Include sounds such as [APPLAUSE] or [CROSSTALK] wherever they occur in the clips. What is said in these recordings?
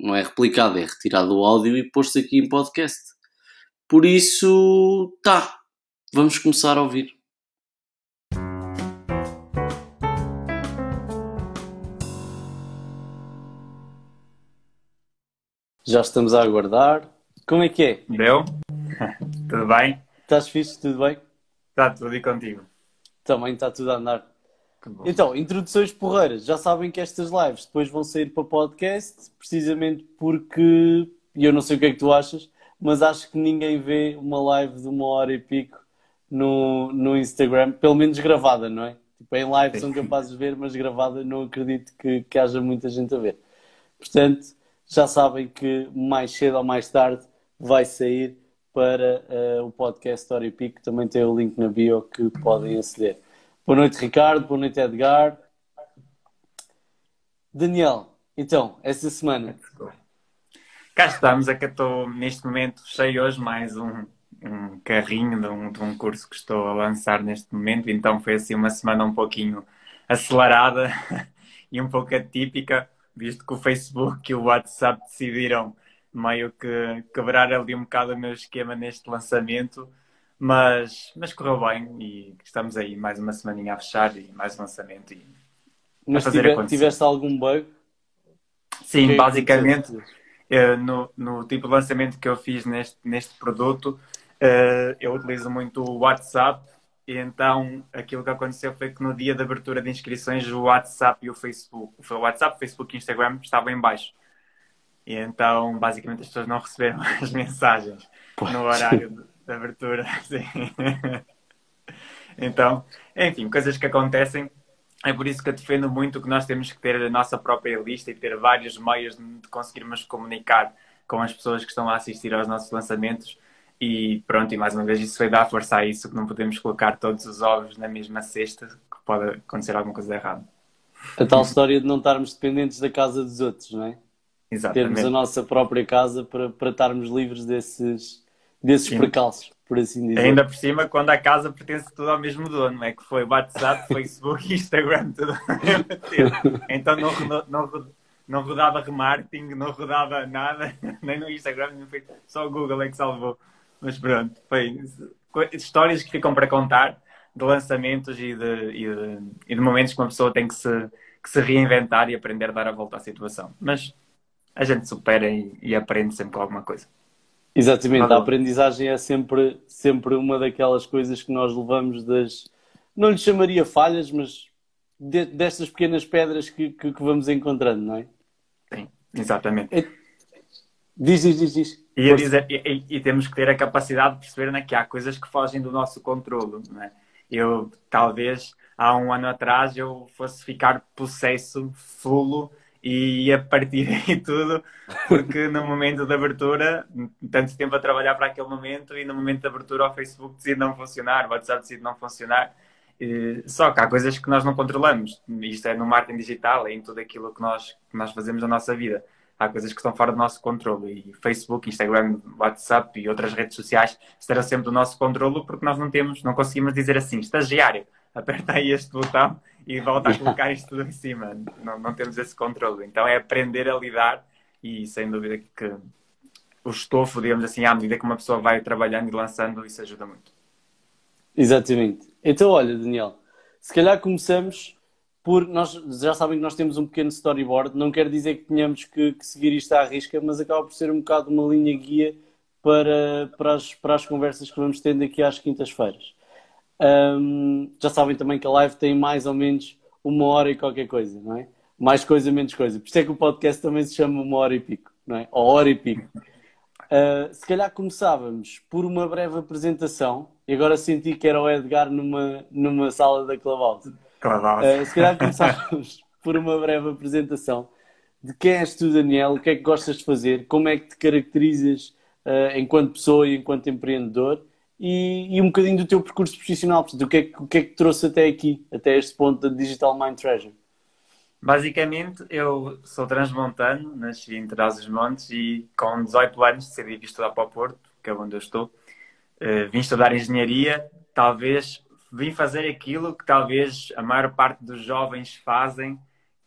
não é replicada, é retirado o áudio e posto aqui em podcast. Por isso, tá, vamos começar a ouvir. Já estamos a aguardar. Como é que é? Deu? [LAUGHS] tudo bem? Estás fixe? Tudo bem? Está tudo e contigo? Também está tudo a andar. Então, introduções porreiras. Já sabem que estas lives depois vão sair para podcast, precisamente porque, e eu não sei o que é que tu achas, mas acho que ninguém vê uma live de uma hora e pico no, no Instagram, pelo menos gravada, não é? Tipo, em live são capazes de ver, mas gravada não acredito que, que haja muita gente a ver. Portanto, já sabem que mais cedo ou mais tarde vai sair para uh, o podcast Hora e Pico. Também tem o link na bio que podem aceder. Boa noite, Ricardo. Boa noite, Edgar. Daniel, então, essa semana. Cá estamos, é que estou neste momento cheio hoje mais um, um carrinho de um, de um curso que estou a lançar neste momento, então foi assim uma semana um pouquinho acelerada [LAUGHS] e um pouco atípica, visto que o Facebook e o WhatsApp decidiram meio que quebrar ali um bocado o meu esquema neste lançamento mas, mas correu bem e estamos aí mais uma semaninha a fechar e mais um lançamento. E mas tive, tiveste algum bug? Sim, que basicamente uh, no, no tipo de lançamento que eu fiz neste, neste produto, uh, eu utilizo muito o WhatsApp e então aquilo que aconteceu foi que no dia de abertura de inscrições o WhatsApp e o Facebook, o WhatsApp, Facebook e Instagram estavam em baixo. E então basicamente as pessoas não receberam [LAUGHS] as mensagens no horário de abertura, [LAUGHS] sim. então, enfim, coisas que acontecem. É por isso que eu defendo muito que nós temos que ter a nossa própria lista e ter vários meios de conseguirmos comunicar com as pessoas que estão a assistir aos nossos lançamentos. E pronto, e mais uma vez isso vai dar força a isso, que não podemos colocar todos os ovos na mesma cesta, que pode acontecer alguma coisa errada. A tal história de não estarmos dependentes da casa dos outros, não é? Exatamente. Termos a nossa própria casa para, para estarmos livres desses, desses Sim. percalços, por assim dizer. Ainda por cima, quando a casa pertence tudo ao mesmo dono, é que foi WhatsApp, Facebook, Instagram, tudo. Então não, não, não rodava remarketing, não rodava nada, [LAUGHS] nem no Instagram, nem foi só o Google é que salvou. Mas pronto, foi histórias que ficam para contar de lançamentos e de, e de, e de momentos que uma pessoa tem que se, que se reinventar e aprender a dar a volta à situação. Mas a gente supera e, e aprende sempre com alguma coisa. Exatamente, a aprendizagem é sempre, sempre uma daquelas coisas que nós levamos das. Não lhe chamaria falhas, mas de, destas pequenas pedras que, que, que, vamos encontrando, não é? Sim, exatamente. É... Diz, diz, diz, diz. E, dizer, e, e, temos que ter a capacidade de perceber né, que há coisas que fogem do nosso controle. Não é? Eu, talvez, há um ano atrás, eu fosse ficar possesso, fulo e ia partir [LAUGHS] aí tudo, porque no momento de abertura, tanto tempo a trabalhar para aquele momento, e no momento de abertura o Facebook decide não funcionar, o WhatsApp decide não funcionar. Só que há coisas que nós não controlamos. Isto é no marketing digital, é em tudo aquilo que nós, que nós fazemos na nossa vida. Há coisas que estão fora do nosso controle. E Facebook, Instagram, WhatsApp e outras redes sociais estarão sempre do nosso controle porque nós não temos, não conseguimos dizer assim, estagiário, aperta aí este botão e volta a colocar isto tudo em cima. Não, não temos esse controle. Então é aprender a lidar e sem dúvida que o estofo, digamos assim, à medida que uma pessoa vai trabalhando e lançando, isso ajuda muito. Exatamente. Então, olha, Daniel, se calhar começamos por. Nós já sabem que nós temos um pequeno storyboard, não quer dizer que tenhamos que, que seguir isto à risca, mas acaba por ser um bocado uma linha guia para, para, as, para as conversas que vamos tendo aqui às quintas-feiras. Um, já sabem também que a live tem mais ou menos uma hora e qualquer coisa, não é? Mais coisa, menos coisa. Por isso é que o podcast também se chama uma hora e pico, não é? Ou hora e pico. Uh, [LAUGHS] se calhar começávamos por uma breve apresentação, e agora senti que era o Edgar numa, numa sala da Clubhouse. Clubhouse. Uh, se calhar começávamos [LAUGHS] por uma breve apresentação de quem és tu, Daniel, o que é que gostas de fazer, como é que te caracterizas uh, enquanto pessoa e enquanto empreendedor e, e, um bocadinho do teu percurso profissional, portanto, o que, é que, o que é que trouxe até aqui, até este ponto da Digital Mind Treasure? Basicamente, eu sou transmontano, nasci em Trás-os-Montes e com 18 anos decidi vir estudar para o Porto, que é onde eu estou. Uh, vim estudar engenharia, talvez vim fazer aquilo que talvez a maior parte dos jovens fazem,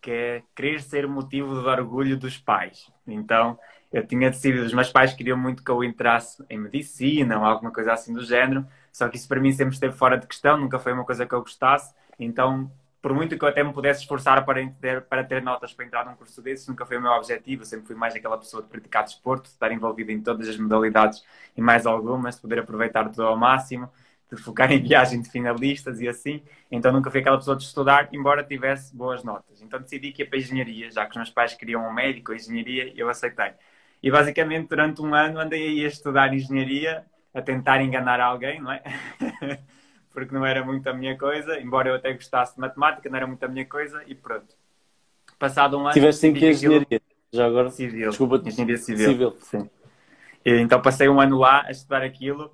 que é querer ser motivo de orgulho dos pais. Então, eu tinha decidido, os meus pais queriam muito que eu entrasse em medicina ou alguma coisa assim do género, só que isso para mim sempre esteve fora de questão, nunca foi uma coisa que eu gostasse. Então, por muito que eu até me pudesse esforçar para ter, para ter notas para entrar num curso desses, nunca foi o meu objetivo. Eu sempre fui mais aquela pessoa de praticar desporto, de estar envolvido em todas as modalidades e mais algumas, de poder aproveitar tudo ao máximo, de focar em [LAUGHS] viagem de finalistas e assim. Então nunca fui aquela pessoa de estudar, embora tivesse boas notas. Então decidi que ia para a engenharia, já que os meus pais queriam um médico, engenharia, eu aceitei. E basicamente durante um ano andei aí a estudar engenharia, a tentar enganar alguém, não é? [LAUGHS] porque não era muito a minha coisa, embora eu até gostasse de matemática, não era muito a minha coisa e pronto. Passado um ano. Tiveste em que engenharia? Já agora? Civil. Desculpa, engenharia civil. civil. Sim. E, então passei um ano lá a estudar aquilo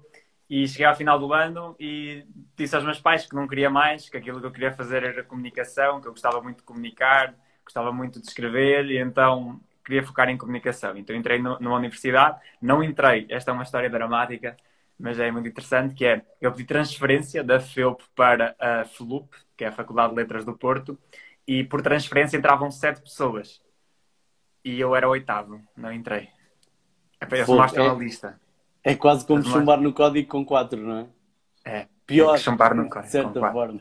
e cheguei ao final do ano e disse aos meus pais que não queria mais, que aquilo que eu queria fazer era comunicação, que eu gostava muito de comunicar, gostava muito de escrever e então queria focar em comunicação. Então entrei no, numa universidade, não entrei, esta é uma história dramática, mas é muito interessante, que é, eu pedi transferência da FEUP para a FLUP, que é a Faculdade de Letras do Porto, e por transferência entravam sete pessoas. E eu era o oitavo, não entrei. É Eles mostram é, a lista. É quase como Eles chumbar no código com quatro, não é? É. Pior. É chumbar no [LAUGHS] código. De certa forma.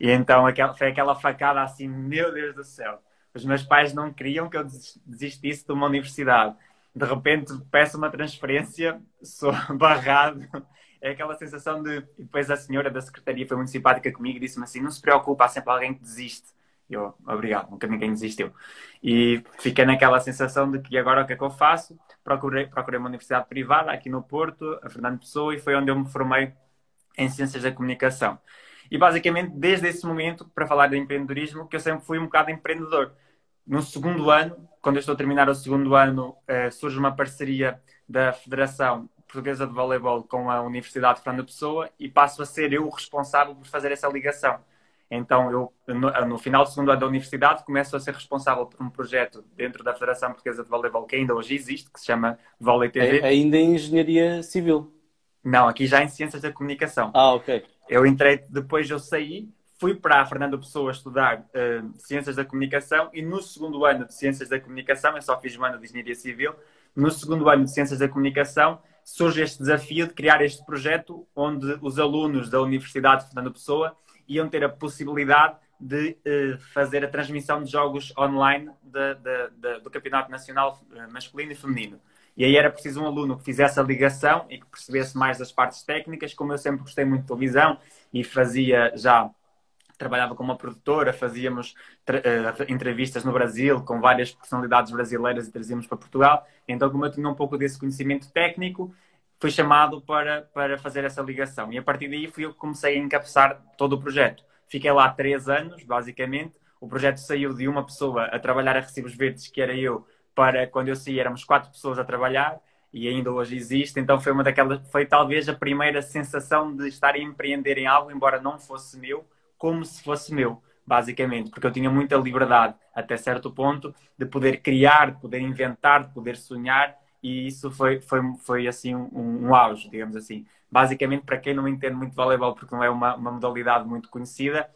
E então foi aquela facada assim, meu Deus do céu. Os meus pais não queriam que eu desistisse de uma universidade de repente peço uma transferência, sou [LAUGHS] barrado. É aquela sensação de. E depois a senhora da secretaria foi muito simpática comigo e disse-me assim: não se preocupe, há sempre alguém que desiste. Eu, obrigado, nunca ninguém desistiu. E fiquei naquela sensação de que agora o que é que eu faço? Procurei, procurei uma universidade privada aqui no Porto, a Fernando Pessoa, e foi onde eu me formei em Ciências da Comunicação. E basicamente, desde esse momento, para falar de empreendedorismo, que eu sempre fui um bocado empreendedor no segundo ano, quando eu estou a terminar o segundo ano, eh, surge uma parceria da Federação Portuguesa de Voleibol com a Universidade de Fernando Pessoa e passo a ser eu o responsável por fazer essa ligação. Então, eu, no, no, final do segundo ano da universidade, começo a ser responsável por um projeto dentro da Federação Portuguesa de Voleibol, que ainda hoje existe, que se chama Volley TV. É, ainda em Engenharia Civil? Não, aqui já em Ciências da Comunicação. Ah, ok. Eu entrei, depois eu saí, fui para a Fernanda Pessoa estudar uh, Ciências da Comunicação e no segundo ano de Ciências da Comunicação, eu só fiz um ano de Engenharia Civil, no segundo ano de Ciências da Comunicação surge este desafio de criar este projeto onde os alunos da Universidade de Fernanda Pessoa iam ter a possibilidade de uh, fazer a transmissão de jogos online de, de, de, do Campeonato Nacional eh, Masculino e Feminino. E aí era preciso um aluno que fizesse a ligação e que percebesse mais das partes técnicas, como eu sempre gostei muito de televisão e fazia já trabalhava com uma produtora, fazíamos uh, entrevistas no Brasil com várias personalidades brasileiras e trazíamos para Portugal. Então, como eu tinha um pouco desse conhecimento técnico, fui chamado para, para fazer essa ligação. E a partir daí fui eu que comecei a encabeçar todo o projeto. Fiquei lá três anos, basicamente. O projeto saiu de uma pessoa a trabalhar a recibos verdes, que era eu, para quando eu saí éramos quatro pessoas a trabalhar e ainda hoje existe. Então foi uma daquelas, foi talvez a primeira sensação de estar a empreender em algo, embora não fosse meu, como se fosse meu, basicamente, porque eu tinha muita liberdade até certo ponto de poder criar, de poder inventar, de poder sonhar e isso foi, foi, foi assim um, um auge, digamos assim. Basicamente, para quem não entende muito voleibol, porque não é uma, uma modalidade muito conhecida,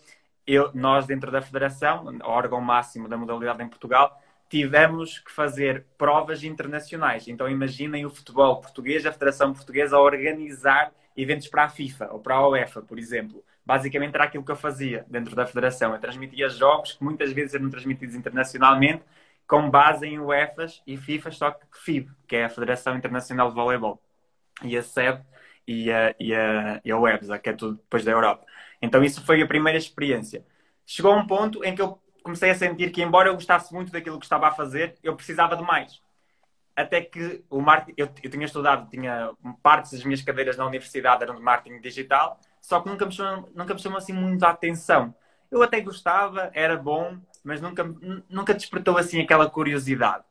eu, nós dentro da federação, órgão máximo da modalidade em Portugal, tivemos que fazer provas internacionais. Então imaginem o futebol português, a Federação Portuguesa a organizar eventos para a FIFA ou para a UEFA, por exemplo basicamente era aquilo que eu fazia dentro da federação. Eu transmitia jogos que muitas vezes eram transmitidos internacionalmente com base em UEFAs e FIFA, só que FIB, que é a Federação Internacional de Voleibol, e a SEB e a, e a, e a WEBSA, que é tudo depois da Europa. Então isso foi a primeira experiência. Chegou a um ponto em que eu comecei a sentir que, embora eu gostasse muito daquilo que estava a fazer, eu precisava de mais. Até que o marketing, eu, eu tinha estudado, tinha partes das minhas cadeiras na universidade eram de marketing digital, só que nunca me chamou, nunca me chamou assim muito a atenção. Eu até gostava, era bom, mas nunca, nunca despertou assim aquela curiosidade.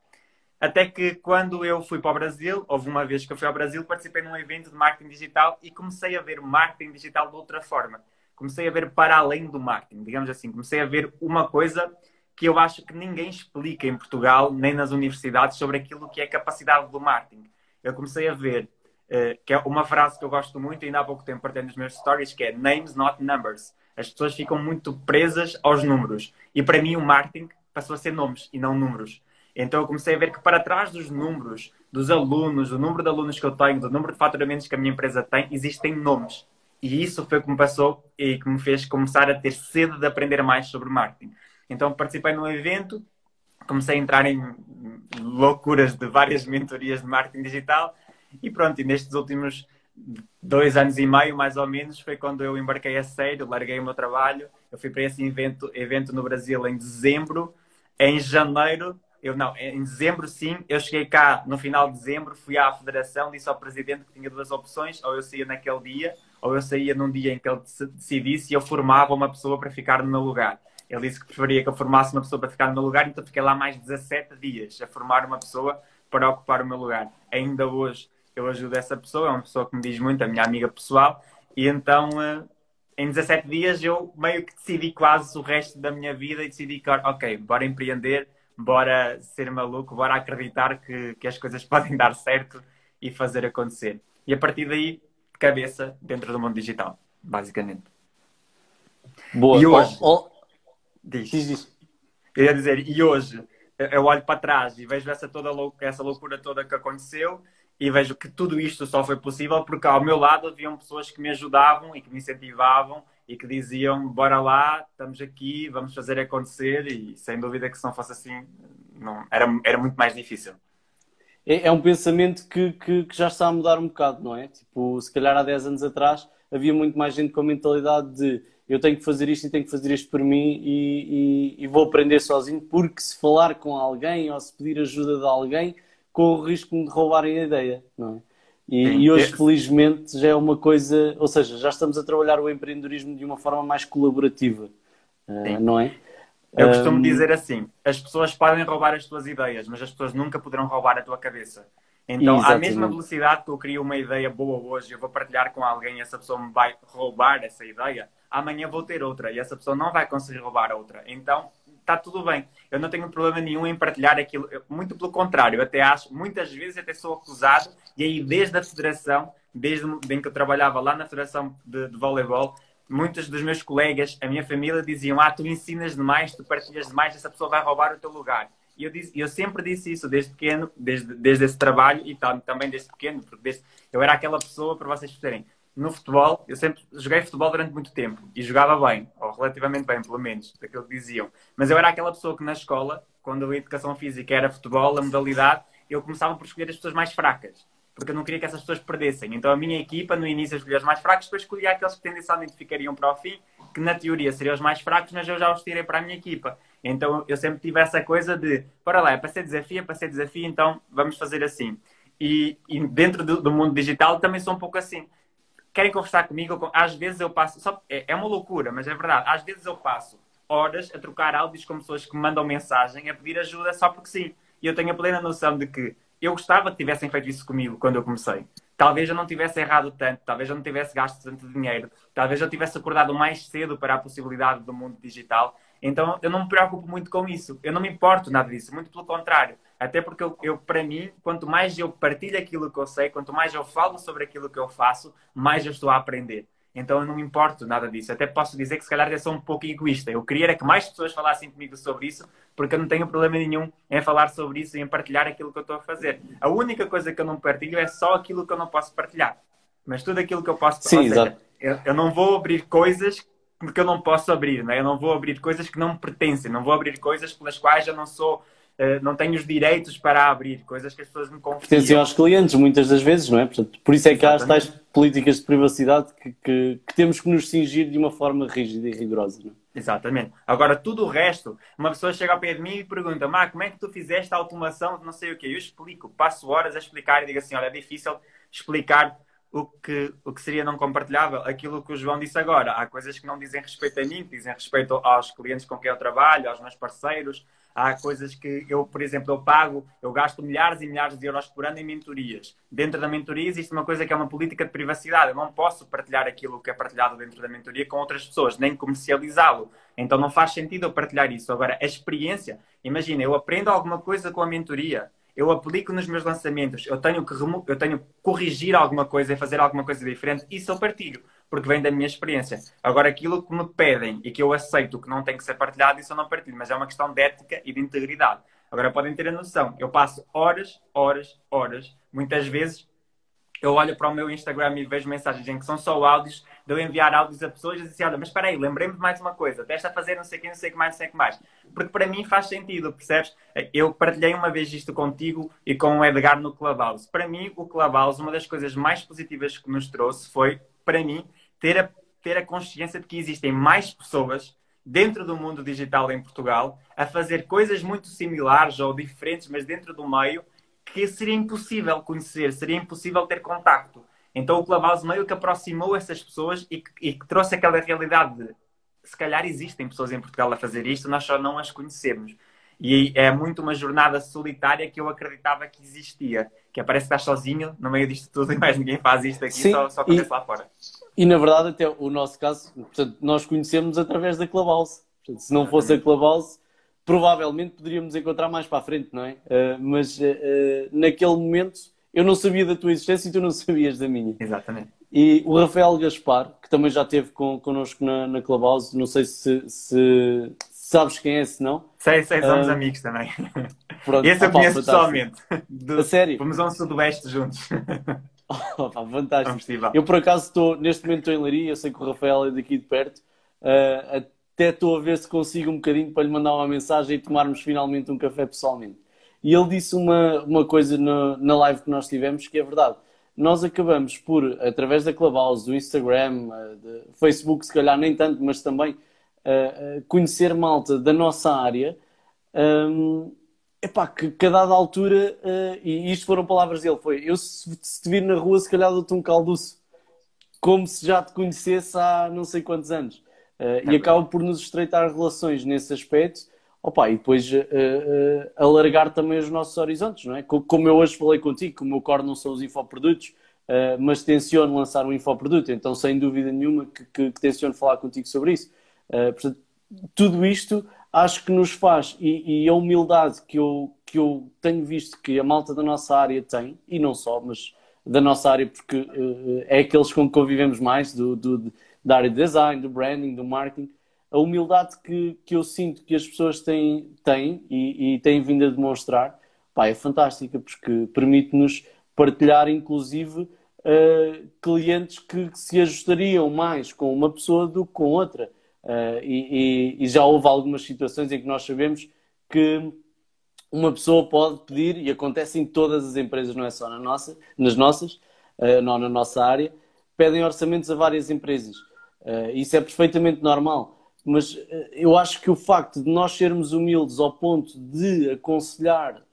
Até que quando eu fui para o Brasil, houve uma vez que eu fui ao Brasil, participei num evento de marketing digital e comecei a ver marketing digital de outra forma. Comecei a ver para além do marketing, digamos assim. Comecei a ver uma coisa que eu acho que ninguém explica em Portugal, nem nas universidades, sobre aquilo que é capacidade do marketing. Eu comecei a ver, uh, que é uma frase que eu gosto muito, ainda há pouco tempo partilhei nos meus stories, que é names, not numbers. As pessoas ficam muito presas aos números. E para mim o marketing passou a ser nomes e não números. Então eu comecei a ver que para trás dos números, dos alunos, do número de alunos que eu tenho, do número de faturamentos que a minha empresa tem, existem nomes. E isso foi o que me passou e que me fez começar a ter sede de aprender mais sobre marketing. Então participei num evento, comecei a entrar em loucuras de várias [LAUGHS] mentorias de marketing digital e pronto, e nestes últimos dois anos e meio, mais ou menos, foi quando eu embarquei a sério, larguei o meu trabalho, eu fui para esse evento, evento no Brasil em dezembro, em janeiro, eu não, em dezembro sim, eu cheguei cá no final de dezembro, fui à federação, disse ao presidente que tinha duas opções, ou eu saía naquele dia, ou eu saía num dia em que ele decidisse e eu formava uma pessoa para ficar no meu lugar. Ele disse que preferia que eu formasse uma pessoa para ficar no meu lugar, então fiquei lá mais 17 dias a formar uma pessoa para ocupar o meu lugar. Ainda hoje eu ajudo essa pessoa, é uma pessoa que me diz muito, a minha amiga pessoal, e então eh, em 17 dias eu meio que decidi quase o resto da minha vida e decidi que, ok, bora empreender, bora ser maluco, bora acreditar que, que as coisas [LAUGHS] podem dar certo e fazer acontecer. E a partir daí, cabeça dentro do mundo digital, basicamente. Boa. E hoje, oh, oh. Diz. Diz, diz. Eu ia dizer, e hoje eu olho para trás e vejo essa, toda essa loucura toda que aconteceu e vejo que tudo isto só foi possível porque ao meu lado haviam pessoas que me ajudavam e que me incentivavam e que diziam bora lá, estamos aqui, vamos fazer acontecer e sem dúvida que se não fosse assim não, era, era muito mais difícil. É, é um pensamento que, que, que, já está a mudar um bocado, não é? Tipo, se calhar há 10 anos atrás havia muito mais gente com a mentalidade de eu tenho que fazer isto e tenho que fazer isto por mim e, e, e, vou aprender sozinho, porque se falar com alguém ou se pedir ajuda de alguém, corro o risco de roubarem a ideia, não é? E, e, hoje, felizmente, já é uma coisa, ou seja, já estamos a trabalhar o empreendedorismo de uma forma mais colaborativa, uh, não é? Eu costumo um... dizer assim: as pessoas podem roubar as tuas ideias, mas as pessoas nunca poderão roubar a tua cabeça. Então, Exatamente. à mesma velocidade que eu crio uma ideia boa hoje, eu vou partilhar com alguém e essa pessoa me vai roubar essa ideia, amanhã vou ter outra e essa pessoa não vai conseguir roubar outra. Então, está tudo bem. Eu não tenho problema nenhum em partilhar aquilo. Muito pelo contrário, eu até acho, muitas vezes até sou acusado, e aí desde a federação, desde em que eu trabalhava lá na federação de, de voleibol, muitos dos meus colegas, a minha família diziam: Ah, tu ensinas demais, tu partilhas demais, essa pessoa vai roubar o teu lugar. E eu, disse, eu sempre disse isso desde pequeno, desde, desde esse trabalho e também desde pequeno, porque desde, eu era aquela pessoa, para vocês perceberem, no futebol, eu sempre joguei futebol durante muito tempo e jogava bem, ou relativamente bem, pelo menos, daquilo que diziam. Mas eu era aquela pessoa que na escola, quando a educação física era futebol, a modalidade, eu começava por escolher as pessoas mais fracas, porque eu não queria que essas pessoas perdessem. Então a minha equipa, no início, escolhia os mais fracos, depois escolhia aqueles que tendencialmente ficariam para o fim, que na teoria seriam os mais fracos, mas eu já os tirei para a minha equipa. Então eu sempre tive essa coisa de, para lá, é para ser desafio, é para ser desafio, então vamos fazer assim. E, e dentro do, do mundo digital também sou um pouco assim querem conversar comigo, às vezes eu passo, só, é, é, uma loucura, mas é verdade, às vezes eu passo horas a trocar áudios com pessoas que me mandam mensagem a pedir ajuda só porque sim. E eu tenho a plena noção de que eu gostava que tivessem feito isso comigo quando eu comecei. Talvez eu não tivesse errado tanto, talvez eu não tivesse gasto tanto dinheiro, talvez eu tivesse acordado mais cedo para a possibilidade do mundo digital. Então eu não me preocupo muito com isso. Eu não me importo nada disso, muito pelo contrário. Até porque eu, eu, para mim, quanto mais eu partilho aquilo que eu sei, quanto mais eu falo sobre aquilo que eu faço, mais eu estou a aprender. Então eu não me importo nada disso. Até posso dizer que se calhar eu sou um pouco egoísta. Eu queria que mais pessoas falassem comigo sobre isso, porque eu não tenho problema nenhum em falar sobre isso e em partilhar aquilo que eu estou a fazer. A única coisa que eu não partilho é só aquilo que eu não posso partilhar. Mas tudo aquilo que eu posso Sim, seja, eu, eu, não vou abrir coisas que eu não posso abrir, né? eu não vou abrir coisas que não me pertencem, não vou abrir coisas pelas quais eu não sou eh, não tenho os direitos para abrir, coisas que as pessoas me confiam. Pertencem aos clientes, muitas das vezes, não é? Portanto, por isso é que há as tais políticas de privacidade que, que, que, temos que nos cingir de uma forma rígida e rigorosa. Não é? Exatamente. Agora, tudo o resto, uma pessoa chega ao pé de mim e pergunta: Má, como é que tu fizeste a automação de não sei o quê? Eu explico, passo horas a explicar e digo assim: olha, é difícil explicar o que, o que seria não compartilhável? Aquilo que o João disse agora. Há coisas que não dizem respeito a mim, que dizem respeito aos clientes com quem eu trabalho, aos meus parceiros. Há coisas que eu, por exemplo, eu pago, eu gasto milhares e milhares de euros por ano em mentorias. Dentro da mentoria existe uma coisa que é uma política de privacidade. Eu não posso partilhar aquilo que é partilhado dentro da mentoria com outras pessoas, nem comercializá-lo. Então não faz sentido eu partilhar isso. Agora, a experiência, imagina, eu aprendo alguma coisa com a mentoria eu aplico nos meus lançamentos, eu tenho que eu tenho que corrigir alguma coisa e fazer alguma coisa diferente, isso eu partilho, porque vem da minha experiência. Agora, aquilo que me pedem e que eu aceito que não tem que ser partilhado, isso eu não partilho, mas é uma questão de ética e de integridade. Agora, podem ter a noção, eu passo horas, horas, horas, muitas vezes eu olho para o meu Instagram e vejo mensagens em que são só áudios, de eu enviar áudios a pessoas e dizer, assim, olha, mas espera aí, lembrei-me de mais uma coisa, desta a fazer não sei o que, não sei o que mais, não sei o que mais. Porque para mim faz sentido, percebes? Eu partilhei uma vez isto contigo e com o Edgar no Clubhouse. Para mim, o Clubhouse, uma das coisas mais positivas que nos trouxe foi, para mim, ter a, ter a consciência de que existem mais pessoas dentro do mundo digital em Portugal a fazer coisas muito similares ou diferentes, mas dentro do meio, que seria impossível conhecer, seria impossível ter contacto. Então o Clubhouse meio que aproximou essas pessoas e, e que trouxe aquela realidade de se calhar existem pessoas em Portugal a fazer isto, nós só não as conhecemos. E é muito uma jornada solitária que eu acreditava que existia. Que é, parece que estás sozinho no meio disto tudo [LAUGHS] e mais ninguém faz isto aqui, Sim, só, só acontece e, lá fora. E na verdade, até o nosso caso, portanto, nós conhecemos através da Clubhouse. Portanto, se não fosse a Clubhouse, provavelmente poderíamos encontrar mais para a frente, não é? Uh, mas uh, naquele momento eu não sabia da tua existência e tu não [LAUGHS] sabias da minha. Exatamente. E o Rafael Gaspar, que também já esteve com, connosco na, na Clubhouse, não sei se, se sabes quem é, se não. Sei, sei, somos uh, amigos também. Pronto, Esse eu opa, conheço pessoalmente. Do, a sério? Fomos ao Sudoeste juntos. [LAUGHS] Opa, fantástico. Eu por acaso estou, neste momento estou em Leiria, eu sei que o Rafael é daqui de perto. Uh, até estou a ver se consigo um bocadinho para lhe mandar uma mensagem e tomarmos finalmente um café pessoalmente. E ele disse uma, uma coisa na, na live que nós tivemos que é verdade. Nós acabamos por, através da Clubhouse, do Instagram, uh, do Facebook, se calhar nem tanto, mas também uh, conhecer malta da nossa área. Um, epá, que, que a dada altura, uh, e isto foram palavras dele, foi eu se, se te vir na rua, se calhar dou-te um calduço, como se já te conhecesse há não sei quantos anos. Uh, e acaba por nos estreitar relações nesse aspecto, opa, e depois uh, uh, alargar também os nossos horizontes, não é? Como eu hoje falei contigo, que o meu core não são os infoprodutos, mas tenciono lançar um infoproduto, então sem dúvida nenhuma que, que, que tenciono falar contigo sobre isso. Portanto, tudo isto acho que nos faz, e, e, a humildade que eu, que eu tenho visto que a malta da nossa área tem, e não só, mas da nossa área, porque uh, é aqueles com que convivemos mais, do, do, da área de design, do branding, do marketing, a humildade que, que eu sinto que as pessoas têm, têm e, e têm vindo a demonstrar, pá, é fantástica, porque permite-nos partilhar, inclusive, uh, clientes que, que se ajustariam mais com uma pessoa do que com outra. Uh, e, e, já houve algumas situações em que nós sabemos que uma pessoa pode pedir, e acontece em todas as empresas, não é só na nossa, nas nossas, uh, não na nossa área, pedem orçamentos a várias empresas. Uh, isso é perfeitamente normal. Mas eu acho que o facto de nós sermos humildes ao ponto de aconselhar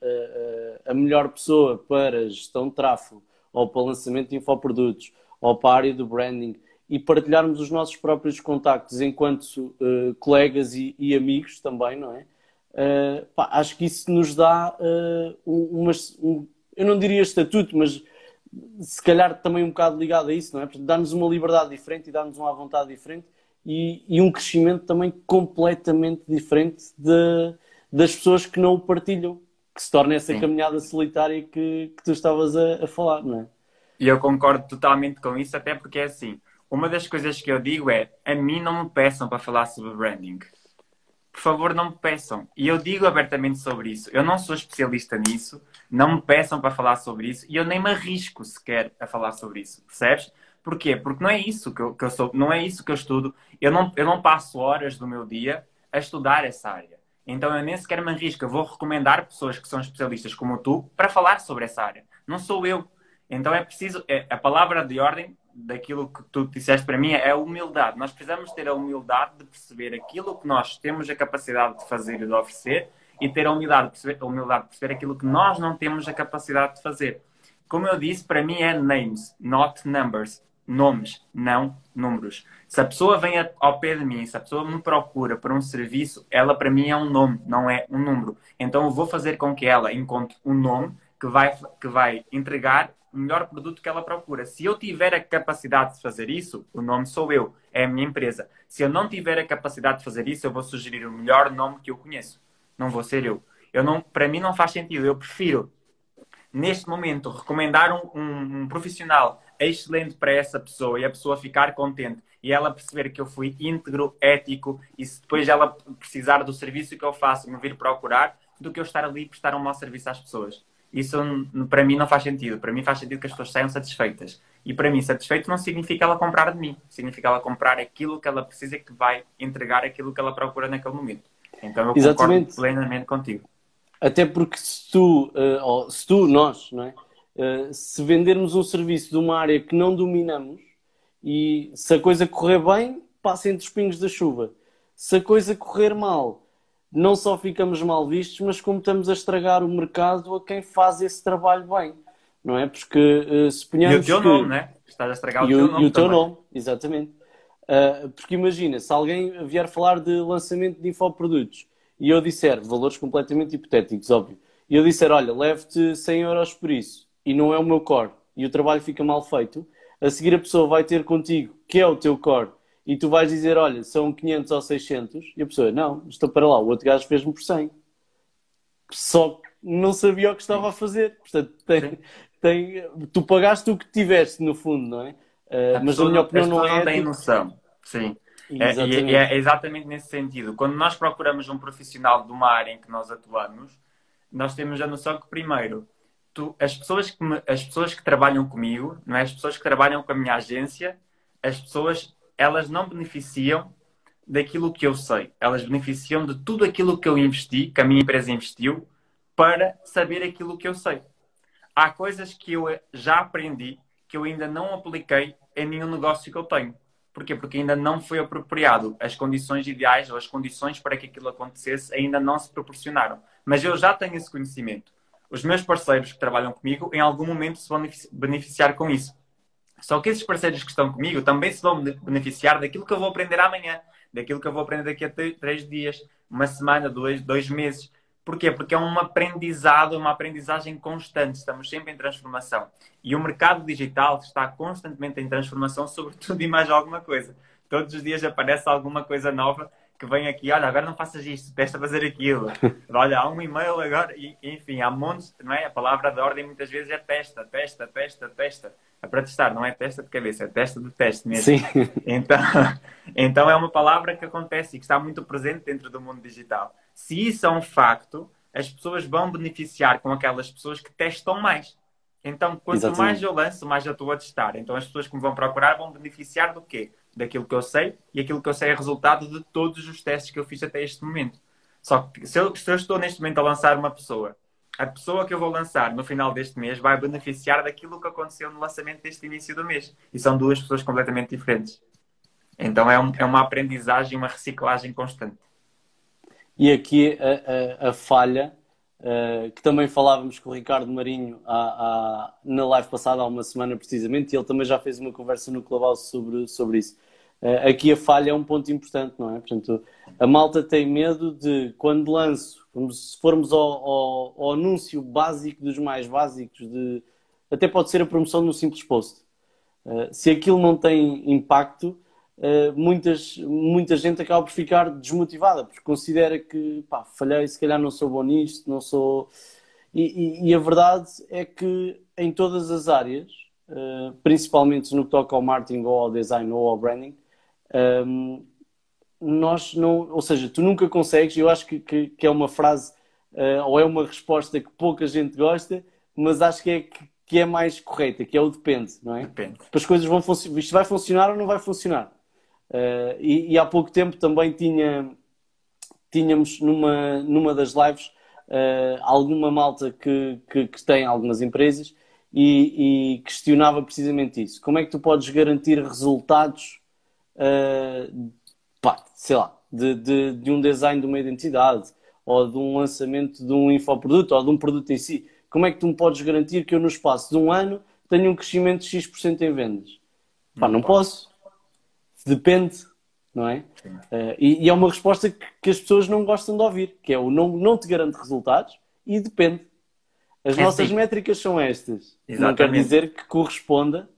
a melhor pessoa para gestão de tráfego, ou para lançamento de infoprodutos, ou para a área do branding, e partilharmos os nossos próprios contactos enquanto uh, colegas e, e, amigos também, não é? Uh, pá, acho que isso nos dá uh, um, um, eu não diria estatuto, mas se calhar também um bocado ligado a isso, não é? Dá-nos uma liberdade diferente e dá-nos uma vontade diferente e, e, um crescimento também completamente diferente de, das pessoas que não o partilham, que se torna essa Sim. caminhada solitária que, que tu estavas a, a falar, não é? E eu concordo totalmente com isso, até porque é assim uma das coisas que eu digo é: a mim não me peçam para falar sobre branding. Por favor, não me peçam. E eu digo abertamente sobre isso. Eu não sou especialista nisso, não me peçam para falar sobre isso e eu nem me arrisco sequer a falar sobre isso. Percebes? Porquê? Porque não é isso que eu, que eu sou, não é isso que eu estudo. Eu não, eu não passo horas do meu dia a estudar essa área. Então eu nem sequer me arrisco. Eu vou recomendar pessoas que são especialistas como tu para falar sobre essa área. Não sou eu. Então é preciso. É, a palavra de ordem daquilo que tu disseste para mim é a humildade. Nós precisamos ter a humildade de perceber aquilo que nós temos a capacidade de fazer e de oferecer e ter a humildade de perceber, a humildade de perceber aquilo que nós não temos a capacidade de fazer. Como eu disse, para mim é names, not numbers. Nomes, não números. Se a pessoa vem ao pé de mim, se a pessoa me procura por um serviço, ela para mim é um nome, não é um número. Então eu vou fazer com que ela encontre um nome que vai, que vai entregar o melhor produto que ela procura. Se eu tiver a capacidade de fazer isso, o nome sou eu, é a minha empresa. Se eu não tiver a capacidade de fazer isso, eu vou sugerir o melhor nome que eu conheço. Não vou ser eu. eu não, para mim não faz sentido. Eu prefiro, neste momento, recomendar um, um, um profissional excelente para essa pessoa e a pessoa ficar contente e ela perceber que eu fui íntegro, ético e se depois ela precisar do serviço que eu faço me vir procurar, do que eu estar ali e prestar um mau serviço às pessoas. Isso para mim não faz sentido. Para mim faz sentido que as pessoas saiam satisfeitas. E para mim, satisfeito não significa ela comprar de mim. Significa ela comprar aquilo que ela precisa que vai entregar aquilo que ela procura naquele momento. Então eu Exatamente. concordo plenamente contigo. Até porque se tu, uh, se tu, nós, não é? Uh, se vendermos um serviço de uma área que não dominamos e se a coisa correr bem, passa entre os pingos da chuva. Se a coisa correr mal, não só ficamos mal vistos, mas como estamos a estragar o mercado a quem faz esse trabalho bem. Não é? Porque uh, suponhamos. E o teu que... nome, né? Estás a estragar o teu nome. E o teu também. nome, exatamente. Uh, porque imagina, se alguém vier falar de lançamento de infoprodutos e eu disser, valores completamente hipotéticos, óbvio, e eu disser, olha, leve-te 100 euros por isso, e não é o meu core, e o trabalho fica mal feito, a seguir a pessoa vai ter contigo, que é o teu core, e tu vais dizer, olha, são 500 ou 600, e a pessoa, não, estou para lá, o outro gajo fez-me por 100. Só não sabia o que estava a fazer. Portanto, tem, tem, tu pagaste o que tiveste, no fundo, não é? Uh, mas na minha opinião não é. não tem noção. Sim. É, é, é, exatamente nesse sentido. Quando nós procuramos um profissional de uma área em que nós atuamos, nós temos a noção que, primeiro, tu, as, pessoas que me, as pessoas que trabalham comigo, não é? as pessoas que trabalham com a minha agência, as pessoas elas não beneficiam daquilo que eu sei. Elas beneficiam de tudo aquilo que eu investi, que a minha empresa investiu, para saber aquilo que eu sei. Há coisas que eu já aprendi que eu ainda não apliquei em nenhum negócio que eu tenho. Porquê? Porque ainda não foi apropriado. As condições ideais ou as condições para que aquilo acontecesse ainda não se proporcionaram. Mas eu já tenho esse conhecimento. Os meus parceiros que trabalham comigo, em algum momento, se vão beneficiar com isso. Só que esses parceiros que estão comigo também se vão beneficiar daquilo que eu vou aprender amanhã, daquilo que eu vou aprender daqui a três dias, uma semana, dois, dois meses. Porquê? Porque é um aprendizado, uma aprendizagem constante. Estamos sempre em transformação. E o mercado digital está constantemente em transformação sobre tudo e mais alguma coisa. Todos os dias aparece alguma coisa nova que vem aqui, olha, agora não faças isto, testa fazer aquilo. [LAUGHS] Olha, há um e-mail agora, e, enfim, há montes, não é? A palavra de ordem muitas vezes é testa, testa, testa, testa. É para testar, não é testa de cabeça, é testa de teste mesmo. Sim. Então, [LAUGHS] então é uma palavra que acontece e que está muito presente dentro do mundo digital. Se isso é um facto, as pessoas vão beneficiar com aquelas pessoas que testam mais. Então, quanto Exatamente. mais eu lanço, mais eu estou a testar. Então, as pessoas que me vão procurar vão beneficiar do quê? daquilo que eu sei e aquilo que eu sei é resultado de todos os testes que eu fiz até este momento. Só que se eu, se eu estou neste momento a lançar uma pessoa, a pessoa que eu vou lançar no final deste mês vai beneficiar daquilo que aconteceu no lançamento deste início do mês. E são duas pessoas completamente diferentes. Então é, um, é uma aprendizagem, uma reciclagem constante. E aqui a, a, a falha, uh, que também falávamos com o Ricardo Marinho há, há, na live passada, há uma semana precisamente, e ele também já fez uma conversa no Clubhouse sobre, sobre isso. Uh, aqui a falha é um ponto importante, não é? Portanto, a malta tem medo de, quando lanço, se formos ao, ao, ao, anúncio básico dos mais básicos, de, até pode ser a promoção de um simples post. Uh, se aquilo não tem impacto, uh, muitas, muita gente acaba por ficar desmotivada, porque considera que pá, falhei, se calhar não sou bom nisto, não sou. E, e, e a verdade é que em todas as áreas, uh, principalmente no que toca ao marketing ou ao design ou ao branding, um, nós não, ou seja, tu nunca consegues, eu acho que, que, que é uma frase uh, ou é uma resposta que pouca gente gosta, mas acho que é, que é mais correta, que é o depende, não é? Depende. As coisas vão funcionar, isto vai funcionar ou não vai funcionar. Uh, e, e, há pouco tempo também tinha, tínhamos numa, numa das lives uh, alguma malta que, que, que, tem algumas empresas e, e questionava precisamente isso. Como é que tu podes garantir resultados pá, sei lá, de, de, de, um design de uma identidade ou de um lançamento de um infoproduto ou de um produto em si. como é que tu me podes garantir que eu no espaço de um ano tenho um crescimento de X% em vendas? Pá, não posso. Depende, não é? Uh, e, e, é uma resposta que, que, as pessoas não gostam de ouvir, que é o não, não te garante resultados e depende. As é nossas sim. métricas são estas. Exatamente. Não quer dizer que corresponda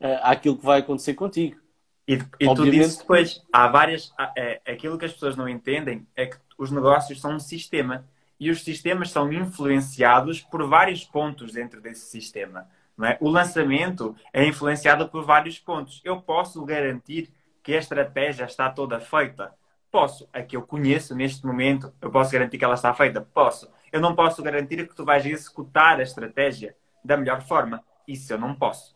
uh, àquilo que vai acontecer contigo. E, e tu dizes depois, há várias. Há, é, aquilo que as pessoas não entendem é que os negócios são um sistema e os sistemas são influenciados por vários pontos dentro desse sistema. É? O lançamento é influenciado por vários pontos. Eu posso garantir que a estratégia está toda feita? Posso. A que eu conheço neste momento, eu posso garantir que ela está feita? Posso. Eu não posso garantir que tu vais executar a estratégia da melhor forma. Isso eu não posso.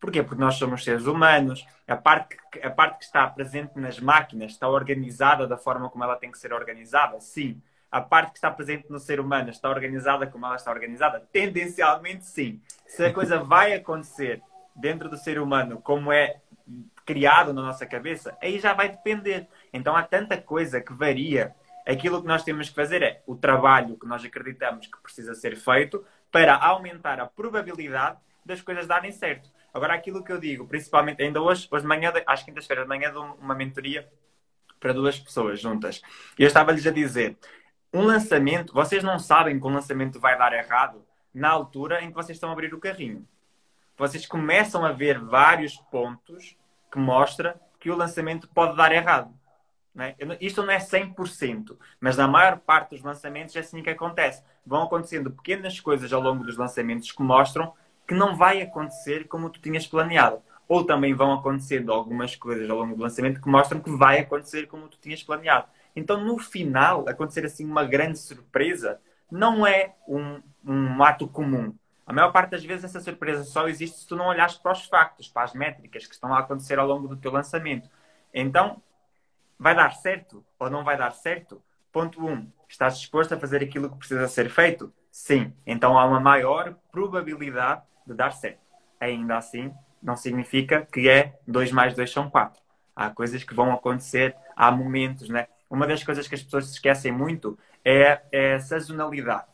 Porquê? Porque nós somos seres humanos, a parte, que, a parte que está presente nas máquinas está organizada da forma como ela tem que ser organizada? Sim. A parte que está presente no ser humano está organizada como ela está organizada? Tendencialmente, sim. Se a coisa [LAUGHS] vai acontecer dentro do ser humano como é criado na nossa cabeça, aí já vai depender. Então há tanta coisa que varia. Aquilo que nós temos que fazer é o trabalho que nós acreditamos que precisa ser feito para aumentar a probabilidade das coisas darem certo. Agora, aquilo que eu digo, principalmente, ainda hoje, hoje de manhã, às quintas-feiras de manhã, dou uma mentoria para duas pessoas juntas. E eu estava-lhes a dizer: um lançamento, vocês não sabem que um lançamento vai dar errado na altura em que vocês estão a abrir o carrinho. Vocês começam a ver vários pontos que mostram que o lançamento pode dar errado. Não é? Isto não é 100%, mas na maior parte dos lançamentos é assim que acontece. Vão acontecendo pequenas coisas ao longo dos lançamentos que mostram que não vai acontecer como tu tinhas planeado. Ou também vão acontecendo algumas coisas ao longo do lançamento que mostram que vai acontecer como tu tinhas planeado. Então, no final, acontecer assim uma grande surpresa não é um, um ato comum. A maior parte das vezes essa surpresa só existe se tu não olhares para os factos, para as métricas que estão a acontecer ao longo do teu lançamento. Então, vai dar certo ou não vai dar certo? Ponto 1. Um, estás disposto a fazer aquilo que precisa ser feito? Sim. Então há uma maior probabilidade de dar certo. Ainda assim, não significa que é 2 mais 2 são 4. Há coisas que vão acontecer, há momentos, né? Uma das coisas que as pessoas se esquecem muito é, é a sazonalidade.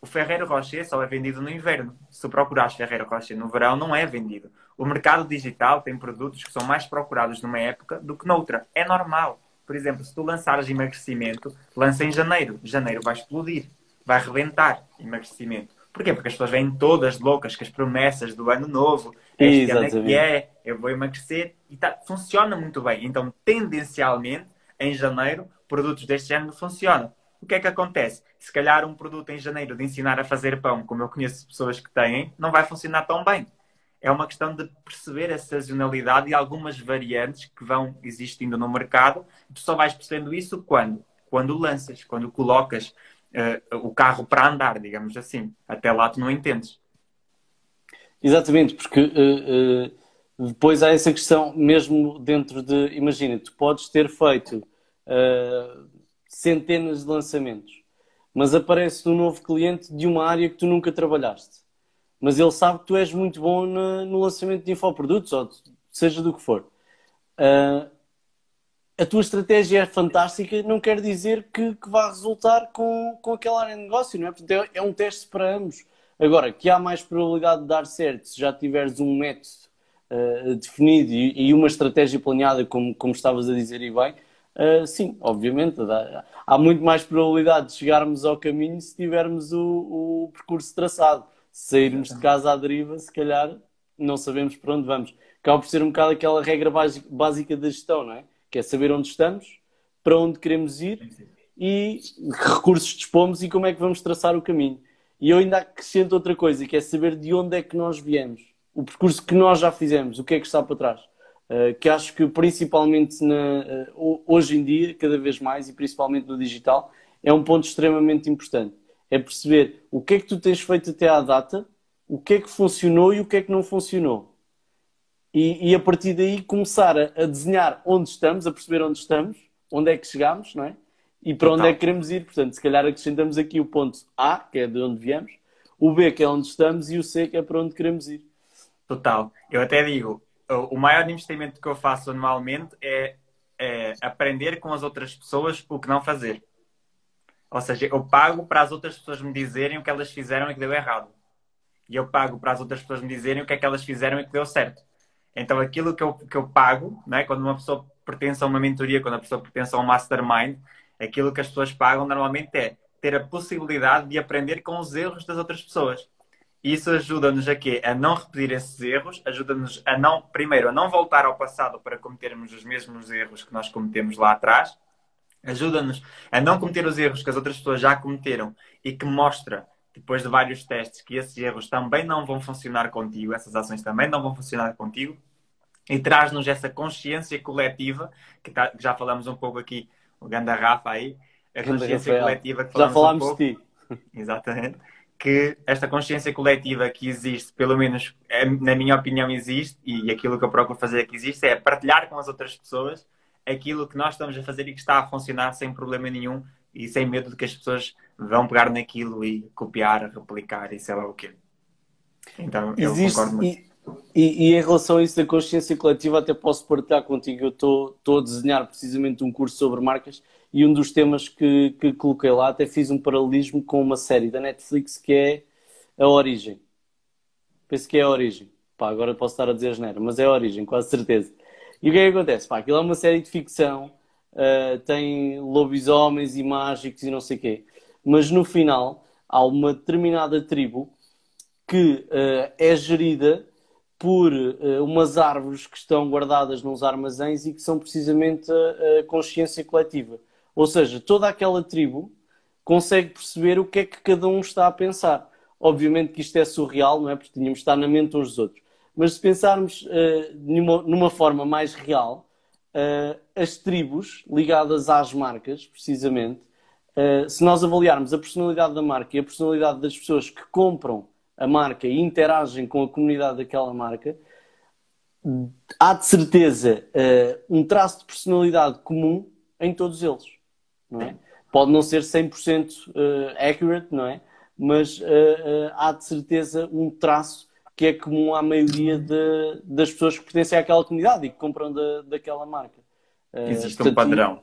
O Ferreiro Rocher só é vendido no inverno. Se procurares Ferreiro Rocher no verão, não é vendido. O mercado digital tem produtos que são mais procurados numa época do que noutra. É normal. Por exemplo, se tu lançares emagrecimento, lança em janeiro. Janeiro vai explodir. Vai rebentar emagrecimento. Porquê? Porque as pessoas vêm todas loucas com as promessas do ano novo. Este ano é que é, eu vou emagrecer. E tá, funciona muito bem. Então, tendencialmente, em janeiro, produtos deste género funcionam. O que é que acontece? Se calhar um produto em janeiro de ensinar a fazer pão, como eu conheço pessoas que têm, não vai funcionar tão bem. É uma questão de perceber a sazonalidade e algumas variantes que vão existindo no mercado. Tu só vais percebendo isso quando? Quando lanças, quando colocas uh, o carro para andar, digamos assim. Até lá tu não entendes. Exatamente, porque uh, uh, depois há essa questão, mesmo dentro de. Imagina, tu podes ter feito centenas de lançamentos, mas aparece um novo cliente de uma área que tu nunca trabalhaste. Mas ele sabe que tu és muito bom no, lançamento de infoprodutos, ou seja do que for. Uh, a tua estratégia é fantástica, não quer dizer que, que vá resultar com, com aquela área de negócio, não é? Portanto, é, é um teste para ambos. Agora, que há mais probabilidade de dar certo se já tiveres um método uh, definido e, e, uma estratégia planeada, como, como estavas a dizer e bem, uh, sim, obviamente. Dá, há muito mais probabilidade de chegarmos ao caminho se tivermos o, o percurso traçado. Se sairmos de casa à deriva, se calhar não sabemos para onde vamos. Acaba por ser um bocado aquela regra básica da gestão, não é? Que é saber onde estamos, para onde queremos ir e que recursos dispomos e como é que vamos traçar o caminho. E eu ainda acrescento outra coisa, que é saber de onde é que nós viemos, o percurso que nós já fizemos, o que é que está para trás. Uh, que acho que principalmente na, uh, hoje em dia, cada vez mais, e principalmente no digital, é um ponto extremamente importante. É perceber o que é que tu tens feito até à data, o que é que funcionou e o que é que não funcionou e, e, a partir daí começar a, a, desenhar onde estamos, a perceber onde estamos, onde é que chegamos, não é? E para onde é que queremos ir. Portanto, se calhar acrescentamos aqui o ponto A, que é de onde viemos, o B, que é onde estamos, e o C, que é para onde queremos ir. Total. Eu até digo, o maior investimento que eu faço anualmente é, é aprender com as outras pessoas o que não fazer. Ou seja, eu pago para as outras pessoas me dizerem o que elas fizeram e que deu errado. E eu pago para as outras pessoas me dizerem o que é que elas fizeram e que deu certo. Então, aquilo que eu, que eu pago, né, quando uma pessoa pertence a uma mentoria, quando a pessoa pertence a um mastermind, aquilo que as pessoas pagam normalmente é ter a possibilidade de aprender com os erros das outras pessoas. Isso ajuda-nos a quê? A não repetir esses erros, ajuda-nos a não, primeiro, a não voltar ao passado para cometermos os mesmos erros que nós cometemos lá atrás, ajuda-nos a não cometer os erros que as outras pessoas já cometeram e que mostra, depois de vários testes, que esses erros também não vão funcionar contigo, essas ações também não vão funcionar contigo, e traz-nos essa consciência coletiva, que, tá, que, já falamos um pouco aqui, o Ganda Rafa aí, a consciência coletiva que falamos Já falámos um de ti. [LAUGHS] Exatamente. Que esta consciência coletiva que existe, pelo menos é, na minha opinião existe, e aquilo que eu procuro fazer que existe, é partilhar com as outras pessoas aquilo que nós estamos a fazer e que está a funcionar sem problema nenhum e sem medo de que as pessoas vão pegar naquilo e copiar, replicar e sei lá o quê. Então, existe, eu concordo muito. E, e, e, em relação a isso da consciência coletiva, até posso partilhar contigo. Eu estou a desenhar precisamente um curso sobre marcas e um dos temas que, que coloquei lá, até fiz um paralelismo com uma série da Netflix que é A Origem. Penso que é A Origem. Pá, agora posso estar a dizer geneira, mas é A Origem, quase certeza. E o que é que acontece? Pá, aquilo é uma série de ficção, uh, tem lobisomens e mágicos e não sei o quê. Mas no final há uma determinada tribo que uh, é gerida por uh, umas árvores que estão guardadas nos armazéns e que são precisamente a, a consciência coletiva. Ou seja, toda aquela tribo consegue perceber o que é que cada um está a pensar. Obviamente que isto é surreal, não é? Porque tínhamos de estar na mente uns dos outros. Mas se pensarmos uh, numa, numa, forma mais real, uh, as tribos ligadas às marcas, precisamente, uh, se nós avaliarmos a personalidade da marca e a personalidade das pessoas que compram a marca e interagem com a comunidade daquela marca, há de certeza um traço de personalidade comum em todos eles não é? Pode não ser 100% uh, accurate, não é? Mas uh, uh, há de certeza um traço que é comum à maioria de, das pessoas que pertencem àquela comunidade e que compram da, daquela marca. Existe portanto, um padrão.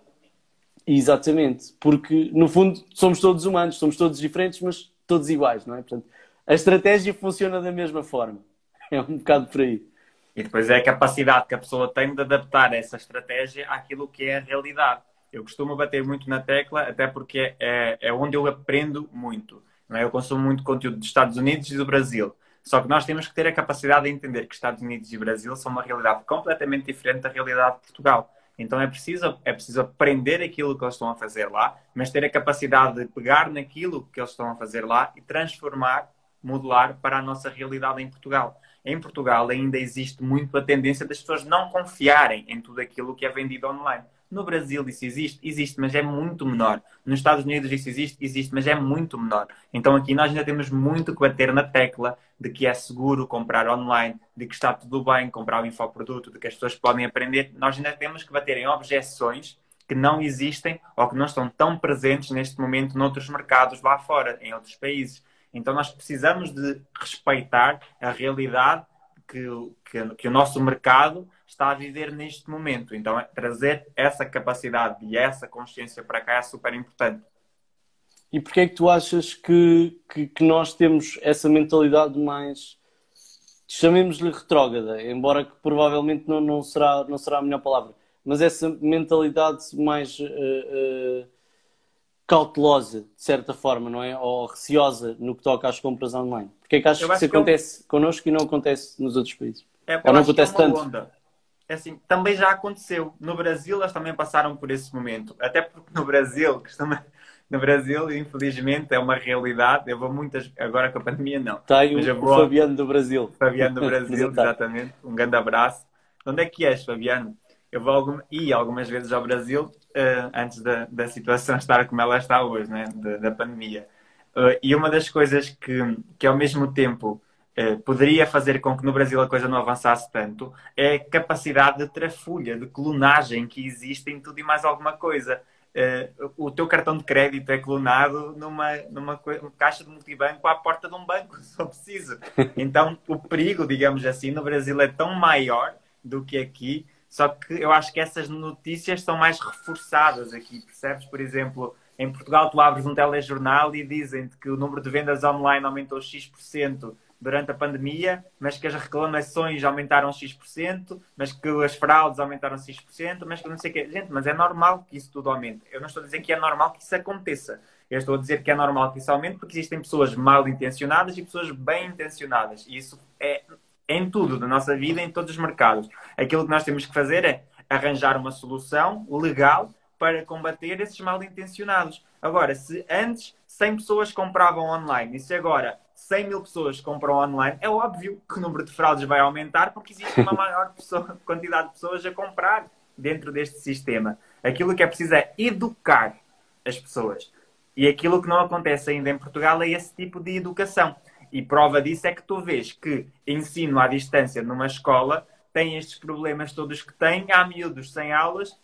Exatamente, porque no fundo somos todos humanos, somos todos diferentes, mas todos iguais, não é? Portanto, a estratégia funciona da mesma forma. [LAUGHS] É um bocado por aí. E depois é a capacidade que a pessoa tem de adaptar essa estratégia àquilo que é a realidade. Eu costumo bater muito na tecla, até porque é, é onde eu aprendo muito. Não é? Eu consumo muito conteúdo dos Estados Unidos e do Brasil. Só que nós temos que ter a capacidade de entender que Estados Unidos e Brasil são uma realidade completamente diferente da realidade de Portugal. Então é preciso, é preciso aprender aquilo que eles estão a fazer lá, mas ter a capacidade de pegar naquilo que eles estão a fazer lá e transformar, modular para a nossa realidade em Portugal. Em Portugal ainda existe muito a tendência das pessoas não confiarem em tudo aquilo que é vendido online. No Brasil isso existe, existe, mas é muito menor. Nos Estados Unidos isso existe, existe, mas é muito menor. Então aqui nós ainda temos muito que bater na tecla de que é seguro comprar online, de que está tudo bem comprar o infoproduto, de que as pessoas podem aprender. Nós ainda temos que bater em objeções que não existem ou que não estão tão presentes neste momento noutros mercados lá fora, em outros países. Então nós precisamos de respeitar a realidade que, que, que o nosso mercado está a viver neste momento. Então, trazer essa capacidade e essa consciência para cá é super importante. E porquê é que tu achas que, que, que nós temos essa mentalidade mais, chamemos-lhe retrógrada, embora que provavelmente não, não, será, não será a melhor palavra, mas essa mentalidade mais uh, uh, cautelosa, de certa forma, não é? Ou receosa no que toca às compras online? Porquê é que achas que isso acontece eu... connosco e não acontece nos outros países? É, Ou não acontece é tanto? Onda é assim, também já aconteceu. No Brasil, elas também passaram por esse momento. Até porque no Brasil, no Brasil, infelizmente, é uma realidade. Eu vou muitas, agora com a pandemia, não. Está aí o, vou... Fabiano do Brasil. Fabiano do [LAUGHS] Brasil, exatamente. Um grande abraço. Onde é que és, Fabiano? Eu vou algum... ir algumas vezes ao Brasil uh, antes da, da situação [LAUGHS] estar como ela está hoje, né? da, da pandemia. Uh, e uma das coisas que, que ao mesmo tempo poderia fazer com que no Brasil a coisa não avançasse tanto é a capacidade de trafulha, de clonagem que existe em tudo e mais alguma coisa. Uh, o teu cartão de crédito é clonado numa, numa, numa, caixa de multibanco à porta de um banco, [LAUGHS] só preciso. Então, o perigo, digamos assim, no Brasil é tão maior do que aqui, só que eu acho que essas notícias são mais reforçadas aqui, percebes? Por exemplo, Em Portugal, tu abres um telejornal e dizem-te que o número de vendas online aumentou X% durante a pandemia, mas que as reclamações aumentaram X%, mas que as fraudes aumentaram X%, mas que não sei o quê. Gente, mas é normal que isso tudo aumente. Eu não estou a dizer que é normal que isso aconteça. Eu estou a dizer que é normal que isso aumente porque existem pessoas mal intencionadas e pessoas bem intencionadas. E isso é em tudo da nossa vida, em todos os mercados. Aquilo que nós temos que fazer é arranjar uma solução legal para combater esses mal intencionados. Agora, se antes 100 pessoas compravam online e se agora 100 mil pessoas compram online, é óbvio que o número de fraudes vai aumentar porque existe uma [LAUGHS] maior pessoa, quantidade de pessoas a comprar dentro deste sistema. Aquilo que é preciso é educar as pessoas. E aquilo que não acontece ainda em Portugal é esse tipo de educação. E prova disso é que tu vês que ensino à distância numa escola tem estes problemas todos que tem, há miúdos sem aulas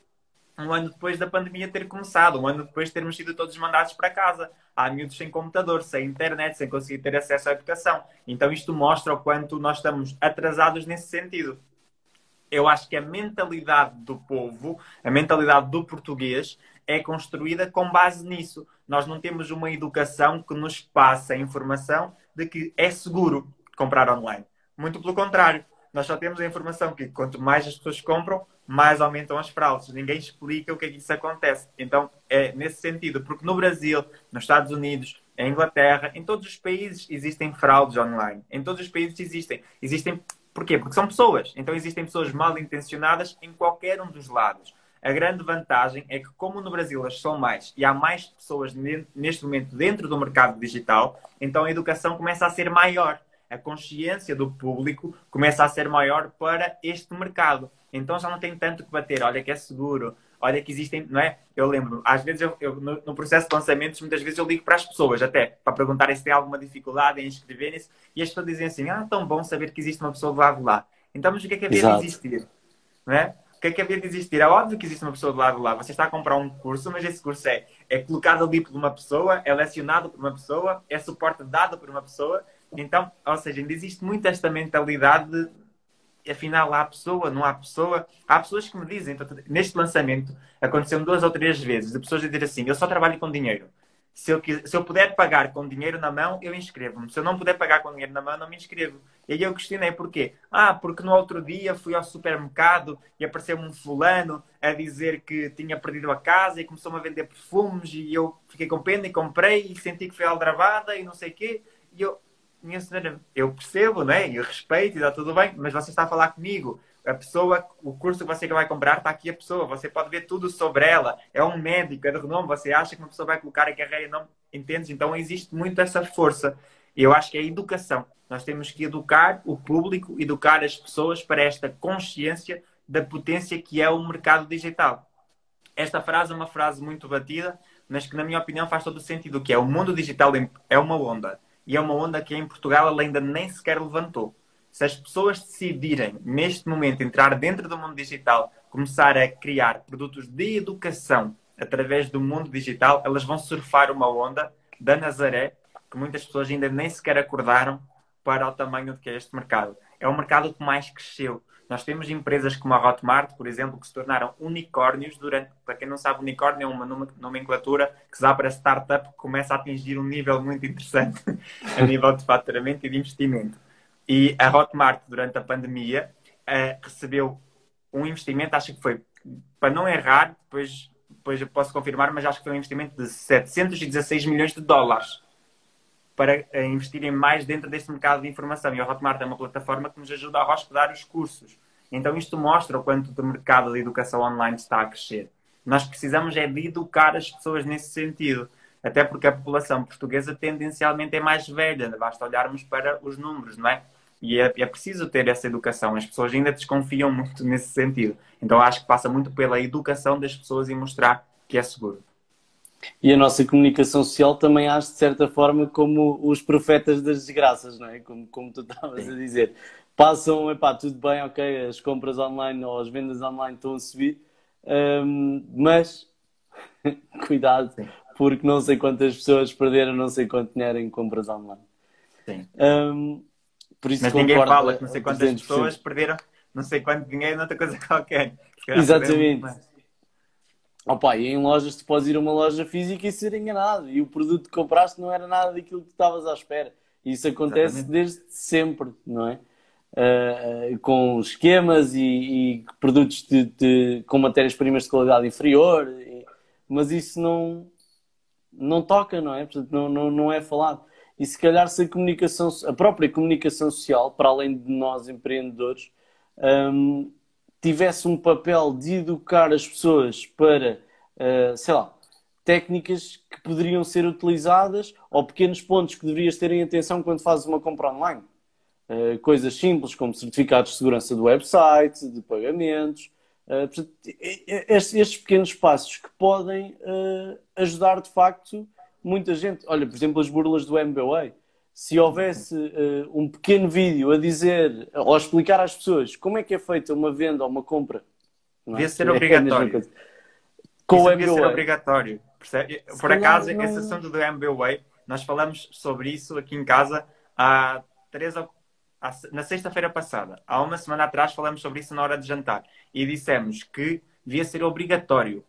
um ano depois da pandemia ter começado, um ano depois de termos sido todos mandados para casa. Há miúdos sem computador, sem internet, sem conseguir ter acesso à educação. Então isto mostra o quanto nós estamos atrasados nesse sentido. Eu acho que a mentalidade do povo, a mentalidade do português, é construída com base nisso. Nós não temos uma educação que nos passe a informação de que é seguro comprar online. Muito pelo contrário. Nós só temos a informação que quanto mais as pessoas compram, mais aumentam as fraudes. Ninguém explica o que é que isso acontece. Então, é nesse sentido, porque no Brasil, nos Estados Unidos, em Inglaterra, em todos os países existem fraudes online. Em todos os países existem. Existem Porquê? Porque são pessoas. Então existem pessoas mal intencionadas em qualquer um dos lados. A grande vantagem é que, como no Brasil as são mais e há mais pessoas neste momento dentro do mercado digital, então a educação começa a ser maior. A consciência do público começa a ser maior para este mercado. Então já não tem tanto que bater. Olha que é seguro. Olha que existem, não é? Eu lembro, às vezes eu, eu no, no, processo de lançamentos, muitas vezes eu ligo para as pessoas até para perguntarem se tem alguma dificuldade em inscreverem-se e as pessoas dizem assim: ah, tão bom saber que existe uma pessoa do lado lá. Então, mas o que é que havia de existir? Não é? O que é que havia de existir? É óbvio que existe uma pessoa do lado lá. Você está a comprar um curso, mas esse curso é, é colocado ali por uma pessoa, é lecionado por uma pessoa, é suporte dado por uma pessoa. Então, ou seja, ainda existe muito esta mentalidade de, afinal há pessoa, não há pessoa. Há pessoas que me dizem, então, neste lançamento, aconteceu duas ou três vezes, de pessoas a dizer assim, eu só trabalho com dinheiro. Se eu, se eu puder pagar com dinheiro na mão, eu inscrevo-me. Se eu não puder pagar com dinheiro na mão, não me inscrevo. E aí eu questionei porquê. Ah, porque no outro dia fui ao supermercado e apareceu-me um fulano a dizer que tinha perdido a casa e começou-me a vender perfumes e eu fiquei com pena e comprei e senti que foi aldrabada e não sei o quê. E eu, minha senhora, eu percebo, né? Eu respeito e está tudo bem, mas você está a falar comigo. A pessoa, o curso que você vai comprar, está aqui a pessoa. Você pode ver tudo sobre ela. É um médico, é de renome. Você acha que uma pessoa vai colocar a carreira? Não entende? Então existe muito essa força. E eu acho que é a educação. Nós temos que educar o público, educar as pessoas para esta consciência da potência que é o mercado digital. Esta frase é uma frase muito batida, mas que, na minha opinião, faz todo o sentido, que é o mundo digital é uma onda e é uma onda que em Portugal ela ainda nem sequer levantou. Se as pessoas decidirem, neste momento, entrar dentro do mundo digital, começar a criar produtos de educação através do mundo digital, elas vão surfar uma onda da Nazaré que muitas pessoas ainda nem sequer acordaram para o tamanho que é este mercado. É o mercado que mais cresceu. Nós temos empresas como a Hotmart, por exemplo, que se tornaram unicórnios durante, para quem não sabe, unicórnio é uma nomenclatura que se dá para startup que começa a atingir um nível muito interessante [LAUGHS] a nível de faturamento e de investimento. E a Hotmart, durante a pandemia, uh, recebeu um investimento, acho que foi, para não errar, depois, depois eu posso confirmar, mas acho que foi um investimento de 716 milhões de dólares para eh, investirem mais dentro deste mercado de informação. E a Hotmart é uma plataforma que nos ajuda a hospedar os cursos. Então isto mostra o quanto o mercado de educação online está a crescer. Nós precisamos é de educar as pessoas nesse sentido. Até porque a população portuguesa tendencialmente é mais velha, basta olharmos para os números, não é? E é, é, preciso ter essa educação. As pessoas ainda desconfiam muito nesse sentido. Então acho que passa muito pela educação das pessoas e mostrar que é seguro. E a nossa comunicação social também age de certa forma como os profetas das desgraças, não é? Como, como tu estavas a dizer. Passam, epá, tudo bem, ok, as compras online ou as vendas online estão a subir, um, mas [LAUGHS] cuidado, porque não sei quantas pessoas perderam não sei quanto dinheiro em compras online. Sim. Um, por isso mas ninguém fala que não sei quantas pessoas perderam não sei quanto dinheiro noutra coisa [LAUGHS] qualquer. Exatamente. Opa, e em lojas tu podes ir a uma loja física e ser enganado. E o produto que compraste não era nada daquilo que estavas à espera. Isso acontece Exatamente. desde sempre, não é? Uh, com esquemas e, e produtos de, de, com matérias-primas de qualidade inferior, e, mas isso não, não toca, não é? Portanto, não, não, não é falado. E se calhar se a comunicação, a própria comunicação social, para além de nós empreendedores, um, tivesse um papel de educar as pessoas para, uh, sei lá, técnicas que poderiam ser utilizadas ou pequenos pontos que deverias ter em atenção quando fazes uma compra online. Uh, coisas simples como certificados de segurança do website, de pagamentos. Uh, portanto, estes, estes, pequenos passos que podem ajudar de facto muita gente. Olha, por exemplo, as burlas do MBA se houvesse uh, um pequeno vídeo a dizer ou a explicar às pessoas como é que é feita uma venda ou uma compra, não é? devia ser é obrigatório. Com Isso o devia ser obrigatório. Percebe? Por acaso, não... esse assunto do MBA, nós falamos sobre isso aqui em casa há três na sexta-feira passada. Há uma semana atrás falamos sobre isso na hora de jantar e dissemos que devia ser obrigatório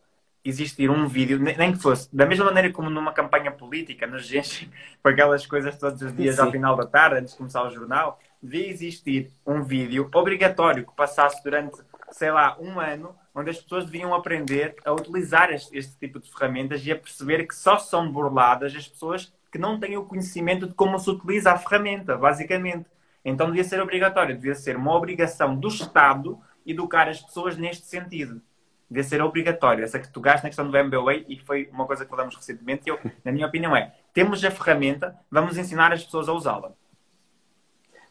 existir um vídeo, nem que fosse, da mesma maneira como numa campanha política, nos enchem [LAUGHS] com aquelas coisas todos os dias Sim. ao final da tarde, antes de começar o jornal, devia existir um vídeo obrigatório que passasse durante, sei lá, um ano, onde as pessoas deviam aprender a utilizar este, este tipo de ferramentas e a perceber que só são burladas as pessoas que não têm o conhecimento de como se utiliza a ferramenta, basicamente. Então devia ser obrigatório, devia ser uma obrigação do Estado educar as pessoas neste sentido devia ser obrigatório. Essa que tu gastas na questão do MBA e foi uma coisa que falamos recentemente. Eu, na minha opinião, é: temos a ferramenta, vamos ensinar as pessoas a usá-la.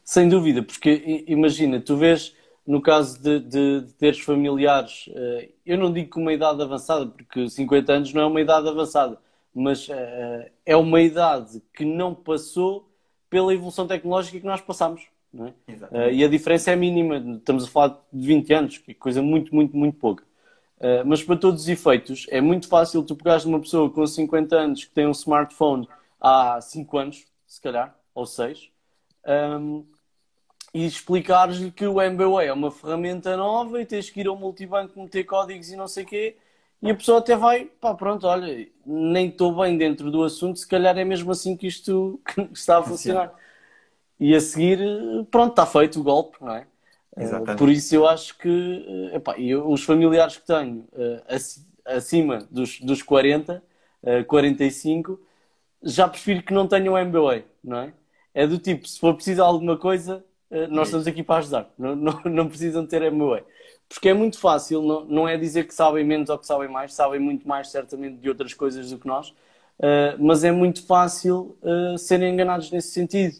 Sem dúvida, porque imagina, tu vês no caso de, de, de, teres familiares, eh, eu não digo com uma idade avançada, porque 50 anos não é uma idade avançada, mas eh, é uma idade que não passou pela evolução tecnológica que nós passamos. É? Uh, e a diferença é mínima, estamos a falar de 20 anos, que é coisa muito, muito, muito pouca. Uh, mas para todos os efeitos, é muito fácil tu pegares uma pessoa com 50 anos que tem um smartphone há 5 anos, se calhar, ou 6, um, e explicares-lhe que o MBA é uma ferramenta nova e tens que ir ao multibanco meter códigos e não sei o quê, e a pessoa até vai, pá, pronto, olha, nem estou bem dentro do assunto, se calhar é mesmo assim que isto [LAUGHS] está a funcionar. E a seguir, pronto, está feito o golpe, não é? Exatamente. Por isso eu acho que eh, epá, eu, os familiares que tenho uh, acima dos, dos 40, uh, 45, já prefiro que não tenham MBA, não é? É do tipo, se for preciso de alguma coisa, nós estamos aqui para ajudar. Não, não, não, precisam ter MBA. Porque é muito fácil, não, não é dizer que sabem menos ou que sabem mais, sabem muito mais certamente de outras coisas do que nós, uh, mas é muito fácil serem enganados nesse sentido.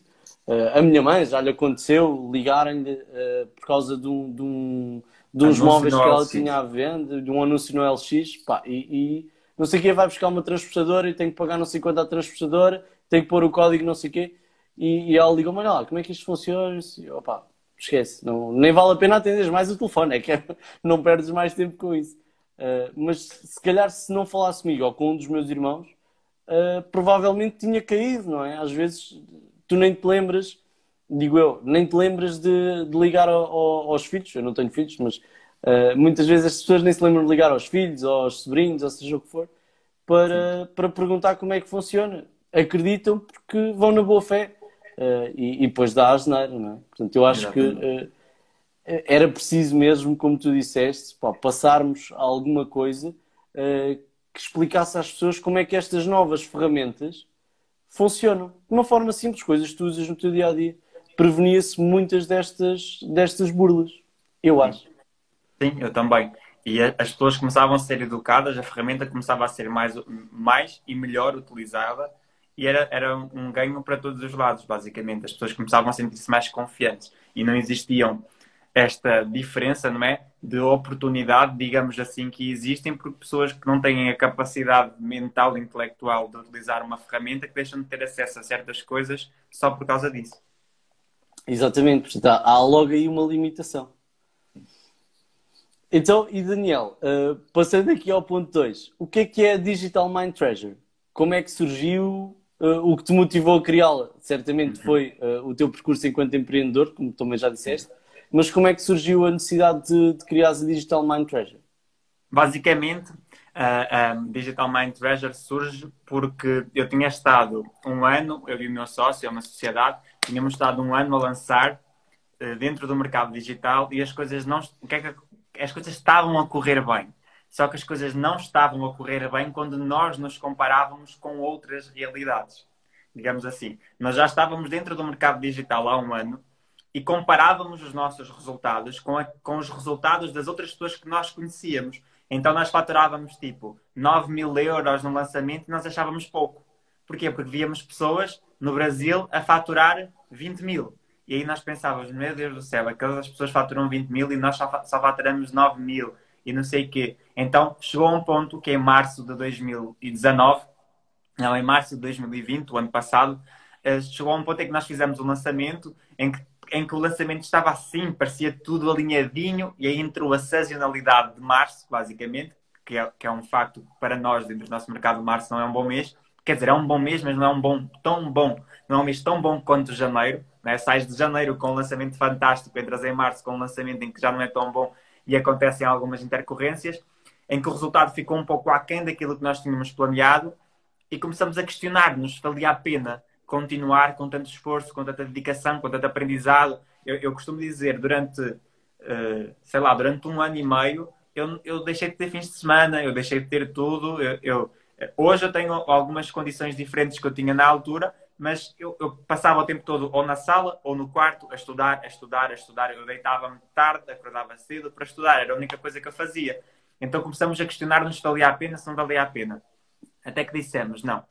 Uh, a minha mãe já lhe aconteceu ligarem-lhe uh, por causa de, um, de, um, de uns móveis que ela tinha à venda, de um anúncio no LX, pá, e, e não sei o quê, vai buscar uma transportadora e tem que pagar não sei quanto à transportadora, tem que pôr o código não sei o quê, e, e ela ligou-me, olha como é que isto funciona? E, opa, esquece, não, nem vale a pena atender mais o telefone, é que é, [LAUGHS] não perdes mais tempo com isso. Uh, mas se calhar se não falasse comigo ou com um dos meus irmãos, provavelmente tinha caído, não é? Às vezes tu nem te lembras, digo eu, nem te lembras de, de ligar ao, ao, aos filhos. Eu não tenho filhos, mas uh, muitas vezes as pessoas nem se lembram de ligar aos filhos, ou aos sobrinhos, ou seja o que for, para, para perguntar como é que funciona. Acreditam porque vão na boa fé uh, e, e, depois dá a asneira, não é? Portanto, eu acho Exatamente. que uh, era preciso mesmo, como tu disseste, pá, passarmos alguma coisa que explicasse às pessoas como é que estas novas ferramentas funcionam. De uma forma simples, coisas que tu usas no teu dia a dia. Prevenia-se muitas destas, destas burlas, eu acho. Sim, eu também. E as pessoas começavam a ser educadas, a ferramenta começava a ser mais, mais e melhor utilizada e era, era um ganho para todos os lados, basicamente. As pessoas começavam a sentir-se mais confiantes e não existiam esta diferença, não é? De oportunidade, digamos assim, que existem por pessoas que não têm a capacidade mental intelectual de utilizar uma ferramenta que deixam de ter acesso a certas coisas só por causa disso. Exatamente, portanto há logo aí uma limitação. Então, e Daniel, uh, passando aqui ao ponto 2, o que é que é Digital Mind Treasure? Como é que surgiu? Uh, o que te motivou a criá-la? Certamente uhum. foi uh, o teu percurso enquanto empreendedor, como também já disseste, mas como é que surgiu a necessidade de, de criar a Digital Mind Treasure? Basicamente, a, Digital Mind Treasure surge porque eu tinha estado um ano, eu e o meu sócio, é uma sociedade, tínhamos estado um ano a lançar uh, dentro do mercado digital e as coisas não, é as coisas estavam a correr bem. Só que as coisas não estavam a correr bem quando nós nos comparávamos com outras realidades. Digamos assim, nós já estávamos dentro do mercado digital há um ano e comparávamos os nossos resultados com, a, com os resultados das outras pessoas que nós conhecíamos. Então nós faturávamos tipo 9 mil euros no lançamento e nós achávamos pouco. Porquê? Porque víamos pessoas no Brasil a faturar 20 mil. E aí nós pensávamos, meu Deus do céu, aquelas pessoas faturam 20 mil e nós só, só faturamos 9 mil e não sei o quê. Então chegou a um ponto que em março de 2019, não, em março de 2020, o ano passado, eh, chegou a um ponto em que nós fizemos um lançamento em que, em que o lançamento estava assim, parecia tudo alinhadinho, e aí entrou a sazonalidade de março, basicamente, que é, que é um facto para nós, dentro do nosso mercado, março não é um bom mês. Quer dizer, é um bom mês, mas não é um bom tão bom, não é um mês tão bom quanto janeiro. Né? Sais de janeiro com um lançamento fantástico, entras em março com um lançamento em que já não é tão bom e acontecem algumas intercorrências, em que o resultado ficou um pouco aquém daquilo que nós tínhamos planeado e começamos a questionar-nos se valia a pena continuar com tanto esforço, com tanta dedicação, com tanto aprendizado. Eu, eu costumo dizer, durante, uh, sei lá, durante um ano e meio, eu, eu deixei de ter fins de semana, eu deixei de ter tudo. Eu, eu, hoje eu tenho algumas condições diferentes que eu tinha na altura, mas eu, eu, passava o tempo todo ou na sala ou no quarto a estudar, a estudar, a estudar. Eu deitava-me tarde, acordava cedo para estudar, era a única coisa que eu fazia. Então começamos a questionar-nos se valia a pena, se não valia a pena. Até que dissemos, não,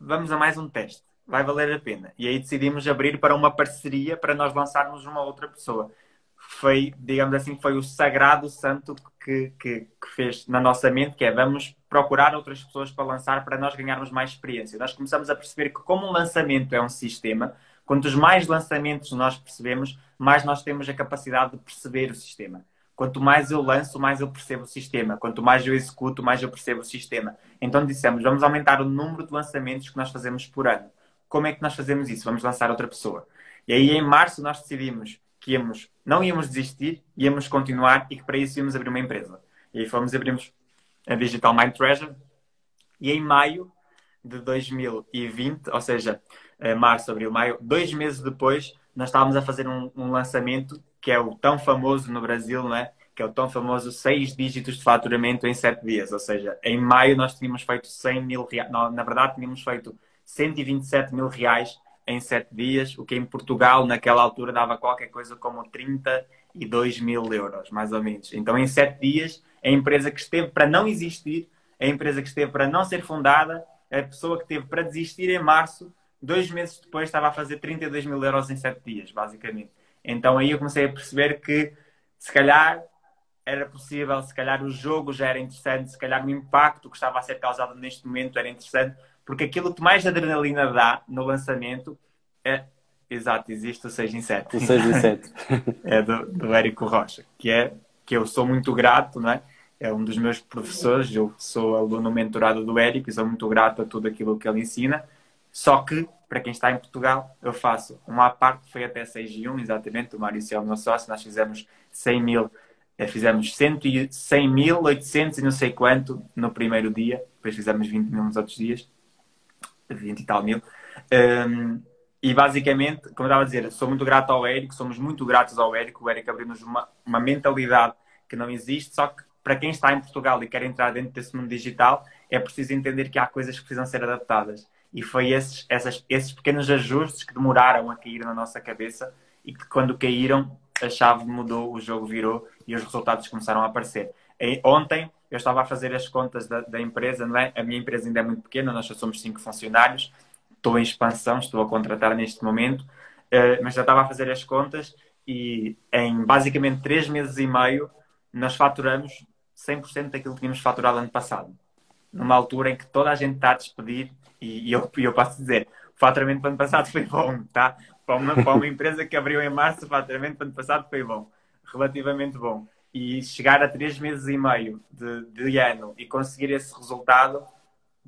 vamos a mais um teste, vai valer a pena. E aí decidimos abrir para uma parceria para nós lançarmos uma outra pessoa. Foi, digamos assim, foi o sagrado santo que, que, que fez na nossa mente, que é vamos procurar outras pessoas para lançar para nós ganharmos mais experiência. Nós começamos a perceber que como um lançamento é um sistema, quantos mais lançamentos nós percebemos, mais nós temos a capacidade de perceber o sistema. Quanto mais eu lanço, mais eu percebo o sistema. Quanto mais eu executo, mais eu percebo o sistema. Então dissemos, vamos aumentar o número de lançamentos que nós fazemos por ano. Como é que nós fazemos isso? Vamos lançar outra pessoa. E aí em março nós decidimos que íamos, não íamos desistir, íamos continuar e que para isso íamos abrir uma empresa. E aí fomos abrimos a Digital Mind Treasure. E em maio de 2020, ou seja, eh, março, abril, maio, dois meses depois, nós estávamos a fazer um, um lançamento que é o tão famoso no Brasil, não é? Que é o tão famoso seis dígitos de faturamento em sete dias. Ou seja, em maio nós tínhamos feito 100 mil reais, na verdade tínhamos feito 127 mil reais em sete dias, o que em Portugal naquela altura dava qualquer coisa como 32 mil euros, mais ou menos. Então em sete dias, a empresa que esteve para não existir, a empresa que esteve para não ser fundada, a pessoa que esteve para desistir em março, dois meses depois estava a fazer 32 mil euros em sete dias, basicamente. Então aí eu comecei a perceber que se calhar era possível, se calhar o jogo já era interessante, se calhar o impacto que estava a ser causado neste momento era interessante, porque aquilo que mais adrenalina dá no lançamento é. Exato, existe o 6 em 7. O 6 em 7. [LAUGHS] é do, do Érico Rocha, que é que eu sou muito grato, não é? É um dos meus professores, eu sou aluno mentorado do Érico e sou muito grato a tudo aquilo que ele ensina. Só que para quem está em Portugal, eu faço uma parte, foi até 6 de 1, exatamente, o Maurício é o meu sócio, nós fizemos 100 mil, eh, fizemos 100, 100 mil, 800 e não sei quanto no primeiro dia, depois fizemos 20 mil nos outros dias, 20 e tal mil. Um, e basicamente, como eu estava a dizer, sou muito grato ao Érico, somos muito gratos ao Érico, o Érico abriu-nos uma, uma mentalidade que não existe, só que para quem está em Portugal e quer entrar dentro desse mundo digital, é preciso entender que há coisas que precisam ser adaptadas. E foi esses, essas, esses pequenos ajustes que demoraram a cair na nossa cabeça e que quando caíram a chave mudou, o jogo virou e os resultados começaram a aparecer. E, ontem eu estava a fazer as contas da, da, empresa, não é? A minha empresa ainda é muito pequena, nós só somos cinco funcionários, estou em expansão, estou a contratar neste momento, uh, mas já estava a fazer as contas e em basicamente três meses e meio nós faturamos 100% daquilo que tínhamos faturado ano passado. Numa altura em que toda a gente está a despedir e, e eu, eu posso dizer, o faturamento do ano passado foi bom, tá? Para uma, para uma empresa que abriu em março, o faturamento do ano passado foi bom, relativamente bom. E chegar a três meses e meio de, de ano e conseguir esse resultado,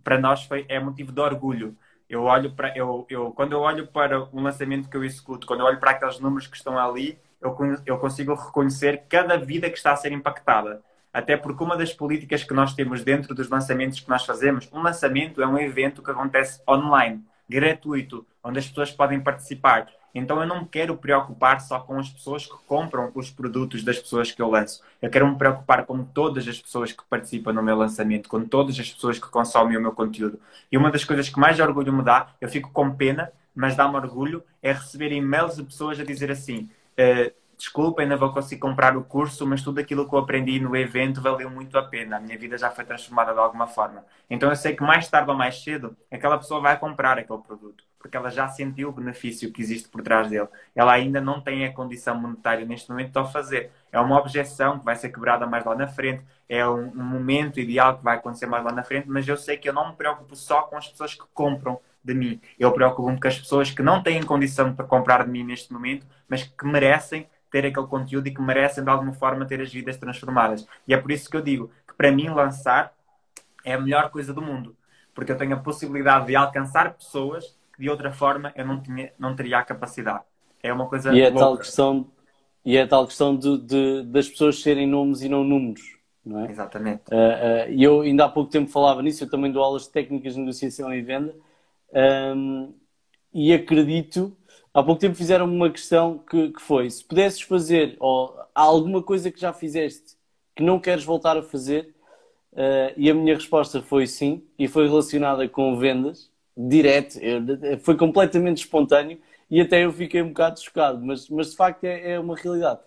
para nós foi, é motivo de orgulho. Eu olho para, eu, eu, quando eu olho para o lançamento que eu executo, quando eu olho para aqueles números que estão ali, eu, eu consigo reconhecer cada vida que está a ser impactada. Até porque uma das políticas que nós temos dentro dos lançamentos que nós fazemos, um lançamento é um evento que acontece online, gratuito, onde as pessoas podem participar. Então eu não quero preocupar só com as pessoas que compram os produtos das pessoas que eu lanço. Eu quero me preocupar com todas as pessoas que participam no meu lançamento, com todas as pessoas que consomem o meu conteúdo. E uma das coisas que mais orgulho me dá, eu fico com pena, mas dá-me orgulho, é receber e-mails de pessoas a dizer assim: uh, desculpa, ainda vou conseguir comprar o curso, mas tudo aquilo que eu aprendi no evento valeu muito a pena. A minha vida já foi transformada de alguma forma. Então eu sei que mais tarde ou mais cedo aquela pessoa vai comprar aquele produto porque ela já sentiu o benefício que existe por trás dele. Ela ainda não tem a condição monetária neste momento de o fazer. É uma objeção que vai ser quebrada mais lá na frente, é um, um momento ideal que vai acontecer mais lá na frente, mas eu sei que eu não me preocupo só com as pessoas que compram de mim. Eu preocupo-me com as pessoas que não têm condição para comprar de mim neste momento, mas que merecem ter aquele conteúdo e que merecem de alguma forma ter as vidas transformadas. E é por isso que eu digo que para mim lançar é a melhor coisa do mundo, porque eu tenho a possibilidade de alcançar pessoas de outra forma eu não, tinha, não teria a capacidade. É uma coisa. E é louca. tal questão, e é tal questão de, de, das pessoas serem nomes e não números. Não é? Exatamente. E uh, uh, eu ainda há pouco tempo falava nisso, eu também dou aulas de técnicas de negociação e venda um, e acredito, há pouco tempo fizeram-me uma questão que, que, foi, se pudesses fazer, ou há alguma coisa que já fizeste que não queres voltar a fazer, uh, e a minha resposta foi sim, e foi relacionada com vendas, direto, foi completamente espontâneo e até eu fiquei um bocado chocado, mas, mas de facto é, é uma realidade.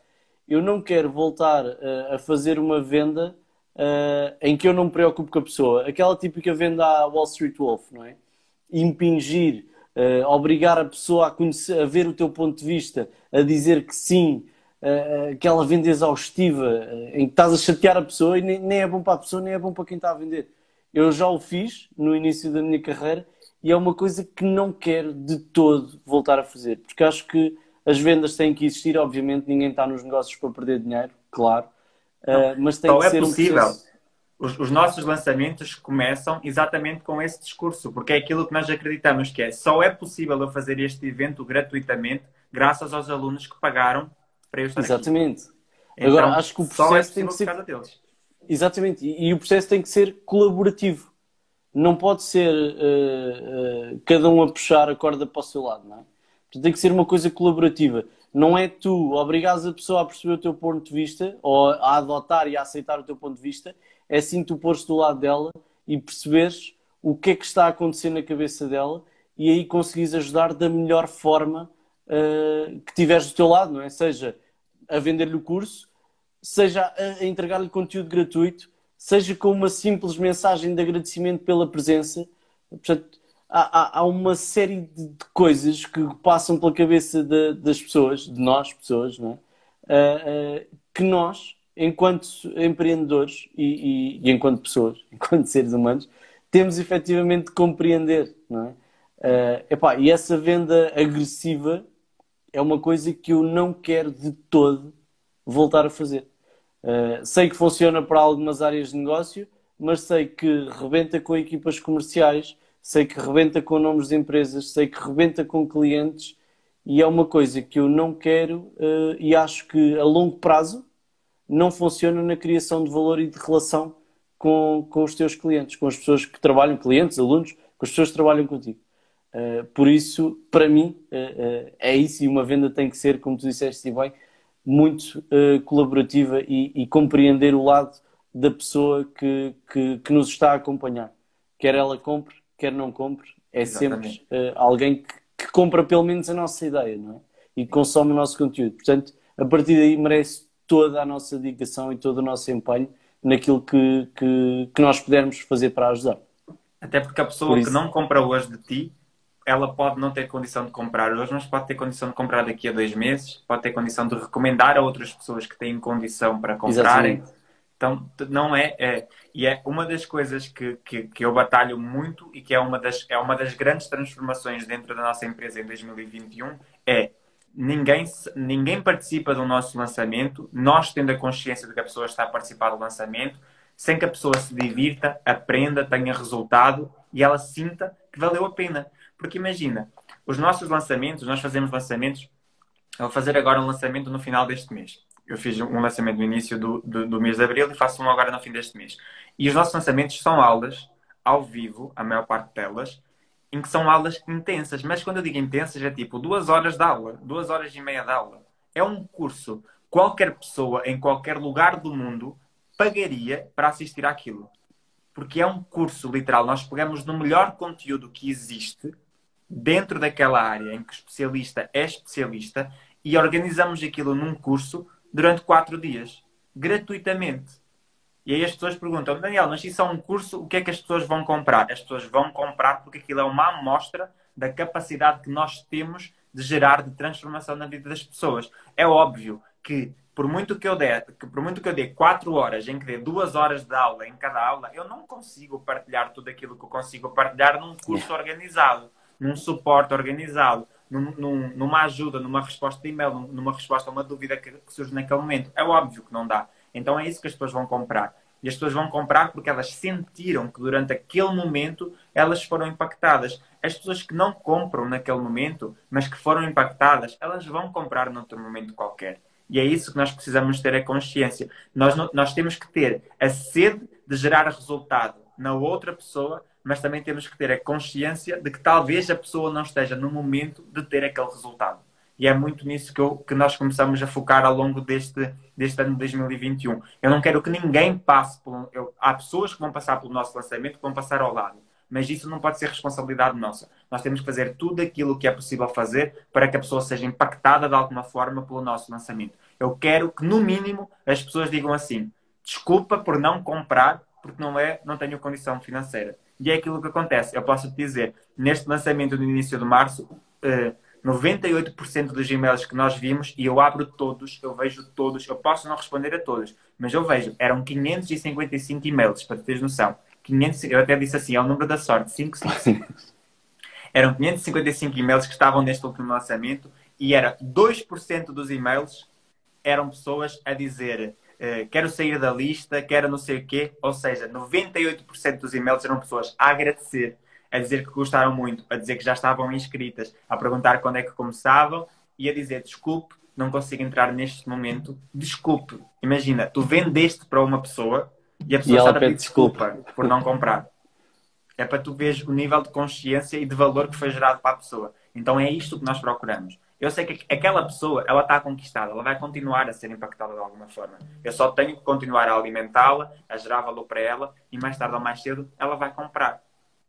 Eu não quero voltar uh, a fazer uma venda uh, em que eu não me preocupo com a pessoa. Aquela típica venda à Wall Street Wolf, não é? Impingir, uh, obrigar a pessoa a, conhecer, a ver o teu ponto de vista, a dizer que sim, aquela venda exaustiva em que estás a chatear a pessoa e nem, nem é bom para a pessoa, nem é bom para quem está a vender. Eu já o fiz no início da minha carreira e é uma coisa que não quero de todo voltar a fazer, porque acho que as vendas têm que existir, obviamente ninguém está nos negócios para perder dinheiro, claro, uh, mas tem Só que é ser possível. um processo... Os, os, nossos lançamentos começam exatamente com esse discurso, porque é aquilo que nós acreditamos que é só é possível eu fazer este evento gratuitamente graças aos alunos que pagaram para eu estar Exatamente. Aqui. Então, Agora, acho que o processo é tem que ser... Deles. Exatamente. E, e o processo tem que ser colaborativo não pode ser uh, uh, cada um a puxar a corda para o seu lado, não é? Portanto, tem que ser uma coisa colaborativa. Não é tu obrigares a pessoa a perceber o teu ponto de vista ou a adotar e a aceitar o teu ponto de vista, é sim tu pôres do lado dela e perceberes o que é que está a acontecer na cabeça dela e aí conseguires ajudar da melhor forma uh, que tiveres do teu lado, não é? Seja a vender-lhe o curso, seja a entregar-lhe conteúdo gratuito, seja com uma simples mensagem de agradecimento pela presença. Portanto, há, há uma série de coisas que passam pela cabeça de, das pessoas, de nós, pessoas, não é? Uh, uh, que nós, enquanto empreendedores e, e, e, enquanto pessoas, [LAUGHS] enquanto seres humanos, temos efetivamente de compreender, não é? Uh, epá, e essa venda agressiva é uma coisa que eu não quero de todo voltar a fazer. Uh, sei que funciona para algumas áreas de negócio, mas sei que rebenta com equipas comerciais, sei que rebenta com nomes de empresas, sei que rebenta com clientes e é uma coisa que eu não quero uh, e acho que a longo prazo não funciona na criação de valor e de relação com, com os teus clientes, com as pessoas que trabalham, clientes, alunos, com as pessoas que trabalham contigo. Uh, por isso, para mim, é isso e uma venda tem que ser, como tu disseste bem, muito uh, colaborativa e, e, compreender o lado da pessoa que, que, que, nos está a acompanhar. Quer ela compre, quer não compre, é Exatamente. sempre uh, alguém que, que, compra pelo menos a nossa ideia não é? e consome o nosso conteúdo. Portanto, a partir daí merece toda a nossa dedicação e todo o nosso empenho naquilo que, que, que nós pudermos fazer para ajudar. Até porque a pessoa Por que não compra hoje de ti ela pode não ter condição de comprar hoje, mas pode ter condição de comprar daqui a dois meses, pode ter condição de recomendar a outras pessoas que têm condição para comprarem. Exatamente. Então, não é, é, E é uma das coisas que, que, que, eu batalho muito e que é uma, das, é uma das grandes transformações dentro da nossa empresa em 2021 é ninguém, ninguém participa do nosso lançamento, nós tendo a consciência de que a pessoa está a participar do lançamento, sem que a pessoa se divirta, aprenda, tenha resultado e ela sinta que valeu a pena. Porque imagina, os nossos lançamentos, nós fazemos lançamentos, eu vou fazer agora um lançamento no final deste mês. eu fiz um lançamento no início do, do, do, mês de abril e faço um agora no fim deste mês. E os nossos lançamentos são aulas ao vivo, a maior parte delas, em que são aulas intensas. Mas quando eu digo intensas, é tipo duas horas de aula, duas horas e meia de aula. É um curso. Qualquer pessoa, em qualquer lugar do mundo, pagaria para assistir àquilo. Porque é um curso literal. Nós pegamos no melhor conteúdo que existe dentro daquela área em que o especialista é especialista e organizamos aquilo num curso durante quatro dias, gratuitamente. E aí as pessoas perguntam, Daniel, mas isso é um curso, o que é que as pessoas vão comprar? As pessoas vão comprar porque aquilo é uma amostra da capacidade que nós temos de gerar de transformação na vida das pessoas. É óbvio que por muito que eu dê, que por muito que eu dê quatro horas, em que dê duas horas de aula em cada aula, eu não consigo partilhar tudo aquilo que eu consigo partilhar num curso organizado, num suporte organizado, num, num, numa ajuda, numa resposta de e-mail, numa resposta a uma dúvida que, que surge naquele momento. É óbvio que não dá. Então é isso que as pessoas vão comprar. E as pessoas vão comprar porque elas sentiram que durante aquele momento elas foram impactadas. As pessoas que não compram naquele momento, mas que foram impactadas, elas vão comprar noutro momento qualquer. E é isso que nós precisamos ter a consciência. Nós, nós temos que ter a sede de gerar resultado na outra pessoa, mas também temos que ter a consciência de que talvez a pessoa não esteja no momento de ter aquele resultado. E é muito nisso que, eu, que nós começamos a focar ao longo deste, deste ano de 2021. Eu não quero que ninguém passe por. Eu, há pessoas que vão passar pelo nosso lançamento que vão passar ao lado. Mas isso não pode ser responsabilidade nossa. Nós temos que fazer tudo aquilo que é possível fazer para que a pessoa seja impactada de alguma forma pelo nosso lançamento. Eu quero que, no mínimo, as pessoas digam assim: desculpa por não comprar, porque não, é, não tenho condição financeira. E é aquilo que acontece. Eu posso te dizer, neste lançamento no início de março, uh, 98% dos e-mails que nós vimos, e eu abro todos, eu vejo todos, eu posso não responder a todos, mas eu vejo, eram 555 e-mails, para teres noção. 500, eu até disse assim, é o número da sorte, 555. [LAUGHS] eram 555 e-mails que estavam neste último lançamento e era 2% dos e-mails eram pessoas a dizer uh, quero sair da lista, quero não sei o quê, ou seja, 98% dos e-mails eram pessoas a agradecer a dizer que gostaram muito, a dizer que já estavam inscritas, a perguntar quando é que começavam e a dizer desculpe, não consigo entrar neste momento. Desculpe. Imagina, tu vendeste para uma pessoa e a pessoa e está a pedir desculpa, desculpa por não comprar. É para tu veres o nível de consciência e de valor que foi gerado para a pessoa. Então é isto que nós procuramos. Eu sei que aquela pessoa, ela está conquistada, ela vai continuar a ser impactada de alguma forma. Eu só tenho que continuar a alimentá-la, a gerar valor para ela e mais tarde ou mais cedo ela vai comprar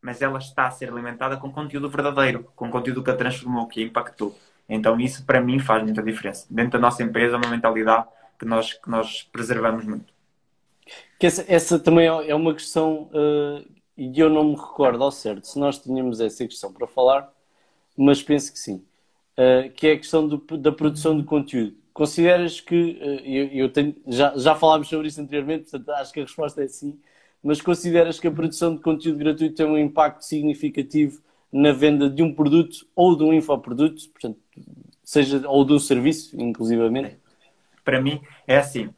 mas ela está a ser alimentada com conteúdo verdadeiro, com conteúdo que a transformou, que a impactou. Então isso para mim faz muita diferença. Dentro da nossa empresa é uma mentalidade que nós, que nós preservamos muito. Que essa, essa também é, é uma questão uh, e eu não me recordo ao certo se nós tínhamos essa questão para falar, mas penso que sim. Uh, que é a questão do, da produção de conteúdo. Consideras que, uh, eu, eu tenho, já, já falámos sobre isso anteriormente, portanto acho que a resposta é sim, mas consideras que a produção de conteúdo gratuito tem um impacto significativo na venda de um produto ou de um infoproduto, portanto, seja ou de um serviço, inclusivamente? Para mim, é assim.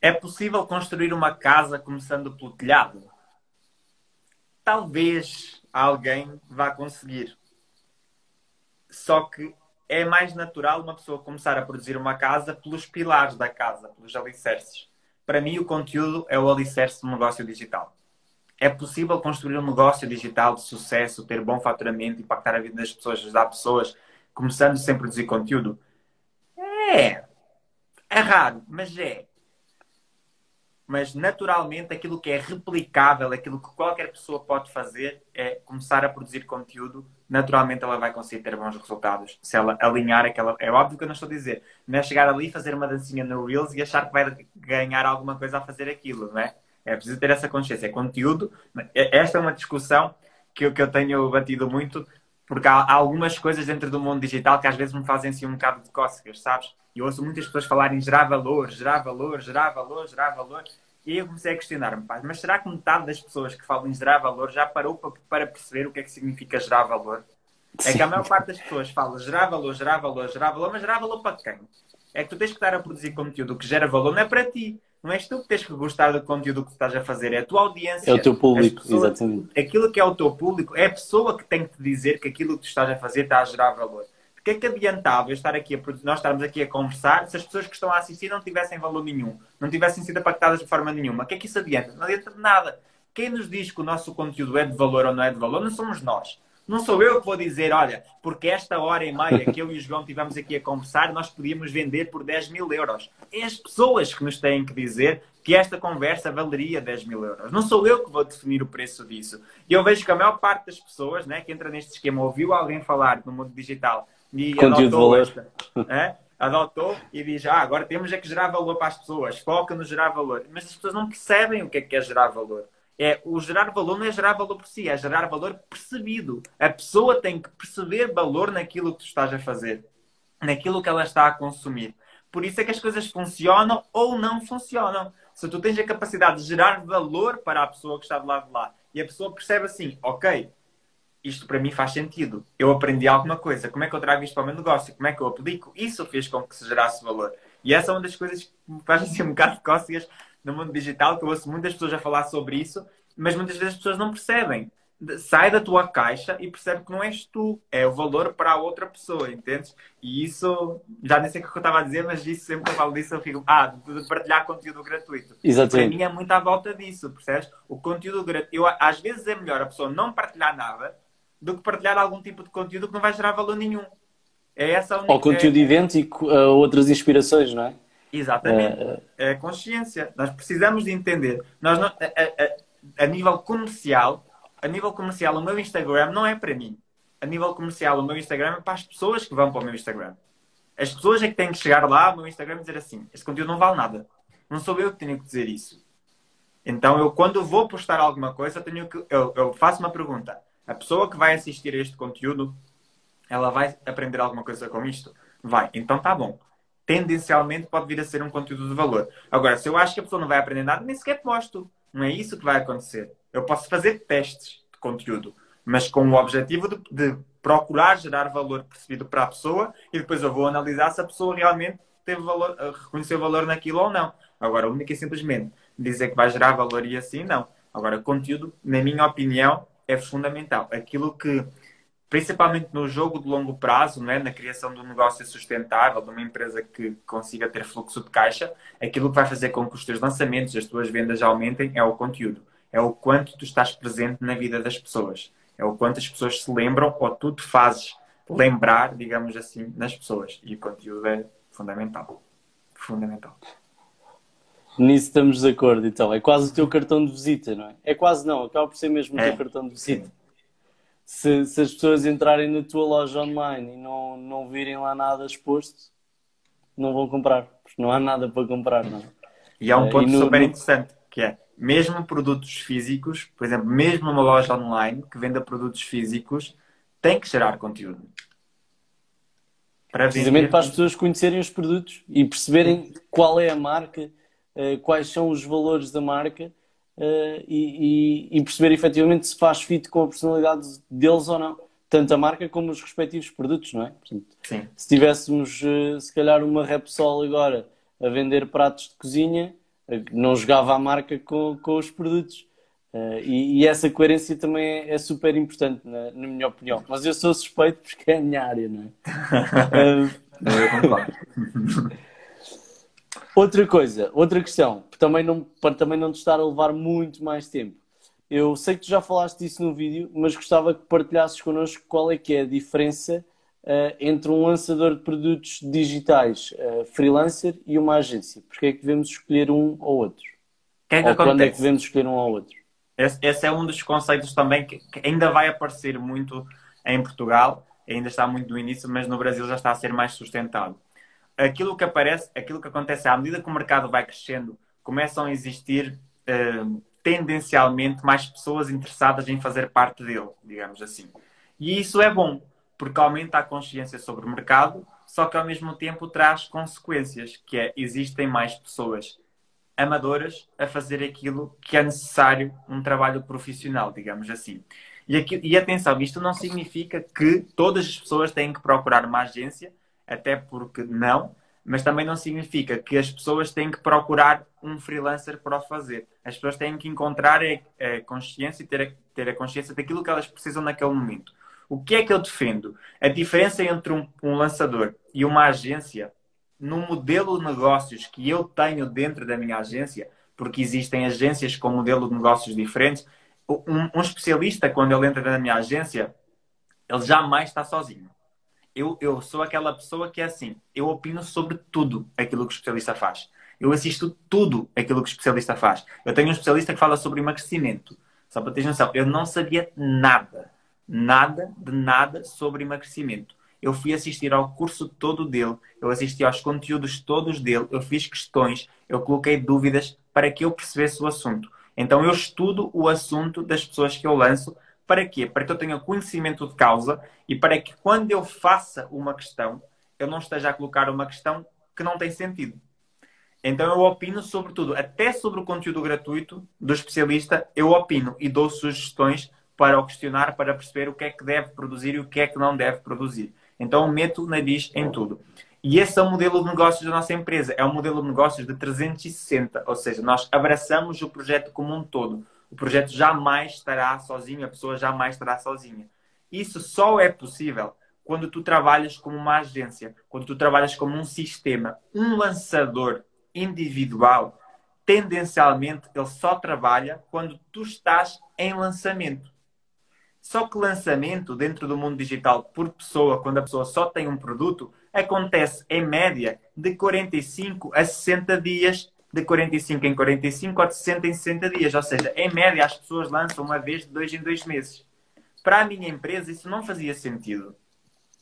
É possível construir uma casa começando pelo telhado? Talvez alguém vá conseguir. Só que é mais natural uma pessoa começar a produzir uma casa pelos pilares da casa, pelos alicerces para mim, o conteúdo é o alicerce do negócio digital. É possível construir um negócio digital de sucesso, ter bom faturamento, impactar a vida das pessoas, ajudar pessoas, começando sem produzir conteúdo? É. É raro, mas é. Mas naturalmente aquilo que é replicável, aquilo que qualquer pessoa pode fazer é começar a produzir conteúdo naturalmente ela vai conseguir ter bons resultados. Se ela alinhar aquela. É óbvio que eu não estou a dizer. Não é chegar ali, fazer uma dancinha no Reels e achar que vai ganhar alguma coisa a fazer aquilo, não é? É preciso ter essa consciência. É conteúdo. É, esta é uma discussão que eu, que eu tenho batido muito, porque há, há algumas coisas dentro do mundo digital que às vezes me fazem assim um bocado de cócegas, sabes? E eu ouço muitas pessoas falarem gerar valor, gerar valor, gerar valor, gerar valor. E aí eu comecei a questionar-me, mas será que metade das pessoas que falam em gerar valor já parou para perceber o que é que significa gerar valor? É que a maior parte das pessoas fala gerar valor, gerar valor, gerar valor, mas gerar valor para quem? É que tu tens que estar a produzir conteúdo que gera valor, não é para ti. Não és tu que tens que gostar do conteúdo que estás a fazer, é a tua audiência. É o teu público, pessoas, exatamente. Aquilo que é o teu público é a pessoa que tem que te dizer que aquilo que tu estás a fazer está a gerar valor. De que é que adiantava eu estar aqui a, nós estarmos aqui a conversar se as pessoas que estão a assistir não tivessem valor nenhum, não tivessem sido impactadas de forma nenhuma? O que é que isso adianta? Não adianta de nada. Quem nos diz que o nosso conteúdo é de valor ou não é de valor não somos nós. Não sou eu que vou dizer, olha, porque esta hora e meia que eu e o João tivemos aqui a conversar, nós podíamos vender por 10 mil euros. É as pessoas que nos têm que dizer que esta conversa valeria 10 mil euros. Não sou eu que vou definir o preço disso. E eu vejo que a maior parte das pessoas né, que entra neste esquema ouviu alguém falar no mundo digital e Conteúdo adotou esta. É? Adotou e diz, ah, agora temos é que gerar valor para as pessoas, foca no gerar valor. Mas as pessoas não percebem o que é que é gerar valor. É, o gerar valor não é gerar valor por si, é gerar valor percebido. A pessoa tem que perceber valor naquilo que tu estás a fazer, naquilo que ela está a consumir. Por isso é que as coisas funcionam ou não funcionam. Se tu tens a capacidade de gerar valor para a pessoa que está do lado de lá e a pessoa percebe assim, ok, isto para mim faz sentido. Eu aprendi alguma coisa. Como é que eu trago isto para o meu negócio? Como é que eu aplico? Isso fez com que se gerasse valor. E essa é uma das coisas que me faz assim um bocado de cócegas no mundo digital, que eu ouço muitas pessoas a falar sobre isso, mas muitas vezes as pessoas não percebem. Sai da tua caixa e percebe que não és tu, é o valor para a outra pessoa, entendes? E isso, já nem sei o que eu estava a dizer, mas isso sempre que eu falo disso eu fico, ah, de partilhar conteúdo gratuito. Exatamente. Para mim é muito à volta disso, percebes? O conteúdo gratuito, às vezes é melhor a pessoa não partilhar nada do que partilhar algum tipo de conteúdo que não vai gerar valor nenhum. É essa a única... Ou conteúdo idêntico a outras inspirações, não é? Exatamente. É, é a consciência. Nós precisamos de entender. Nós não, a, a, a, nível comercial, a nível comercial, o meu Instagram não é para mim. A nível comercial, o meu Instagram é para as pessoas que vão para o meu Instagram. As pessoas é que têm que chegar lá ao meu Instagram e dizer assim: este conteúdo não vale nada. Não sou eu que tenho que dizer isso. Então, eu, quando vou postar alguma coisa, tenho que, eu, eu faço uma pergunta. A pessoa que vai assistir a este conteúdo, ela vai aprender alguma coisa com isto? Vai. Então, tá bom tendencialmente pode vir a ser um conteúdo de valor. Agora, se eu acho que a pessoa não vai aprender nada, nem sequer posto. Não é isso que vai acontecer. Eu posso fazer testes de conteúdo, mas com o objetivo de, de procurar gerar valor percebido para a pessoa e depois eu vou analisar se a pessoa realmente teve valor, eh, reconheceu valor naquilo ou não. Agora, única e simplesmente dizer que vai gerar valor e assim, não. Agora, conteúdo, na minha opinião, é fundamental. Aquilo que principalmente no jogo de longo prazo, né, na criação de um negócio sustentável, de uma empresa que consiga ter fluxo de caixa, aquilo que vai fazer com que os teus lançamentos, as tuas vendas aumentem é o conteúdo. É o quanto tu estás presente na vida das pessoas. É o quanto as pessoas se lembram ou tu te fazes lembrar, digamos assim, nas pessoas. E o conteúdo é fundamental. Fundamental. Nisso estamos de acordo, então. É quase o teu cartão de visita, não é? É quase não, acaba por ser mesmo o teu é. cartão de visita. Sim se, se as pessoas entrarem na tua loja online e não, não virem lá nada exposto, não vão comprar, porque não há nada para comprar, não é? E há um eh, ponto no, super interessante, que é, mesmo produtos físicos, por exemplo, mesmo uma loja online que venda produtos físicos, tem que gerar conteúdo. Para Precisamente vender... para as pessoas conhecerem os produtos e perceberem qual é a marca, eh, quais são os valores da marca uh, e, e, perceber efetivamente se faz fit com a personalidade deles ou não. Tanto a marca como os respectivos produtos, não é? Portanto, Sim. Se tivéssemos, uh, se calhar, uma Repsol agora a vender pratos de cozinha, uh, não jogava a marca com, com os produtos. Uh, e, e, essa coerência também é, é super importante, na, na, minha opinião. Mas eu sou suspeito porque é a minha área, não é? [LAUGHS] uh, [LAUGHS] Outra coisa, outra questão, também não, para também não te estar a levar muito mais tempo. Eu sei que tu já falaste disso no vídeo, mas gostava que partilhasses connosco qual é que é a diferença uh, entre um lançador de produtos digitais uh, freelancer e uma agência. Porque é que devemos escolher um ou outro? Que é que ou acontece? quando é que devemos escolher um ou outro? Esse, esse é um dos conceitos também que, que ainda vai aparecer muito em Portugal, ainda está muito no início, mas no Brasil já está a ser mais sustentado aquilo que aparece, aquilo que acontece à medida que o mercado vai crescendo, começam a existir uh, tendencialmente mais pessoas interessadas em fazer parte dele, digamos assim. E isso é bom, porque aumenta a consciência sobre o mercado, só que ao mesmo tempo traz consequências, que é existem mais pessoas amadoras a fazer aquilo que é necessário um trabalho profissional, digamos assim. E, aqui, e atenção, isto não significa que todas as pessoas têm que procurar uma agência até porque não, mas também não significa que as pessoas têm que procurar um freelancer para o fazer. As pessoas têm que encontrar a, consciência e ter a, ter a consciência daquilo que elas precisam naquele momento. O que é que eu defendo? A diferença entre um, um lançador e uma agência, no modelo de negócios que eu tenho dentro da minha agência, porque existem agências com modelo de negócios diferentes, um, um especialista, quando ele entra na minha agência, ele jamais está sozinho. Eu, eu sou aquela pessoa que é assim, eu opino sobre tudo aquilo que o especialista faz. Eu assisto tudo aquilo que o especialista faz. Eu tenho um especialista que fala sobre emagrecimento. Só para teres noção, eu não sabia nada, nada de nada sobre emagrecimento. Eu fui assistir ao curso todo dele, eu assisti aos conteúdos todos dele, eu fiz questões, eu coloquei dúvidas para que eu percebesse o assunto. Então eu estudo o assunto das pessoas que eu lanço. Para quê? Para que eu tenha conhecimento de causa e para que quando eu faça uma questão, eu não esteja a colocar uma questão que não tem sentido. Então eu opino sobre tudo, até sobre o conteúdo gratuito do especialista, eu opino e dou sugestões para o questionar, para perceber o que é que deve produzir e o que é que não deve produzir. Então meto o nariz em tudo. E esse é o modelo de negócios da nossa empresa. É um modelo de negócios de 360, ou seja, nós abraçamos o projeto como um todo. O projeto jamais estará sozinho, a pessoa jamais estará sozinha. Isso só é possível quando tu trabalhas como uma agência, quando tu trabalhas como um sistema. Um lançador individual, tendencialmente, ele só trabalha quando tu estás em lançamento. Só que lançamento dentro do mundo digital por pessoa, quando a pessoa só tem um produto, acontece em média de 45 a 60 dias, de 45 em 45 ou de 60 em 60 dias. Ou seja, em média as pessoas lançam uma vez de dois em dois meses. Para a minha empresa isso não fazia sentido.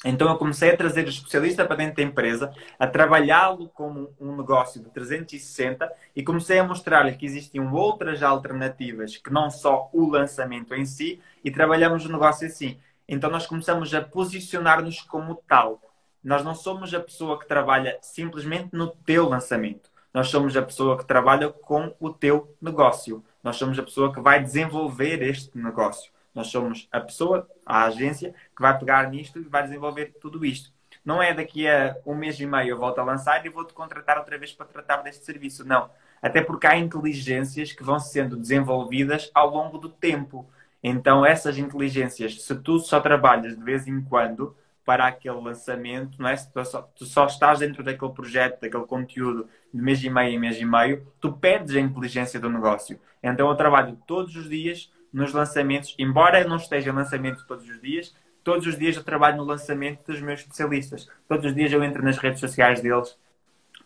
Então eu comecei a trazer o especialista para dentro da empresa, a trabalhá-lo como um negócio de 360 e comecei a mostrar-lhe que existiam outras alternativas que não só o lançamento em si e trabalhamos o negócio assim. Então nós começamos a posicionar-nos como tal. Nós não somos a pessoa que trabalha simplesmente no teu lançamento. Nós somos a pessoa que trabalha com o teu negócio. Nós somos a pessoa que vai desenvolver este negócio. Nós somos a pessoa, a agência, que vai pegar nisto e vai desenvolver tudo isto. Não é daqui a um mês e meio eu volto a lançar e vou-te contratar outra vez para tratar deste serviço. Não. Até porque há inteligências que vão sendo desenvolvidas ao longo do tempo. Então, essas inteligências, se tu só trabalhas de vez em quando para aquele lançamento, não é? Se tu só, tu só estás dentro daquele projeto, daquele conteúdo mês e meio em mês e meio, tu perdes a inteligência do negócio. Então, eu trabalho todos os dias nos lançamentos, embora não esteja lançamento todos os dias, todos os dias eu trabalho no lançamento dos meus especialistas. Todos os dias eu entro nas redes sociais deles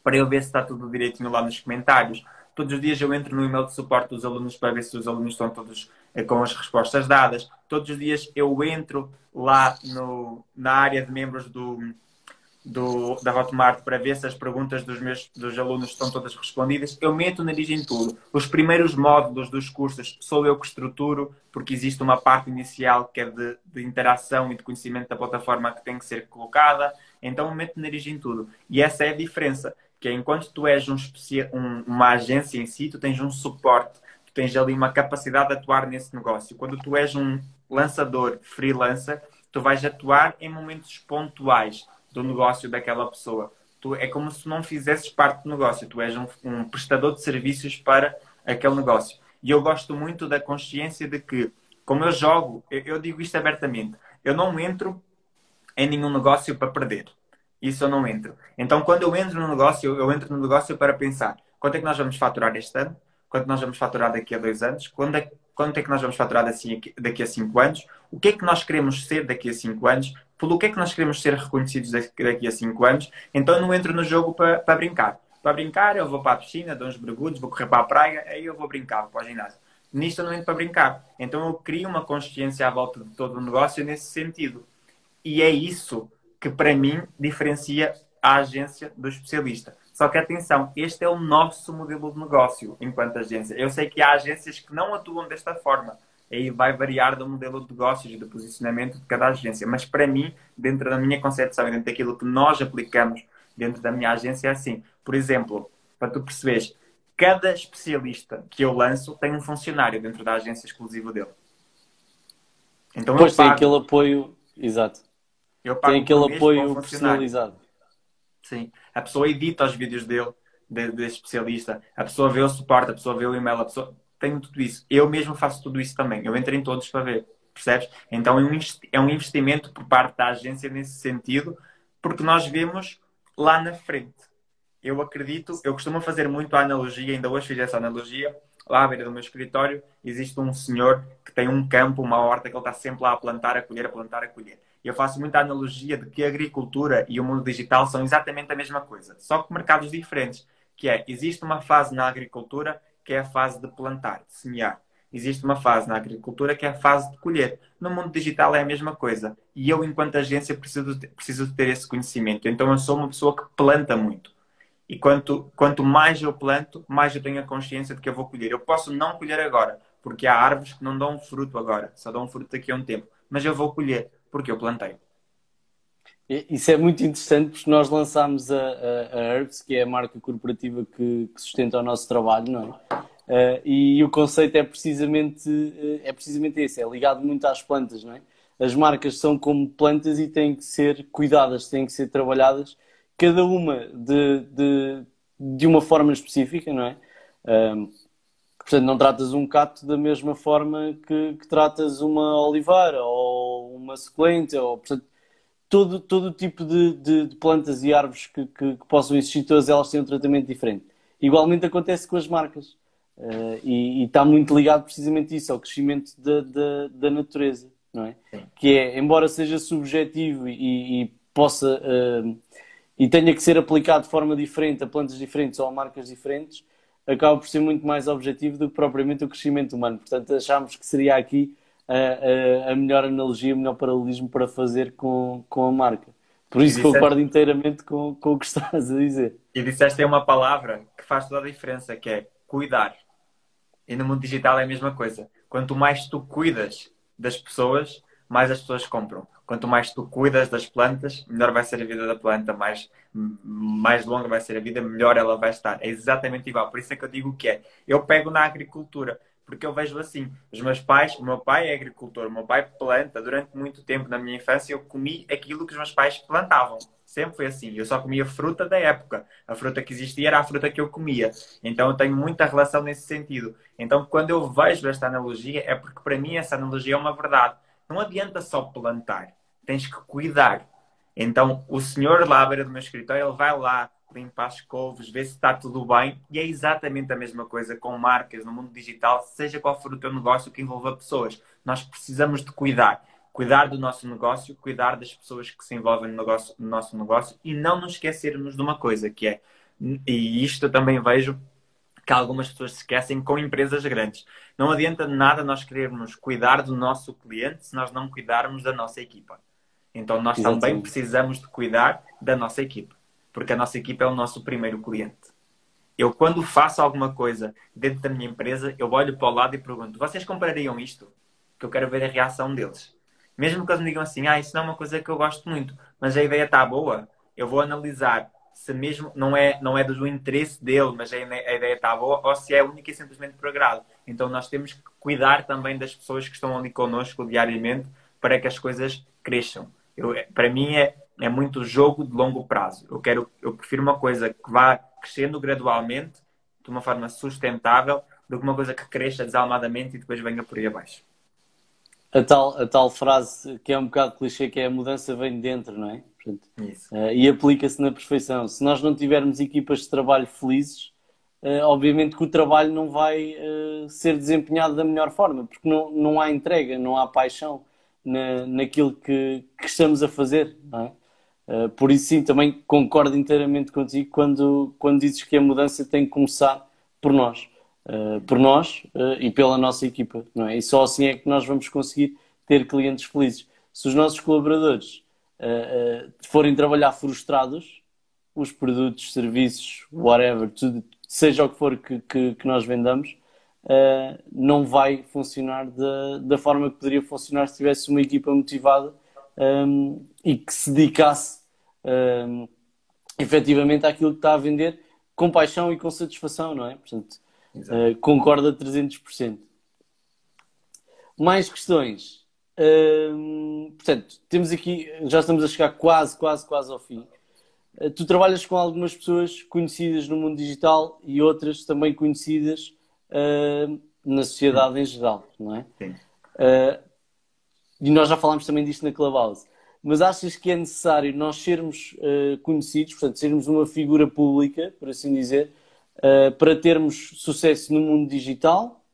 para eu ver se está tudo direitinho lá nos comentários. Todos os dias eu entro no e-mail de suporte dos alunos para ver se os alunos estão todos eh, com as respostas dadas. Todos os dias eu entro lá no, na área de membros do, do, da Hotmart para ver se as perguntas dos meus dos alunos estão todas respondidas. Eu meto o nariz em tudo. Os primeiros módulos dos cursos sou eu que estruturo, porque existe uma parte inicial que é de, de interação e de conhecimento da plataforma que tem que ser colocada. Então eu meto o nariz em tudo. E essa é a diferença, que é enquanto tu és um, um, uma agência em si, tu tens um suporte, tu tens ali uma capacidade de atuar nesse negócio. Quando tu és um lançador freelancer, tu vais atuar em momentos pontuais do negócio daquela pessoa. Tu, é como se não fizesses parte do negócio. Tu és um, um prestador de serviços para aquele negócio. E eu gosto muito da consciência de que, como eu jogo, eu, eu digo isto abertamente, eu não entro em nenhum negócio para perder. Isso eu não entro. Então, quando eu entro no negócio, eu entro no negócio para pensar quanto é que nós vamos faturar este ano, quanto nós vamos faturar daqui a dois anos, quando é, quanto é que nós vamos faturar daqui a cinco anos, o que é que nós queremos ser daqui a cinco anos, pelo que é que nós queremos ser reconhecidos daqui a 5 anos, então não entro no jogo para, para brincar. Para brincar, eu vou para a piscina, dou uns mergulhos, vou correr para a praia, aí eu vou brincar, vou para o ginásio. Nisto eu não entro para brincar. Então eu crio uma consciência à volta de todo o negócio nesse sentido. E é isso que, para mim, diferencia a agência do especialista. Só que atenção, este é o nosso modelo de negócio enquanto agência. Eu sei que há agências que não atuam desta forma aí vai variar do modelo de negócios e do posicionamento de cada agência. Mas para mim, dentro da minha concepção e dentro daquilo que nós aplicamos dentro da minha agência, é assim. Por exemplo, para tu perceberes, cada especialista que eu lanço tem um funcionário dentro da agência exclusiva dele. Então pois tem aquele apoio, exato. tem aquele apoio personalizado. Sim. A pessoa edita os vídeos dele, desse especialista, a pessoa vê o suporte, a pessoa vê o e-mail, a pessoa tenho tudo isso. Eu mesmo faço tudo isso também. Eu entro em todos para ver. percebes? Então é um investimento por parte da agência nesse sentido, porque nós vemos lá na frente. Eu acredito, eu costumo fazer muito a analogia, ainda hoje fiz essa analogia, lá à beira do meu escritório, existe um senhor que tem um campo, uma horta, que ele está sempre lá a plantar, a colher, a plantar, a colher. Eu faço muita analogia de que a agricultura e o mundo digital são exatamente a mesma coisa, só que mercados diferentes. Que é, existe uma fase na agricultura que é a fase de plantar, de semear. Existe uma fase na agricultura que é a fase de colher. No mundo digital é a mesma coisa. E eu, enquanto agência, preciso, preciso ter esse conhecimento. Então, eu sou uma pessoa que planta muito. E quanto, quanto mais eu planto, mais eu tenho a consciência de que eu vou colher. Eu posso não colher agora, porque há árvores que não dão fruto agora, só dão fruto daqui a um tempo. Mas eu vou colher, porque eu plantei. Isso é muito interessante porque nós lançámos a, a, a Herbs, que é a marca corporativa que, que sustenta o nosso trabalho, não é? Uh, e o conceito é precisamente, uh, é precisamente esse, é ligado muito às plantas, não é? As marcas são como plantas e têm que ser cuidadas, têm que ser trabalhadas, cada uma de, de, de uma forma específica, não é? Uh, portanto, não tratas um cato da mesma forma que, que tratas uma oliveira ou uma suculenta, ou, portanto, todo, todo tipo de, de, de plantas e árvores que, que, que possam existir, todas elas têm um tratamento diferente. Igualmente acontece com as marcas. Uh, e, está muito ligado precisamente isso, ao crescimento da, da, da natureza, não é? Sim. Que é, embora seja subjetivo e, e possa uh, e tenha que ser aplicado de forma diferente a plantas diferentes ou a marcas diferentes, acaba por ser muito mais objetivo do que propriamente o crescimento humano. Portanto, achámos que seria aqui a, a, a melhor analogia, o melhor paralelismo para fazer com, com a marca. Por isso disseste... concordo inteiramente com, com o que estás a dizer. E disseste aí uma palavra que faz toda a diferença, que é cuidar. E no mundo digital é a mesma coisa. Quanto mais tu cuidas das pessoas, mais as pessoas compram. Quanto mais tu cuidas das plantas, melhor vai ser a vida da planta, mais, mais longa vai ser a vida, melhor ela vai estar. É exatamente igual. Por isso é que eu digo que é. Eu pego na agricultura, porque eu vejo assim. Os meus pais, o meu pai é agricultor, o meu pai planta. Durante muito tempo na minha infância eu comi aquilo que os meus pais plantavam. Sempre foi assim. Eu só comia fruta da época. A fruta que existia era a fruta que eu comia. Então eu tenho muita relação nesse sentido. Então quando eu vejo esta analogia, é porque para mim essa analogia é uma verdade. Não adianta só plantar. Tens que cuidar. Então o senhor lá à beira do meu escritório, ele vai lá, limpa as couves, vê se está tudo bem. E é exatamente a mesma coisa com marcas no mundo digital, seja qual for o teu negócio que envolva pessoas. Nós precisamos de cuidar cuidar do nosso negócio, cuidar das pessoas que se envolvem no, negócio, no nosso negócio e não nos esquecermos de uma coisa que é, e isto eu também vejo que algumas pessoas se esquecem com empresas grandes. Não adianta nada nós querermos cuidar do nosso cliente se nós não cuidarmos da nossa equipa. Então nós Exatamente. também precisamos de cuidar da nossa equipa, porque a nossa equipa é o nosso primeiro cliente. Eu, quando faço alguma coisa dentro da minha empresa, eu olho para o lado e pergunto: vocês comprariam isto? Que eu quero ver a reação deles. Mesmo que eles me digam assim, ah, isso não é uma coisa que eu gosto muito, mas a ideia está boa, eu vou analisar se mesmo não é, não é do interesse dele, mas a, a ideia está boa, ou se é única e simplesmente por agrado. Então nós temos que cuidar também das pessoas que estão ali connosco diariamente para que as coisas cresçam. Eu, para mim é, é muito jogo de longo prazo. Eu quero, eu prefiro uma coisa que vá crescendo gradualmente, de uma forma sustentável, do que uma coisa que cresça desalmadamente e depois venha por aí abaixo a tal, a tal frase que é um bocado clichê, que é a mudança vem de dentro, não é? Portanto, uh, e aplica-se na perfeição. Se nós não tivermos equipas de trabalho felizes, uh, obviamente que o trabalho não vai uh, ser desempenhado da melhor forma, porque não, não há entrega, não há paixão na, naquilo que, que estamos a fazer, é? por isso, sim, também concordo inteiramente contigo quando, quando dizes que a mudança tem que começar por nós. Eh, por nós uh, e pela nossa equipa, não é? E só assim é que nós vamos conseguir ter clientes felizes. Se os nossos colaboradores uh, forem trabalhar frustrados, os produtos, serviços, whatever, tudo, seja o que for que, que, que nós vendamos, não vai funcionar da, da forma que poderia funcionar se tivesse uma equipa motivada um, ehm, e que se dedicasse um, ehm, efetivamente àquilo que está a vender com paixão e com satisfação, não é? Portanto, Uh, concordo a 300%. Mais questões. Uh, portanto, temos aqui, já estamos a chegar quase, quase, quase ao fim. Uh, tu trabalhas com algumas pessoas conhecidas no mundo digital e outras também conhecidas na sociedade em geral, não é? Sim. e nós já falámos também disto na Clubhouse, mas achas que é necessário nós sermos uh, conhecidos, portanto, sermos uma figura pública, por assim dizer, uh, para termos sucesso no mundo digital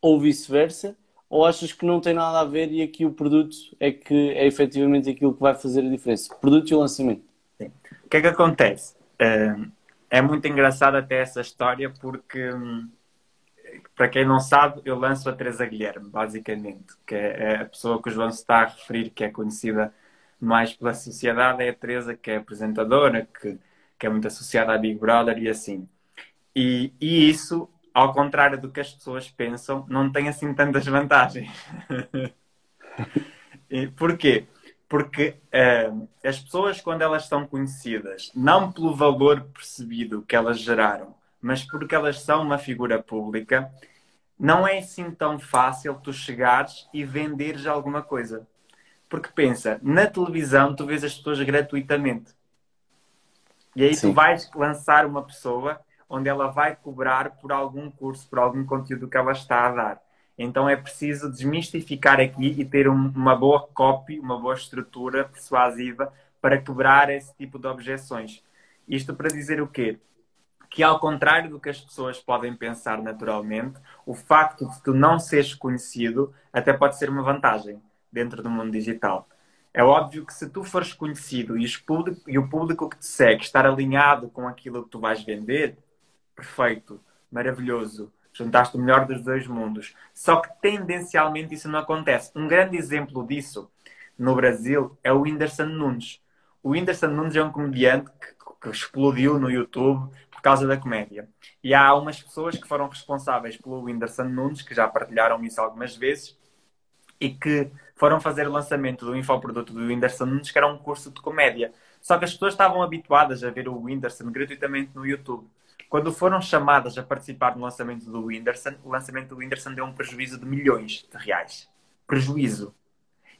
ou vice-versa? Ou achas que não tem nada a ver e aqui o produto é que é efetivamente aquilo que vai fazer a diferença? O produto e o lançamento. Sim. O que é que acontece? Uh, é muito engraçado até essa história porque, hum, para quem não sabe, eu lanço a Teresa Guilherme, basicamente, que é a pessoa que o João está a referir, que é conhecida mais pela sociedade, é a Teresa, que é apresentadora, que, que é muito associada à Big Brother e assim. E, e isso ao contrário do que as pessoas pensam, não tem assim tantas vantagens. [LAUGHS] e porquê? Porque uh, as pessoas, quando elas são conhecidas, não pelo valor percebido que elas geraram, mas porque elas são uma figura pública, não é assim tão fácil tu chegares e venderes alguma coisa. Porque pensa, na televisão tu vês as pessoas gratuitamente. E aí Sim. tu vais lançar uma pessoa onde ela vai cobrar por algum curso, por algum conteúdo que ela está a dar. Então é preciso desmistificar aqui e ter um, uma boa copy, uma boa estrutura persuasiva para quebrar esse tipo de objeções. Isto para dizer o quê? Que ao contrário do que as pessoas podem pensar naturalmente, o facto de tu não seres conhecido até pode ser uma vantagem dentro do mundo digital. É óbvio que se tu fores conhecido e, público, e o público que te segue estar alinhado com aquilo que tu vais vender, perfeito, maravilhoso, juntaste o melhor dos dois mundos. Só que tendencialmente isso não acontece. Um grande exemplo disso no Brasil é o Whindersson Nunes. O Whindersson Nunes é um comediante que, que explodiu no YouTube causa da comédia. E há umas pessoas que foram responsáveis pelo Whindersson Nunes, que já partilharam isso algumas vezes, e que foram fazer o lançamento do infoproduto do Whindersson Nunes, que era um curso de comédia. Só que as pessoas estavam habituadas a ver o Whindersson gratuitamente no YouTube. Quando foram chamadas a participar no lançamento do Whindersson, o lançamento do Whindersson deu um prejuízo de milhões de reais. Prejuízo.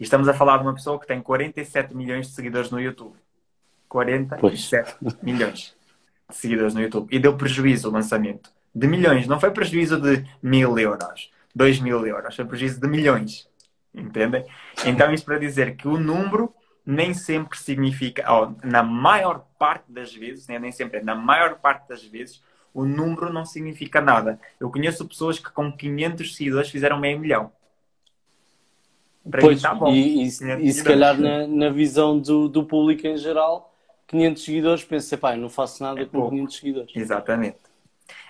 E estamos a falar de uma pessoa que tem 47 milhões de seguidores no YouTube. 47 pois. milhões seguidores no YouTube. E deu prejuízo o lançamento. De milhões. Não foi prejuízo de mil euros, dois mil euros. Foi prejuízo de milhões. Entendem? Então, isto para dizer que o número nem sempre significa, ou na maior parte das vezes, né, nem sempre, na maior parte das vezes, o número não significa nada. Eu conheço pessoas que com 500 seguidores fizeram meio milhão. Para pois, mim está bom. E, e, e se calhar na, na visão do, do público em geral, 500 seguidores, pensa, pá, não faço nada é com pouco. 500 seguidores. Exatamente.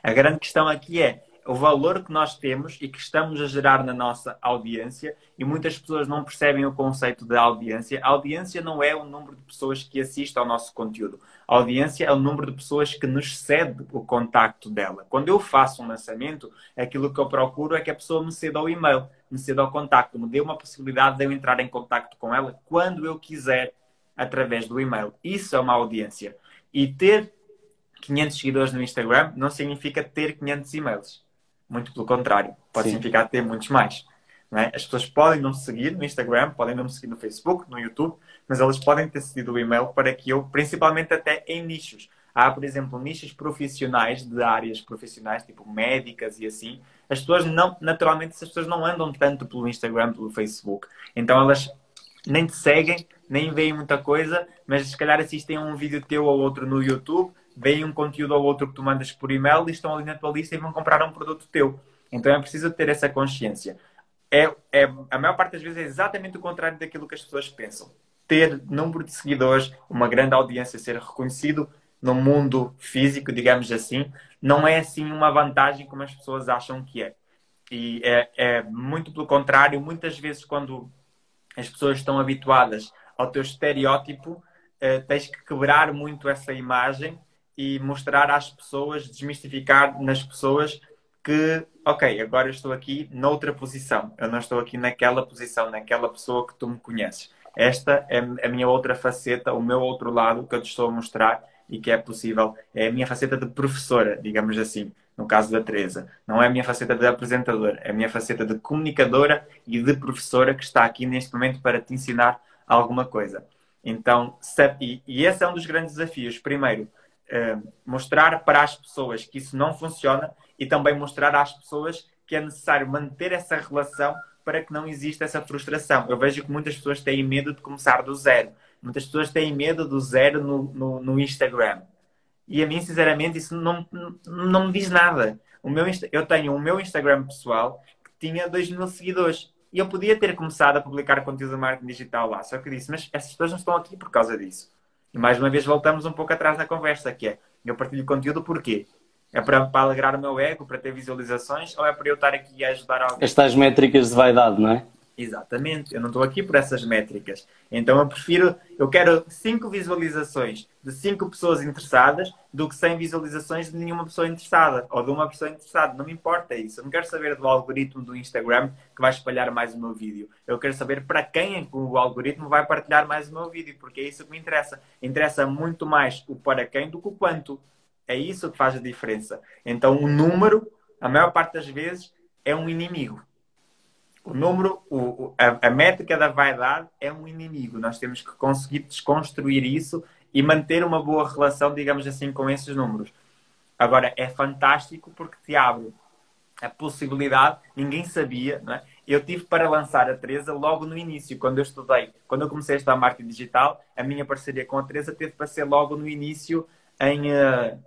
A grande questão aqui é, o valor que nós temos e que estamos a gerar na nossa audiência e muitas pessoas não percebem o conceito de audiência. A audiência não é o número de pessoas que assistem ao nosso conteúdo. A audiência é o número de pessoas que nos cede o contacto dela. Quando eu faço um lançamento, aquilo que eu procuro é que a pessoa me ceda o e-mail, me ceda o contacto, me dê uma possibilidade de eu entrar em contacto com ela quando eu quiser através do e-mail. Isso é uma audiência. E ter 500 seguidores no Instagram não significa ter 500 e-mails. Muito pelo contrário, pode Sim. significar ter muitos mais. É? As pessoas podem não me seguir no Instagram, podem não me seguir no Facebook, no YouTube, mas elas podem ter seguido o e-mail para que eu, principalmente até em nichos. Há, por exemplo, nichos profissionais de áreas profissionais, tipo médicas e assim. As pessoas não, naturalmente, as pessoas não andam tanto pelo Instagram, pelo Facebook. Então elas nem te seguem, nem veem muita coisa, mas se calhar assistem a um vídeo teu ou outro no YouTube veem um conteúdo ou outro que tu mandas por e-mail e estão ali na tua lista e vão comprar um produto teu. Então é preciso ter essa consciência. É, é, a maior parte das vezes é exatamente o contrário daquilo que as pessoas pensam. Ter número de seguidores, uma grande audiência, ser reconhecido no mundo físico, digamos assim, não é assim uma vantagem como as pessoas acham que é. E é, é muito pelo contrário, muitas vezes quando as pessoas estão habituadas ao teu estereótipo, eh, tens que quebrar muito essa imagem e mostrar às pessoas, desmistificar nas pessoas que, ok, agora eu estou aqui noutra posição, eu não estou aqui naquela posição, naquela pessoa que tu me conheces. Esta é a minha outra faceta, o meu outro lado que eu te estou a mostrar e que é possível. É a minha faceta de professora, digamos assim, no caso da Teresa. Não é a minha faceta de apresentadora, é a minha faceta de comunicadora e de professora que está aqui neste momento para te ensinar alguma coisa. Então, e, e esse é um dos grandes desafios. Primeiro, eh, mostrar para as pessoas que isso não funciona e também mostrar às pessoas que é necessário manter essa relação para que não exista essa frustração. Eu vejo que muitas pessoas têm medo de começar do zero. Muitas pessoas têm medo do zero no, no, no Instagram. E a mim, sinceramente, isso não, não, não me diz nada. O meu, eu tenho o meu Instagram pessoal que tinha 2 mil seguidores. E eu podia ter começado a publicar conteúdo de marketing digital lá. Só que disse, mas essas pessoas não estão aqui por causa disso. E mais uma vez voltamos um pouco atrás na conversa, que é, eu partilho conteúdo porquê? É para, para alegrar o meu ego, para ter visualizações, ou é para eu estar aqui a ajudar alguém? Estas métricas de vaidade, não é? Exatamente, eu não estou aqui por essas métricas. Então eu prefiro, eu quero 5 visualizações de 5 pessoas interessadas do que 100 visualizações de nenhuma pessoa interessada ou de uma pessoa interessada. Não me importa isso. Eu não quero saber do algoritmo do Instagram que vai espalhar mais o meu vídeo. Eu quero saber para quem é o algoritmo vai partilhar mais o meu vídeo, porque é isso que me interessa. Interessa muito mais o para quem do que o quanto. É isso que faz a diferença. Então o número, a maior parte das vezes, é um inimigo o número, o, a, a, métrica da vaidade é um inimigo. Nós temos que conseguir desconstruir isso e manter uma boa relação, digamos assim, com esses números. Agora, é fantástico porque te abre a possibilidade, ninguém sabia, não é? Eu tive para lançar a Teresa logo no início, quando eu estudei, quando eu comecei a estudar marketing digital, a minha parceria com a Teresa teve para ser logo no início em uh,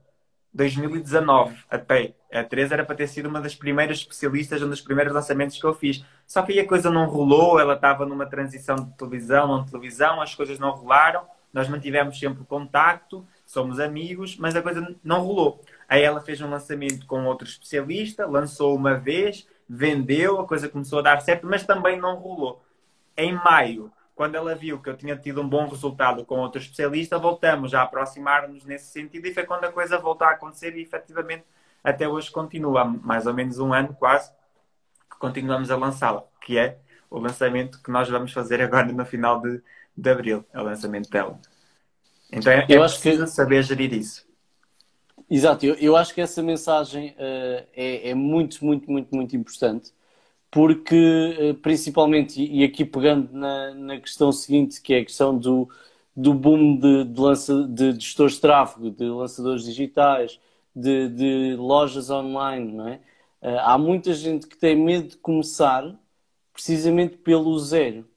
2019 até. A Teresa era para ter sido uma das primeiras especialistas, um dos primeiros lançamentos que eu fiz. Só que aí a coisa não rolou, ela estava numa transição de televisão, não televisão, as coisas não rolaram, nós mantivemos sempre contacto, somos amigos, mas a coisa não rolou. Aí ela fez um lançamento com outro especialista, lançou uma vez, vendeu, a coisa começou a dar certo, mas também não rolou. Em maio quando ela viu que eu tinha tido um bom resultado com outro especialista, voltamos a aproximar-nos nesse sentido e foi quando a coisa voltou a acontecer e efetivamente até hoje continua, há mais ou menos um ano quase, que continuamos a lançá-la, que é o lançamento que nós vamos fazer agora no final de, de abril, é o lançamento dela. Então é, eu é acho preciso que... saber gerir isso. Exato, eu, eu acho que essa mensagem uh, é, é muito, muito, muito, muito importante porque eh, principalmente, e aqui pegando na, na questão seguinte, que é a questão do, do boom de, de, lança, de gestores de tráfego, de lançadores digitais, de, de lojas online, não é? Eh, há muita gente que tem medo de começar precisamente pelo zero.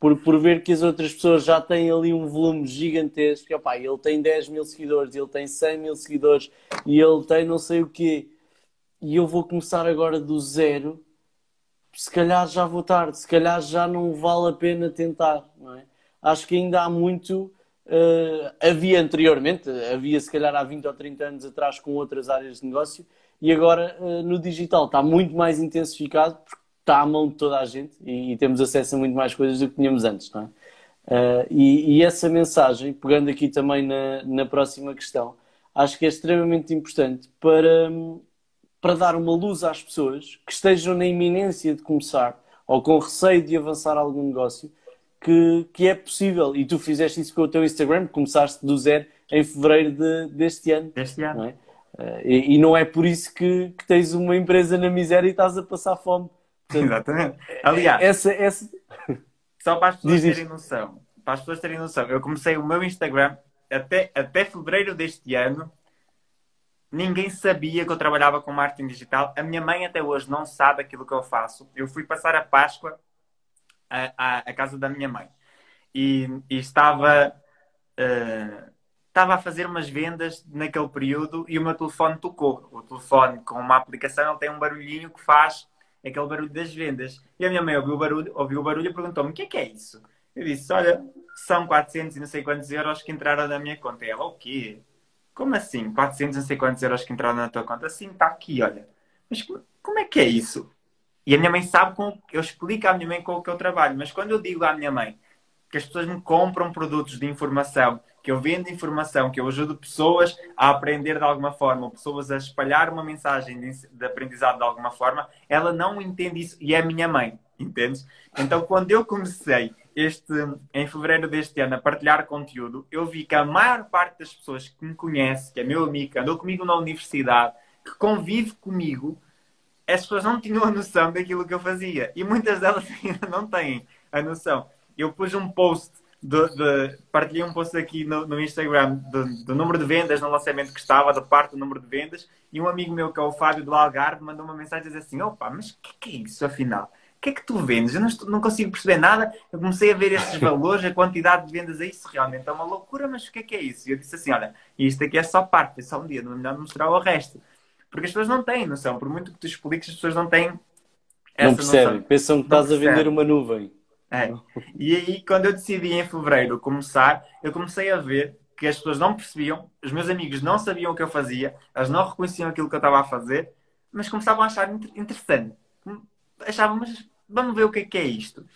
Por, por ver que as outras pessoas já têm ali um volume gigantesco. Opa, ele tem 10 mil seguidores, ele tem 100 mil seguidores e ele tem não sei o quê. E eu vou começar agora do zero se calhar já vou tarde, se calhar já não vale a pena tentar, não é? Acho que ainda há muito. Uh, havia anteriormente, havia se calhar há 20 ou 30 anos atrás com outras áreas de negócio e agora uh, no digital está muito mais intensificado porque está à mão de toda a gente e, e temos acesso a muito mais coisas do que tínhamos antes, não é? Uh, e, e, essa mensagem, pegando aqui também na, na próxima questão, acho que é extremamente importante para, para dar uma luz às pessoas que estejam na iminência de começar ou com receio de avançar algum negócio, que, que é possível. E tu fizeste isso com o teu Instagram, começaste do zero em fevereiro de, deste ano. Deste ano. Não é? Eh, e, e, não é por isso que, que, tens uma empresa na miséria e estás a passar fome. Portanto, Exatamente. Aliás, essa, essa... só para as pessoas terem noção, para as pessoas terem noção, eu comecei o meu Instagram até, até fevereiro deste ano Ninguém sabia que eu trabalhava com marketing digital. A minha mãe até hoje não sabe aquilo que eu faço. Eu fui passar a Páscoa à, à, casa da minha mãe e, e estava, uh, estava a fazer umas vendas naquele período e o meu telefone tocou. O telefone com uma aplicação ele tem um barulhinho que faz aquele barulho das vendas. E a minha mãe ouviu o barulho, ouviu o barulho e perguntou-me: o que é que é isso? Eu disse: olha, são 400 e não sei quantos euros que entraram na minha conta. E ela: o quê? Como assim? 400 não sei quantos euros que entraram na tua conta? Sim, está aqui, olha. Mas como é que é isso? E a minha mãe sabe com eu explico à minha mãe com o que eu trabalho, mas quando eu digo à minha mãe que as pessoas me compram produtos de informação, que eu vendo informação, que eu ajudo pessoas a aprender de alguma forma, pessoas a espalhar uma mensagem de, de aprendizado de alguma forma, ela não entende isso e é minha mãe, entendes? Então, quando eu comecei este, em fevereiro deste ano a partilhar conteúdo, eu vi que a maior parte das pessoas que me conhece, que é meu amigo, que andou comigo na universidade, que convive comigo, as pessoas não tinham a noção daquilo que eu fazia. E muitas delas [LAUGHS] ainda não têm a noção. Eu pus um post, de, de partilhei um post aqui no, no Instagram do, do, número de vendas no lançamento que estava, da parte do número de vendas, e um amigo meu, que é o Fábio do Algarve, mandou uma mensagem a dizer assim: opa, mas o que, que é isso afinal? Que é que tu vendes? Eu não, estou, não, consigo perceber nada. Eu comecei a ver esses [LAUGHS] valores, a quantidade de vendas, é isso realmente é uma loucura, mas o que é que é isso? E eu disse assim, olha, isto aqui é só parte, é só um dia, não é melhor mostrar o resto. Porque as pessoas não têm noção, por muito que tu expliques, as pessoas não têm essa Não percebem, noção. pensam que estás a vender uma nuvem. É. E aí, quando eu decidi em fevereiro começar, eu comecei a ver que as pessoas não percebiam, os meus amigos não sabiam o que eu fazia, elas não reconheciam aquilo que eu estava a fazer, mas começavam a achar interessante. Achavam, mas vamos ver o que é que é isto.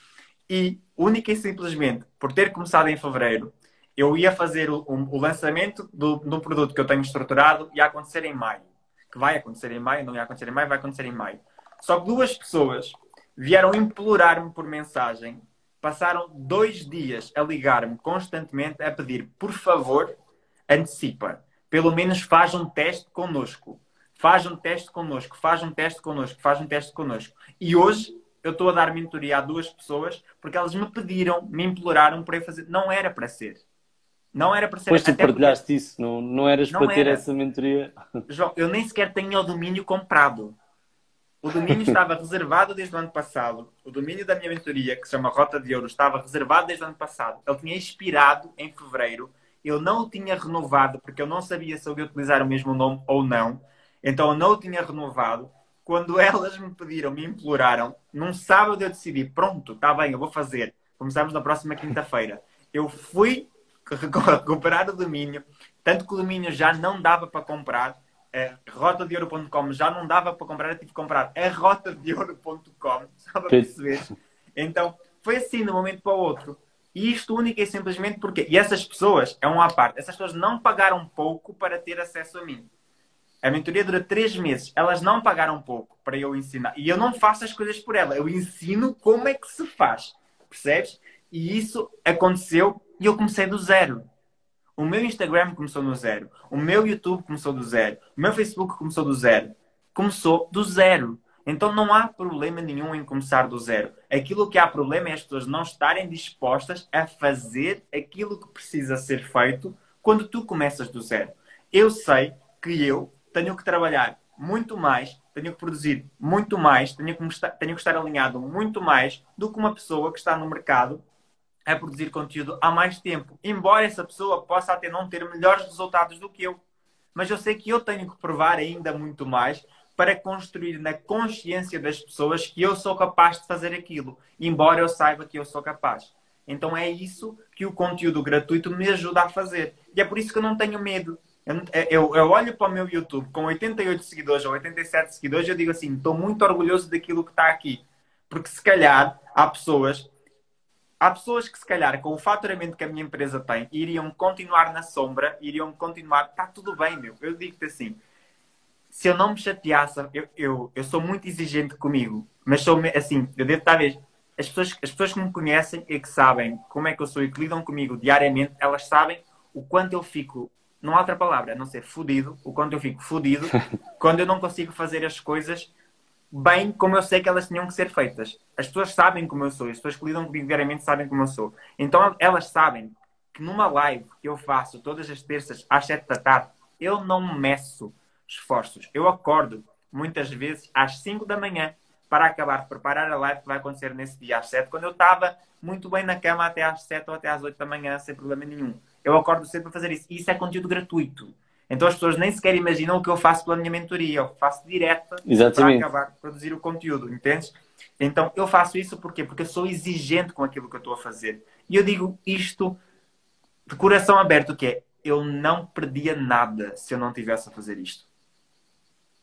E, única e simplesmente, por ter começado em fevereiro, eu ia fazer o, o lançamento do, do produto que eu tenho estruturado ia acontecer em maio. Que vai acontecer em maio, não ia acontecer em maio, vai acontecer em maio. Só que duas pessoas vieram implorar-me por mensagem passaram dois dias a ligar-me constantemente a pedir, por favor, antecipa. Pelo menos faz um teste connosco. Faz um teste connosco, faz um teste connosco, faz um teste connosco. E hoje eu estou a dar mentoria a duas pessoas porque elas me pediram, me imploraram para eu fazer. Não era para ser. Não era para ser. Pois tu partilhaste porque... isso, não, não eras não para ter essa mentoria. [LAUGHS] João, eu nem sequer tenho o domínio comprado. O domínio estava reservado desde o ano passado. O domínio da minha mentoria, que se chama Rota de Ouro, estava reservado desde o ano passado. Ele tinha expirado em fevereiro. Eu não o tinha renovado porque eu não sabia se eu ia utilizar o mesmo nome ou não. Então eu não o tinha renovado. Quando elas me pediram, me imploraram, num sábado eu decidi, pronto, está bem, eu vou fazer. Começamos na próxima quinta-feira. Eu fui [LAUGHS] recuperar o domínio, tanto que o domínio já não dava para comprar a rotadeouro.com já não dava para comprar, eu tive que comprar a rotadeouro.com, [LAUGHS] só para perceber. Então, foi assim de um momento para o outro. E isto única e simplesmente porque. E essas pessoas, é uma parte, essas pessoas não pagaram pouco para ter acesso a mim. A mentoria dura três meses. Elas não pagaram pouco para eu ensinar. E eu não faço as coisas por ela. Eu ensino como é que se faz. Percebes? E isso aconteceu e eu comecei do zero. O meu Instagram começou no zero. O meu YouTube começou do zero. O meu Facebook começou do zero. Começou do zero. Então não há problema nenhum em começar do zero. Aquilo que há problema é as pessoas não estarem dispostas a fazer aquilo que precisa ser feito quando tu começas do zero. Eu sei que eu tenho que trabalhar muito mais, tenho que produzir muito mais, tenho que, estar, tenho que estar alinhado muito mais do que uma pessoa que está no mercado a produzir conteúdo há mais tempo. Embora essa pessoa possa até não ter melhores resultados do que eu. Mas eu sei que eu tenho que provar ainda muito mais para construir na consciência das pessoas que eu sou capaz de fazer aquilo, embora eu saiba que eu sou capaz. Então é isso que o conteúdo gratuito me ajuda a fazer. E é por isso que eu não tenho medo. Eu, eu, eu olho para o meu YouTube com 88 seguidores ou 87 seguidores e eu digo assim: estou muito orgulhoso daquilo que está aqui. Porque se calhar há pessoas há pessoas que, se calhar, com o faturamento que a minha empresa tem, iriam continuar na sombra, iriam continuar. Está tudo bem, meu. Eu digo-te assim: se eu não me chateasse, eu, eu, eu sou muito exigente comigo, mas sou assim, eu devo ver. As pessoas, as pessoas que me conhecem e que sabem como é que eu sou e que lidam comigo diariamente, elas sabem o quanto eu fico, não há outra palavra, a não ser fodido, o quanto eu fico fodido [LAUGHS] quando eu não consigo fazer as coisas bem como eu sei que elas tinham que ser feitas. As pessoas sabem como eu sou, as pessoas que lidam comigo diariamente sabem como eu sou. Então elas sabem que numa live que eu faço todas as terças às 7 da tarde, eu não meço esforços. Eu acordo muitas vezes às 5 da manhã para acabar de preparar a live que vai acontecer nesse dia às 7, quando eu estava muito bem na cama até às 7 ou até às 8 da manhã, sem problema nenhum. Eu acordo sempre a fazer isso. E isso é conteúdo gratuito. Então as pessoas nem sequer imaginam o que eu faço pela minha mentoria. Eu faço direta Exatamente. para acabar de produzir o conteúdo, entendes? Então eu faço isso porquê? Porque eu sou exigente com aquilo que eu estou a fazer. E eu digo isto de coração aberto, que é eu não perdia nada se eu não tivesse a fazer isto.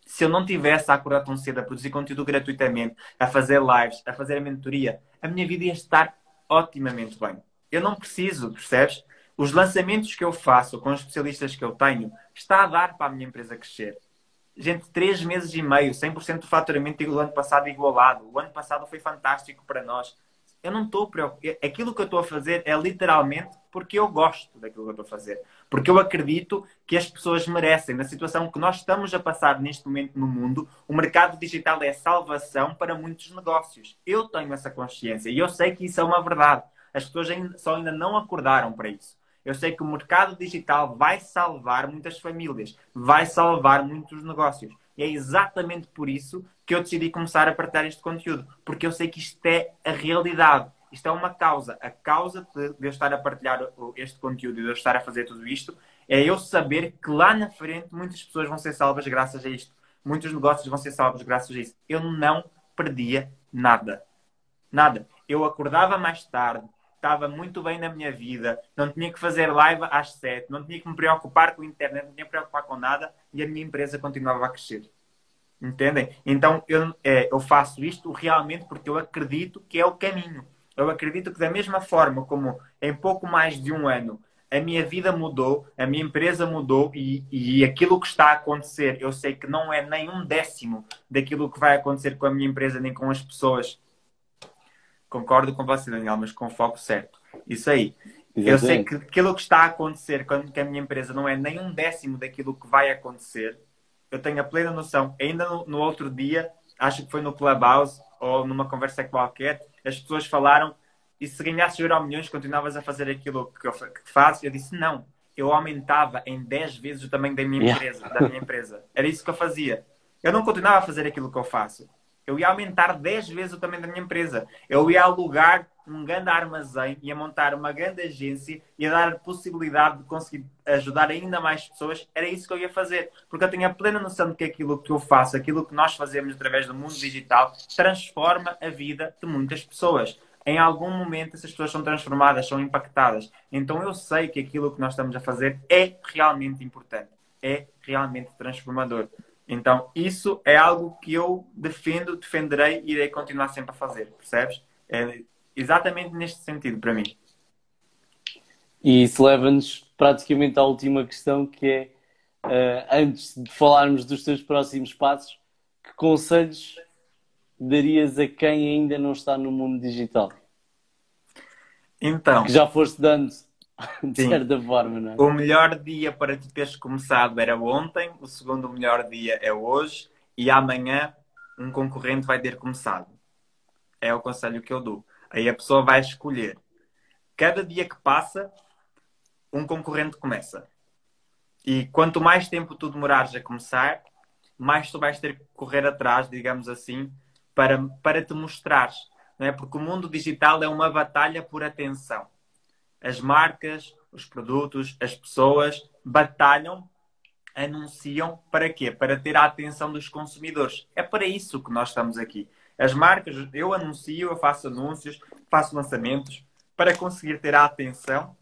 Se eu não tivesse a acordar tão cedo a produzir conteúdo gratuitamente, a fazer lives, a fazer a mentoria, a minha vida ia estar otimamente bem. Eu não preciso, percebes? Os lançamentos que eu faço com os especialistas que eu tenho está a dar para a minha empresa crescer. Gente, três meses e meio, 100% do faturamento do ano passado igualado. O ano passado foi fantástico para nós. Eu não estou preocupado. Aquilo que eu estou a fazer é literalmente porque eu gosto daquilo que eu estou a fazer. Porque eu acredito que as pessoas merecem. Na situação que nós estamos a passar neste momento no mundo, o mercado digital é salvação para muitos negócios. Eu tenho essa consciência e eu sei que isso é uma verdade. As pessoas ainda, só ainda não acordaram para isso. Eu sei que o mercado digital vai salvar muitas famílias, vai salvar muitos negócios. E é exatamente por isso que eu decidi começar a partilhar este conteúdo, porque eu sei que isto é a realidade. Isto é uma causa. A causa de, eu estar a partilhar este conteúdo e de eu estar a fazer tudo isto é eu saber que lá na frente muitas pessoas vão ser salvas graças a isto. Muitos negócios vão ser salvos graças a isso. Eu não perdia nada. Nada. Eu acordava mais tarde, estava muito bem na minha vida, não tinha que fazer live às sete, não tinha que me preocupar com a internet, não tinha que me preocupar com nada e a minha empresa continuava a crescer. Entendem? Então eu, é, eu faço isto realmente porque eu acredito que é o caminho. Eu acredito que da mesma forma como em pouco mais de um ano a minha vida mudou, a minha empresa mudou e, e aquilo que está a acontecer, eu sei que não é nem um décimo daquilo que vai acontecer com a minha empresa nem com as pessoas. Concordo com você, Daniel, mas com foco certo. Isso aí. Exatamente. Eu sei que aquilo que está a acontecer com a minha empresa não é nem um décimo daquilo que vai acontecer eu tenho a plena noção. Ainda no, no, outro dia, acho que foi no Clubhouse ou numa conversa qualquer, as pessoas falaram e se ganhasses euro milhões continuavas a fazer aquilo que, eu, que faço? Eu disse não. Eu aumentava em 10 vezes o tamanho da minha empresa, yeah. da minha empresa. Era isso que eu fazia. Eu não continuava a fazer aquilo que eu faço. Eu ia aumentar 10 vezes o tamanho da minha empresa. Eu ia alugar um grande armazém, ia montar uma grande agência, ia dar a possibilidade de conseguir ajudar ainda mais pessoas. Era isso que eu ia fazer. Porque eu tenho a plena noção de que aquilo que eu faço, aquilo que nós fazemos através do mundo digital, transforma a vida de muitas pessoas. Em algum momento essas pessoas são transformadas, são impactadas. Então eu sei que aquilo que nós estamos a fazer é realmente importante, é realmente transformador. Então, isso é algo que eu defendo, defenderei e irei continuar sempre a fazer, percebes? É exatamente neste sentido, para mim. E isso leva-nos praticamente à última questão, que é, uh, antes de falarmos dos teus próximos passos, que conselhos darias a quem ainda não está no mundo digital? Então. Que já foste dando [LAUGHS] de Sim. certa forma, não é? O melhor dia para tu teres começado era ontem, o segundo melhor dia é hoje e amanhã um concorrente vai ter começado. É o conselho que eu dou. Aí a pessoa vai escolher. Cada dia que passa, um concorrente começa. E quanto mais tempo tu demorares a começar, mais tu vais ter que correr atrás, digamos assim, para, para te mostrares. Não é? Porque o mundo digital é uma batalha por atenção as marcas, os produtos, as pessoas batalham, anunciam para quê? Para ter a atenção dos consumidores. É para isso que nós estamos aqui. As marcas, eu anuncio, eu faço anúncios, faço lançamentos para conseguir ter a atenção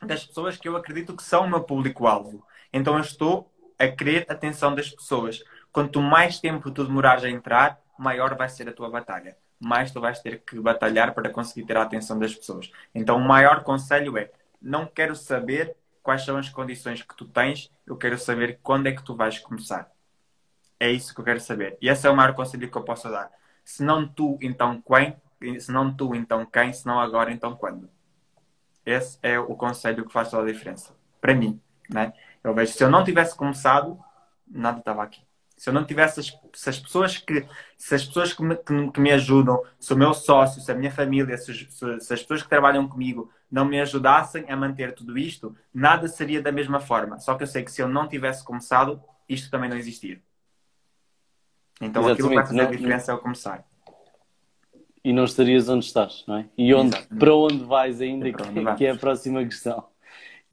das pessoas que eu acredito que são o meu público-alvo. Então eu estou a querer a atenção das pessoas. Quanto mais tempo tu demorares a entrar, maior vai ser a tua batalha mais tu vais ter que batalhar para conseguir ter a atenção das pessoas. Então, o maior conselho é: não quero saber quais são as condições que tu tens, eu quero saber quando é que tu vais começar. É isso que eu quero saber. E esse é o maior conselho que eu posso dar. Se não tu, então quem? Se não tu, então quem? Se não agora, então quando? Esse é o conselho que faz toda a diferença. Para mim, né? Eu vejo, se eu não tivesse começado, nada estava aqui. Se eu não tivesse as, se as pessoas que se as pessoas que me, que, que me ajudam, se o meu sócio, se a minha família, se, se, se, as pessoas que trabalham comigo não me ajudassem a manter tudo isto, nada seria da mesma forma. Só que eu sei que se eu não tivesse começado, isto também não existia. Então Exatamente. aquilo que vai fazer não, a diferença não... é o começar. E não estarias onde estás, não é? E onde, para onde vais ainda, que, é a próxima questão.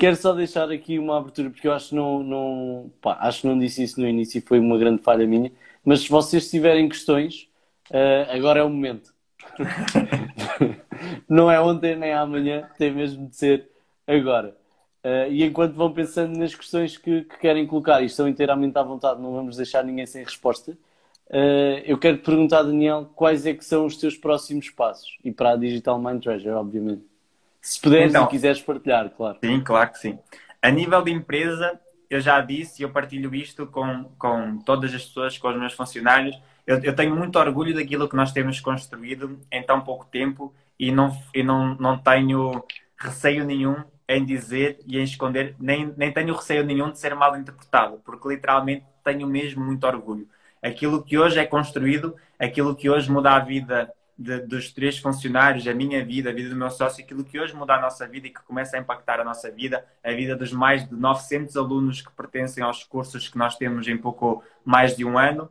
Quero só deixar aqui uma abertura, porque eu acho que não, não, pá, acho que não disse isso no início e foi uma grande falha minha. Mas se vocês tiverem questões, uh, agora é o momento. [LAUGHS] não é ontem nem amanhã, tem mesmo de ser agora. Uh, e enquanto vão pensando nas questões que, que, querem colocar e estão inteiramente à vontade, não vamos deixar ninguém sem resposta. Uh, eu quero te perguntar, Daniel, quais é que são os teus próximos passos? E para a Digital Mind Treasure, obviamente. Se puderes então, e quiseres partilhar, claro. Sim, claro que sim. A nível de empresa, eu já disse e eu partilho isto com, com todas as pessoas, com os meus funcionários. Eu, eu, tenho muito orgulho daquilo que nós temos construído em tão pouco tempo e não, e não, não tenho receio nenhum em dizer e em esconder, nem, nem tenho receio nenhum de ser mal interpretado, porque literalmente tenho mesmo muito orgulho. Aquilo que hoje é construído, aquilo que hoje muda a vida de, dos três funcionários, a minha vida, a vida do meu sócio, aquilo que hoje muda a nossa vida e que começa a impactar a nossa vida, a vida dos mais de 900 alunos que pertencem aos cursos que nós temos em pouco mais de um ano.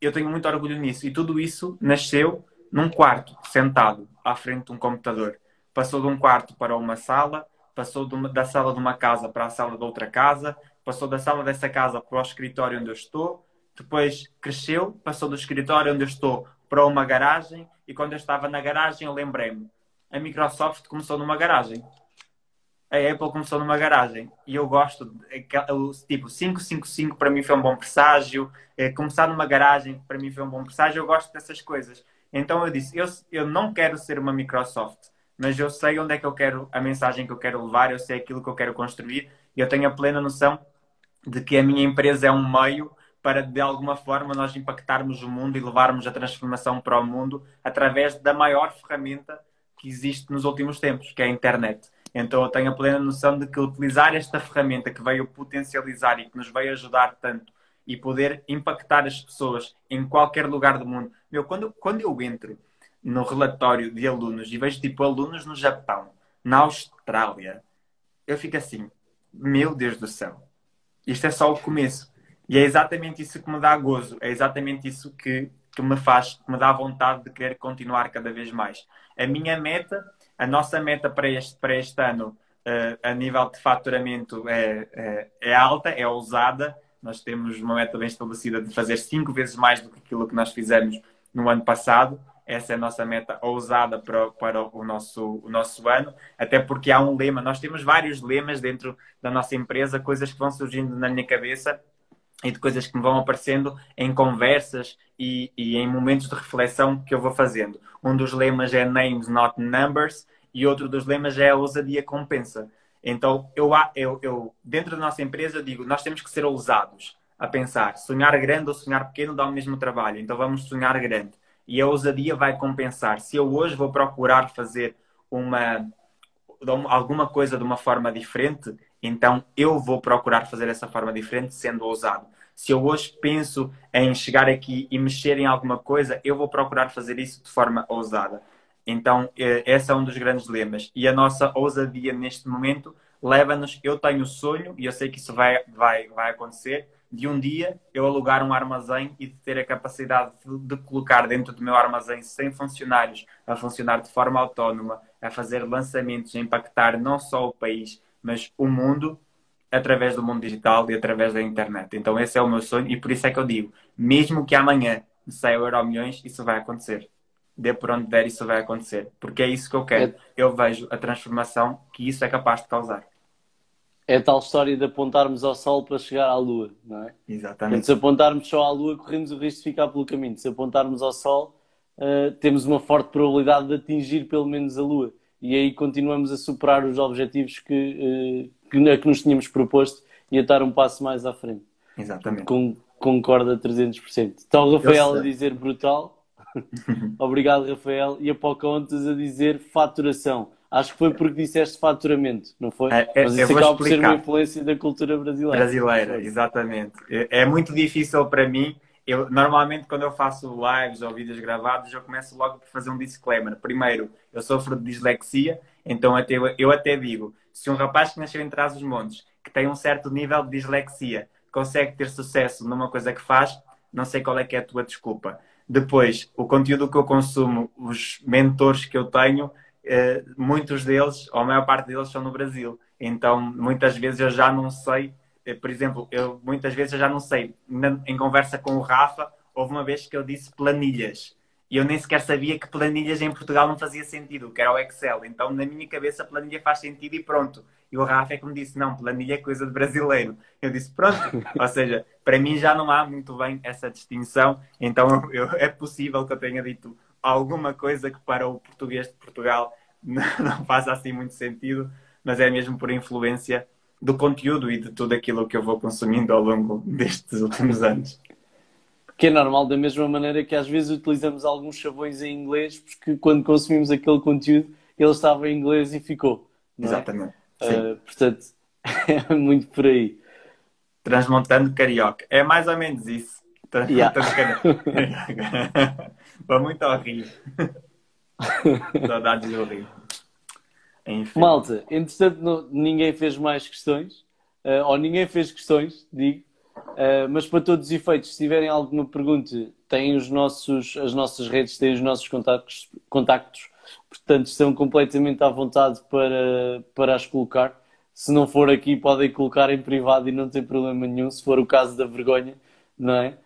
Eu tenho muito orgulho nisso. E tudo isso nasceu num quarto, sentado, à frente de um computador. Passou de um quarto para uma sala, passou uma, da sala de uma casa para a sala de outra casa, passou da sala dessa casa para o escritório onde eu estou, depois cresceu, passou do escritório onde eu estou para uma garagem e quando eu estava na garagem eu lembrei-me. A Microsoft começou numa garagem. A Apple começou numa garagem. E eu gosto, de, tipo, 555 para mim foi um bom presságio. É, começar numa garagem para mim foi um bom presságio. Eu gosto dessas coisas. Então eu disse, eu, eu não quero ser uma Microsoft, mas eu sei onde é que eu quero, a mensagem que eu quero levar, eu sei aquilo que eu quero construir e eu tenho a plena noção de que a minha empresa é um meio para de alguma forma nós impactarmos o mundo e levarmos a transformação para o mundo através da maior ferramenta que existe nos últimos tempos, que é a internet. Então eu tenho a plena noção de que utilizar esta ferramenta que veio potencializar e que nos veio ajudar tanto e poder impactar as pessoas em qualquer lugar do mundo. Meu, quando, quando eu entro no relatório de alunos e vejo tipo alunos no Japão, na Austrália, eu fico assim, meu Deus do céu, isto é só o começo. E é exatamente isso que me dá gozo, é exatamente isso que, que me faz, que me dá vontade de querer continuar cada vez mais. A minha meta, a nossa meta para este, para este ano, uh, a nível de faturamento, é, é, é, alta, é ousada. Nós temos uma meta bem estabelecida de fazer cinco vezes mais do que aquilo que nós fizemos no ano passado. Essa é a nossa meta ousada para, para o, nosso, o nosso ano, até porque há um lema. Nós temos vários lemas dentro da nossa empresa, coisas que vão surgindo na minha cabeça e de coisas que me vão aparecendo em conversas e, e, em momentos de reflexão que eu vou fazendo. Um dos lemas é Names, Not Numbers, e outro dos lemas é a ousadia compensa. Então, eu, eu, eu, dentro da nossa empresa, eu digo, nós temos que ser ousados a pensar. Sonhar grande ou sonhar pequeno dá o mesmo trabalho. Então, vamos sonhar grande. E a ousadia vai compensar. Se eu hoje vou procurar fazer uma, alguma coisa de uma forma diferente, então eu vou procurar fazer essa forma diferente, sendo ousado. Se eu hoje penso em chegar aqui e mexer em alguma coisa, eu vou procurar fazer isso de forma ousada. Então, eh, esse é um dos grandes lemas. E a nossa ousadia neste momento leva-nos. Eu tenho o sonho, e eu sei que isso vai, vai, vai acontecer, de um dia eu alugar um armazém e de ter a capacidade de, colocar dentro do meu armazém 100 funcionários a funcionar de forma autónoma, a fazer lançamentos, a impactar não só o país, mas o mundo através do mundo digital e através da internet. Então esse é o meu sonho e por isso é que eu digo, mesmo que amanhã saia o Euro Milhões, isso vai acontecer. Dê por onde der, isso vai acontecer. Porque é isso que eu quero. É... Eu vejo a transformação que isso é capaz de causar. É a tal história de apontarmos ao Sol para chegar à Lua, não é? Exatamente. se apontarmos só à Lua, corremos o risco de ficar pelo caminho. Se apontarmos ao Sol, uh, temos uma forte probabilidade de atingir pelo menos a Lua e aí continuamos a superar os objetivos que, eh, que, que nos tínhamos proposto e a dar um passo mais à frente. Exatamente. Com, concorda 300%. Então, o Rafael a dizer brutal. [LAUGHS] Obrigado, Rafael. E a Pocahontas a dizer faturação. Acho que foi porque disseste faturamento, não foi? É, é, Mas isso acaba por ser uma influência da cultura brasileira. Brasileira, exatamente. É, é muito difícil para mim eu normalmente quando eu faço lives ou vídeos gravados, eu começo logo por fazer um disclaimer. Primeiro, eu sofro de dislexia, então até, eu até digo, se um rapaz que nasceu em trás dos montes, que tem um certo nível de dislexia, consegue ter sucesso numa coisa que faz, não sei qual é que é a tua desculpa. Depois, o conteúdo que eu consumo, os mentores que eu tenho, eh, muitos deles, ou a maior parte deles, são no Brasil. Então, muitas vezes eu já não sei por exemplo, eu muitas vezes eu já não sei, em conversa com o Rafa, houve uma vez que eu disse planilhas. E eu nem sequer sabia que planilhas em Portugal não fazia sentido, que era o Excel. Então, na minha cabeça, planilha faz sentido e pronto. E o Rafa é que me disse: não, planilha é coisa de brasileiro. Eu disse: pronto. [LAUGHS] Ou seja, para mim já não há muito bem essa distinção. Então, eu, é possível que eu tenha dito alguma coisa que para o português de Portugal [LAUGHS] não, não faça assim muito sentido, mas é mesmo por influência do conteúdo e de tudo aquilo que eu vou consumindo ao longo destes últimos anos. Que é normal, da mesma maneira que às vezes utilizamos alguns chavões em inglês, porque quando consumimos aquele conteúdo, ele estava em inglês e ficou. É? Exatamente. Uh, portanto, [LAUGHS] é muito por aí. Transmontando carioca. É mais ou menos isso. Transmontando yeah. carioca. [LAUGHS] Vai muito horrível. [LAUGHS] Saudades do Rio. Enfim. Malta, entretanto não, ninguém fez mais questões, uh, ou ninguém fez questões, digo, uh, mas para todos os efeitos, se tiverem alguma pergunta, têm os nossos, as nossas redes, têm os nossos contactos, contactos portanto estão completamente à vontade para, para as colocar. Se não for aqui, podem colocar em privado e não tem problema nenhum, se for o caso da vergonha, não é?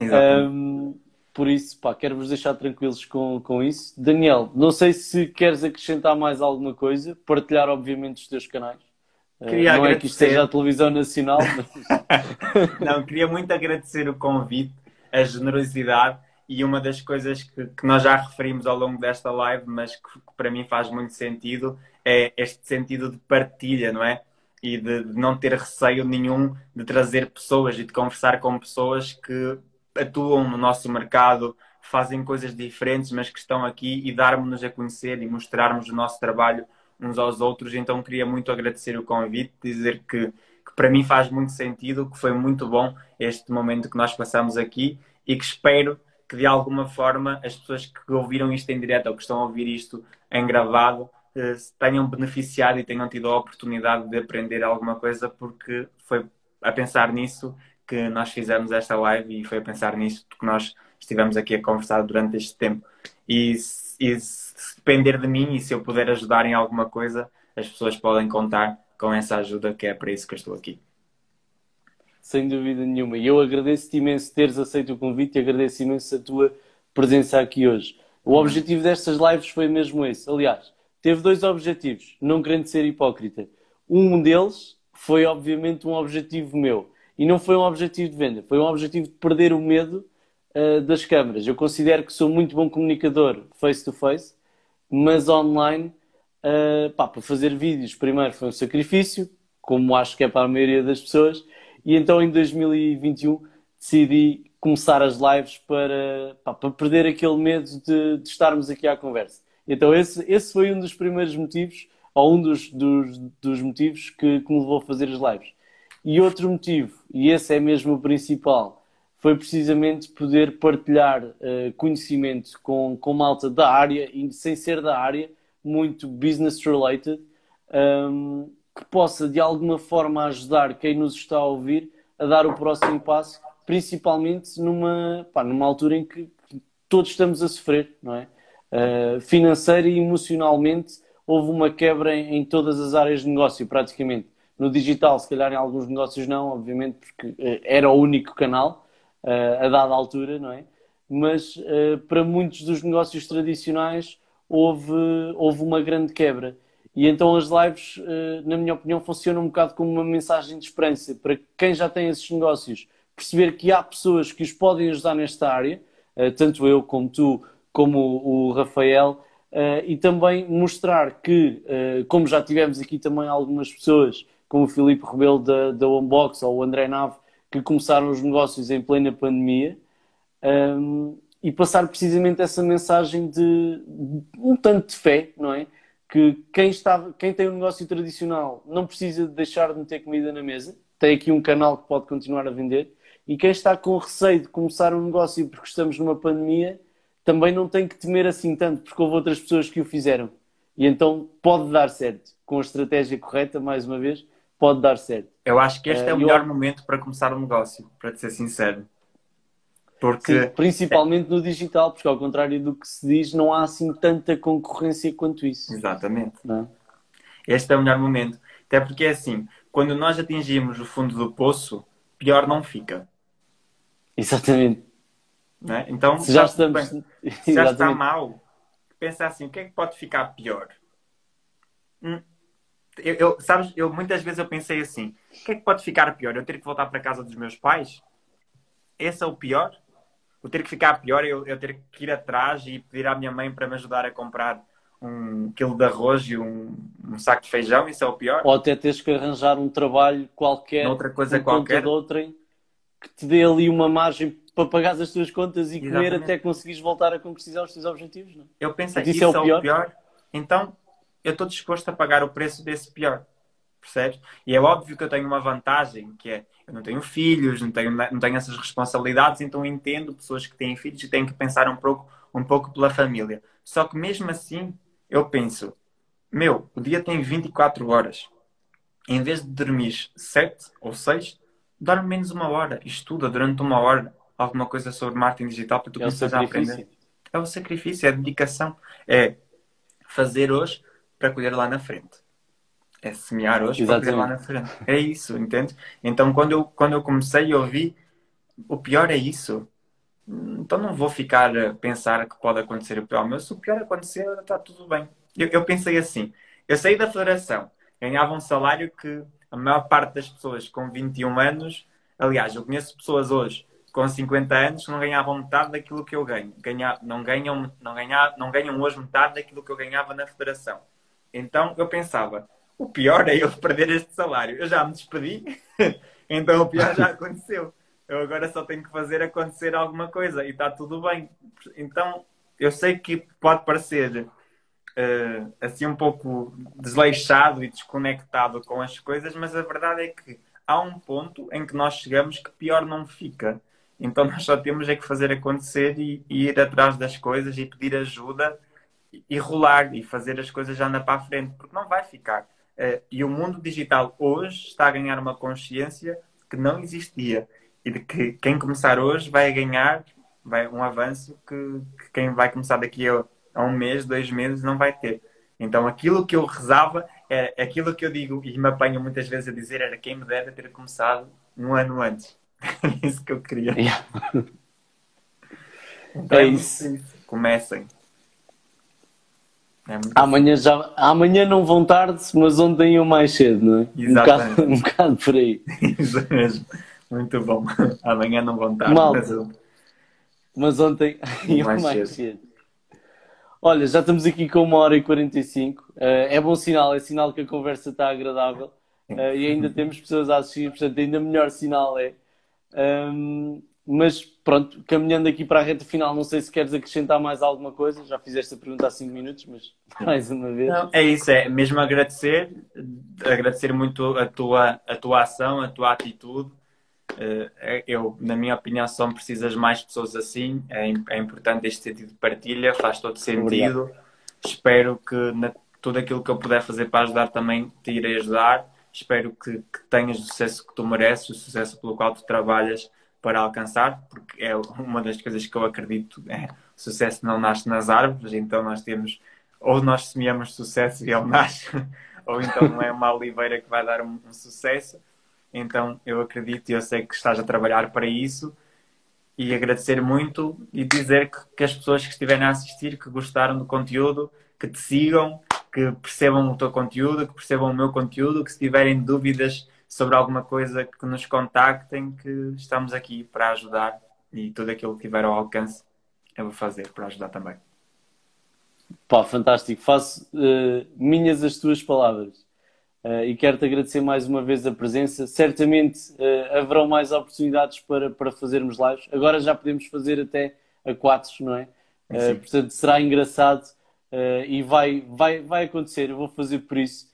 Um, por isso, pá, quero-vos deixar tranquilos com, com isso. Daniel, não sei se queres acrescentar mais alguma coisa, partilhar, obviamente, os teus canais. Ah, queria não agradecer... é que isto seja a televisão nacional, [LAUGHS] mas... não, queria muito agradecer o convite, a generosidade e uma das coisas que, que, nós já referimos ao longo desta live, mas que, que, para mim faz muito sentido, é este sentido de partilha, não é? E de, de, não ter receio nenhum de trazer pessoas e de conversar com pessoas que atuam no nosso mercado, fazem coisas diferentes, mas que estão aqui e darmos-nos a conhecer e mostrarmos o nosso trabalho uns aos outros. Então queria muito agradecer o convite, dizer que, que para mim faz muito sentido, que foi muito bom este momento que nós passamos aqui e que espero que de alguma forma as pessoas que ouviram isto em direto ou que estão a ouvir isto em gravado eh, tenham beneficiado e tenham tido a oportunidade de aprender alguma coisa, porque foi a pensar nisso que nós fizemos esta live e foi a pensar nisso que nós estivemos aqui a conversar durante este tempo. E, e se depender de mim e se eu puder ajudar em alguma coisa, as pessoas podem contar com essa ajuda, que é para isso que eu estou aqui sem dúvida nenhuma. E eu agradeço-te imenso teres aceito o convite e agradeço imenso a tua presença aqui hoje. O objetivo destas lives foi mesmo esse. Aliás, teve dois objetivos, não querendo ser hipócrita. Um deles foi, obviamente, um objetivo meu. E não foi um objetivo de venda, foi um objetivo de perder o medo uh, das câmaras. Eu considero que sou muito bom comunicador face to face, mas online, uh, pá, para fazer vídeos, primeiro foi um sacrifício, como acho que é para a maioria das pessoas, e então em 2021 decidi começar as lives para, pá, para perder aquele medo de, de, estarmos aqui à conversa. Então esse, esse foi um dos primeiros motivos, ou um dos, dos, dos motivos que, que me levou a fazer as lives. E outro motivo, e esse é mesmo o principal, foi precisamente poder partilhar uh, conhecimento com, com malta da área, e sem ser da área, muito business related, um, que possa de alguma forma ajudar quem nos está a ouvir a dar o próximo passo, principalmente numa, pá, numa altura em que todos estamos a sofrer, não é? Uh, financeira e emocionalmente houve uma quebra em, em, todas as áreas de negócio, praticamente. No digital, se calhar em alguns negócios não, obviamente, porque uh, era o único canal uh, a dada altura, não é? Mas para muitos dos negócios tradicionais houve, houve uma grande quebra. E então as lives, eh, na minha opinião, funcionam um bocado como uma mensagem de esperança para quem já tem esses negócios, perceber que há pessoas que os podem ajudar nesta área, eh, tanto eu como tu, como o Rafael, eh, e também mostrar que, como já tivemos aqui também algumas pessoas, como o Filipe Rebelo da, da Unbox ou o André Nave, que começaram os negócios em plena pandemia, ehm, e passar precisamente essa mensagem de um tanto de fé, não é? que quem, está, quem tem um negócio tradicional não precisa deixar de meter comida na mesa, tem aqui um canal que pode continuar a vender, e quem está com receio de começar um negócio porque estamos numa pandemia, também não tem que temer assim tanto, porque houve outras pessoas que o fizeram. E então pode dar certo. Com a estratégia correta, mais uma vez, pode dar certo. Eu acho que este é o melhor eu... momento para começar um negócio, para te ser sincero. Porque... Sim, principalmente no digital, porque ao contrário do que se diz, não há assim tanta concorrência quanto isso. Exatamente. É? Este é o melhor momento. Até porque é assim, quando nós atingimos o fundo do poço, pior não fica. Exatamente. Não é? Então, se já, estamos... Bem, [LAUGHS] se já está mal, pensa assim, o que é que pode ficar pior? Hum, eu, eu, sabes, eu muitas vezes eu pensei assim, o que é que pode ficar pior? Eu ter que voltar para a casa dos meus pais? Esse é o pior? o ter que ficar pior é eu, eu ter que ir atrás e pedir à minha mãe para me ajudar a comprar um quilo de arroz e um, um saco de feijão, isso é o pior. Ou até teres que arranjar um trabalho qualquer, outra coisa qualquer, outra, que te dê ali uma margem para pagar as tuas contas e Exatamente. comer até conseguires voltar a concretizar os teus objetivos. Não? É? Eu pensei, isso, isso é, o, pior? é o pior, então eu estou disposto a pagar o preço desse pior percebes? E é óbvio que eu tenho uma vantagem, que é eu não tenho filhos, não tenho, não tenho essas responsabilidades, então entendo pessoas que têm filhos e têm que pensar um pouco, um pouco pela família. Só que mesmo assim, eu penso, meu, o dia tem 24 horas. Em vez de dormir 7 ou 6, dorme menos uma hora. Estuda durante uma hora alguma coisa sobre marketing digital para tu é começares a aprender. É o sacrifício, é a dedicação. É fazer hoje para colher lá na frente. É semear hoje Exatamente. para colher lá na frente. É isso, entende? Então, quando eu, quando eu comecei a ouvir, o pior é isso. Então não vou ficar a pensar que pode acontecer o pior, mas se o pior acontecer, está tudo bem. Eu, eu pensei assim, eu saí da federação, ganhava um salário que a maior parte das pessoas com 21 anos, aliás, eu conheço pessoas hoje com 50 anos que não ganhavam metade daquilo que eu ganho. Ganha, não, ganham, não, ganha, não ganham hoje metade daquilo que eu ganhava na federação. Então eu pensava, o pior é eu perder este salário. Eu já me despedi, [LAUGHS] então o pior já aconteceu. Eu agora só tenho que fazer acontecer alguma coisa e está tudo bem. Então eu sei que pode parecer uh, assim um pouco desleixado e desconectado com as coisas, mas a verdade é que há um ponto em que nós chegamos que pior não fica. Então nós só temos é que fazer acontecer e, e ir atrás das coisas e pedir ajuda e, rolar e fazer as coisas já andar para a frente, porque não vai ficar. Uh, e o mundo digital hoje está a ganhar uma consciência que não existia e de que quem começar hoje vai ganhar vai, um avanço que, que quem vai começar daqui a a um mês, dois meses, não vai ter. Então aquilo que eu rezava, é, aquilo que eu digo e me apanho muitas vezes a dizer era quem me deve ter começado um ano antes. [LAUGHS] É isso que eu queria. Yeah. Então, é, é isso. Comecem. É amanhã, já, amanhã não vão tarde, mas ontem iam mais cedo, não é? Exatamente. Um bocado, [LAUGHS] um bocado por aí. [LAUGHS] Isso mesmo. Muito bom. [LAUGHS] Amanhã não vão tarde, Mal, mas, mas ontem iam mais, mais cedo. cedo. Olha, já estamos aqui com uma hora e 45. Uh, eh, é bom sinal, é sinal que a conversa está agradável uh, e ainda temos pessoas a assistir, portanto, ainda melhor sinal é. Um, mas pronto, caminhando aqui para a reta final, não sei se queres acrescentar mais alguma coisa. Já fizeste a pergunta há 5 minutos, mas mais uma vez. Não, é isso, é mesmo agradecer, agradecer muito a tua, a tua ação, a tua atitude eh, eu, na minha opinião, são precisas mais pessoas assim. É, é importante este sentido de partilha, faz todo sentido. Obrigado. Espero que na, tudo aquilo que eu puder fazer para ajudar também te irei ajudar. Espero que, que tenhas o sucesso que tu mereces, o sucesso pelo qual tu trabalhas para alcançar, porque é uma das coisas que eu acredito. É, sucesso não nasce nas árvores, então nós temos, ou nós semeamos sucesso e ele [LAUGHS] nasce, ou então não é uma oliveira que vai dar um, um sucesso então eu acredito e eu sei que estás a trabalhar para isso e agradecer muito e dizer que, que, as pessoas que estiverem a assistir, que gostaram do conteúdo, que te sigam, que percebam o teu conteúdo, que percebam o meu conteúdo, que se tiverem dúvidas sobre alguma coisa, que nos contactem, que estamos aqui para ajudar e tudo aquilo que tiver ao alcance eu vou fazer para ajudar também. Pá, fantástico. Faço uh, minhas as tuas palavras. Uh, e quero-te agradecer mais uma vez a presença. Certamente uh, haverão mais oportunidades para, para fazermos lives. Agora já podemos fazer até a quatro, não é? Uh, portanto, será engraçado e vai, vai, vai acontecer. Eu vou fazer por isso.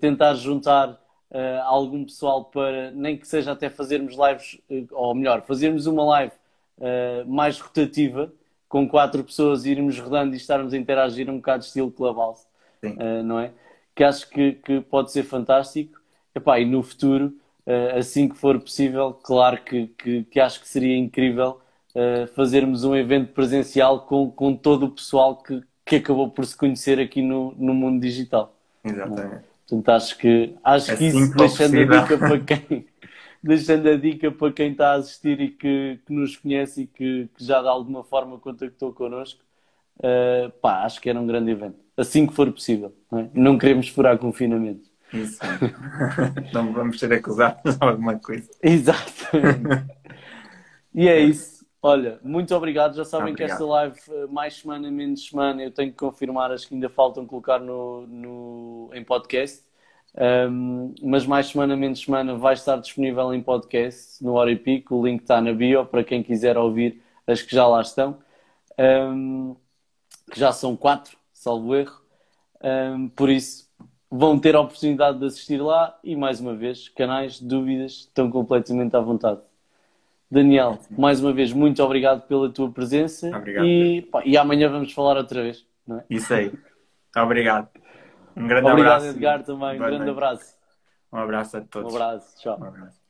tentar juntar algum pessoal para, nem que seja até fazermos lives, ou melhor, fazermos uma live mais rotativa, com quatro pessoas, irmos rodando e estarmos a interagir um bocado estilo Clubhouse, não é? que acho que, que pode ser fantástico. Epá, e no futuro, uh, assim que for possível, claro que, que, que acho que seria incrível uh, fazermos um evento presencial com, com todo o pessoal que, que acabou por se conhecer aqui no, no mundo digital. Exatamente. Portanto, acho que, acho assim que isso, deixando possível. a dica para quem, [LAUGHS] deixando a dica para quem está a assistir e que, que nos conhece e que, que já de alguma forma contactou connosco, uh, pá, acho que era um grande evento assim que for possível. Não, é? não queremos furar confinamento. Isso. [LAUGHS] não vamos ser acusados de alguma coisa. Exatamente. e é isso. Olha, muito obrigado. Já sabem obrigado. que esta live, eh, mais semana, menos semana, eu tenho que confirmar, acho que ainda faltam colocar no, no, em podcast. Um, mas mais semana, menos semana, vai estar disponível em podcast no Hora e Pico. O link está na bio para quem quiser ouvir as que já lá estão. Um, que já são quatro salvo erro. Um, por isso, vão ter a oportunidade de assistir lá e, mais uma vez, canais, dúvidas, estão completamente à vontade. Daniel, mais uma vez, muito obrigado pela tua presença Obrigado. e, pá, e amanhã vamos falar outra vez. Não é? Isso aí. Obrigado. Um grande Obrigado, abraço. Edgar, também. Um grande noite. abraço. Um abraço a Um todos. abraço. Tchau. Um abraço.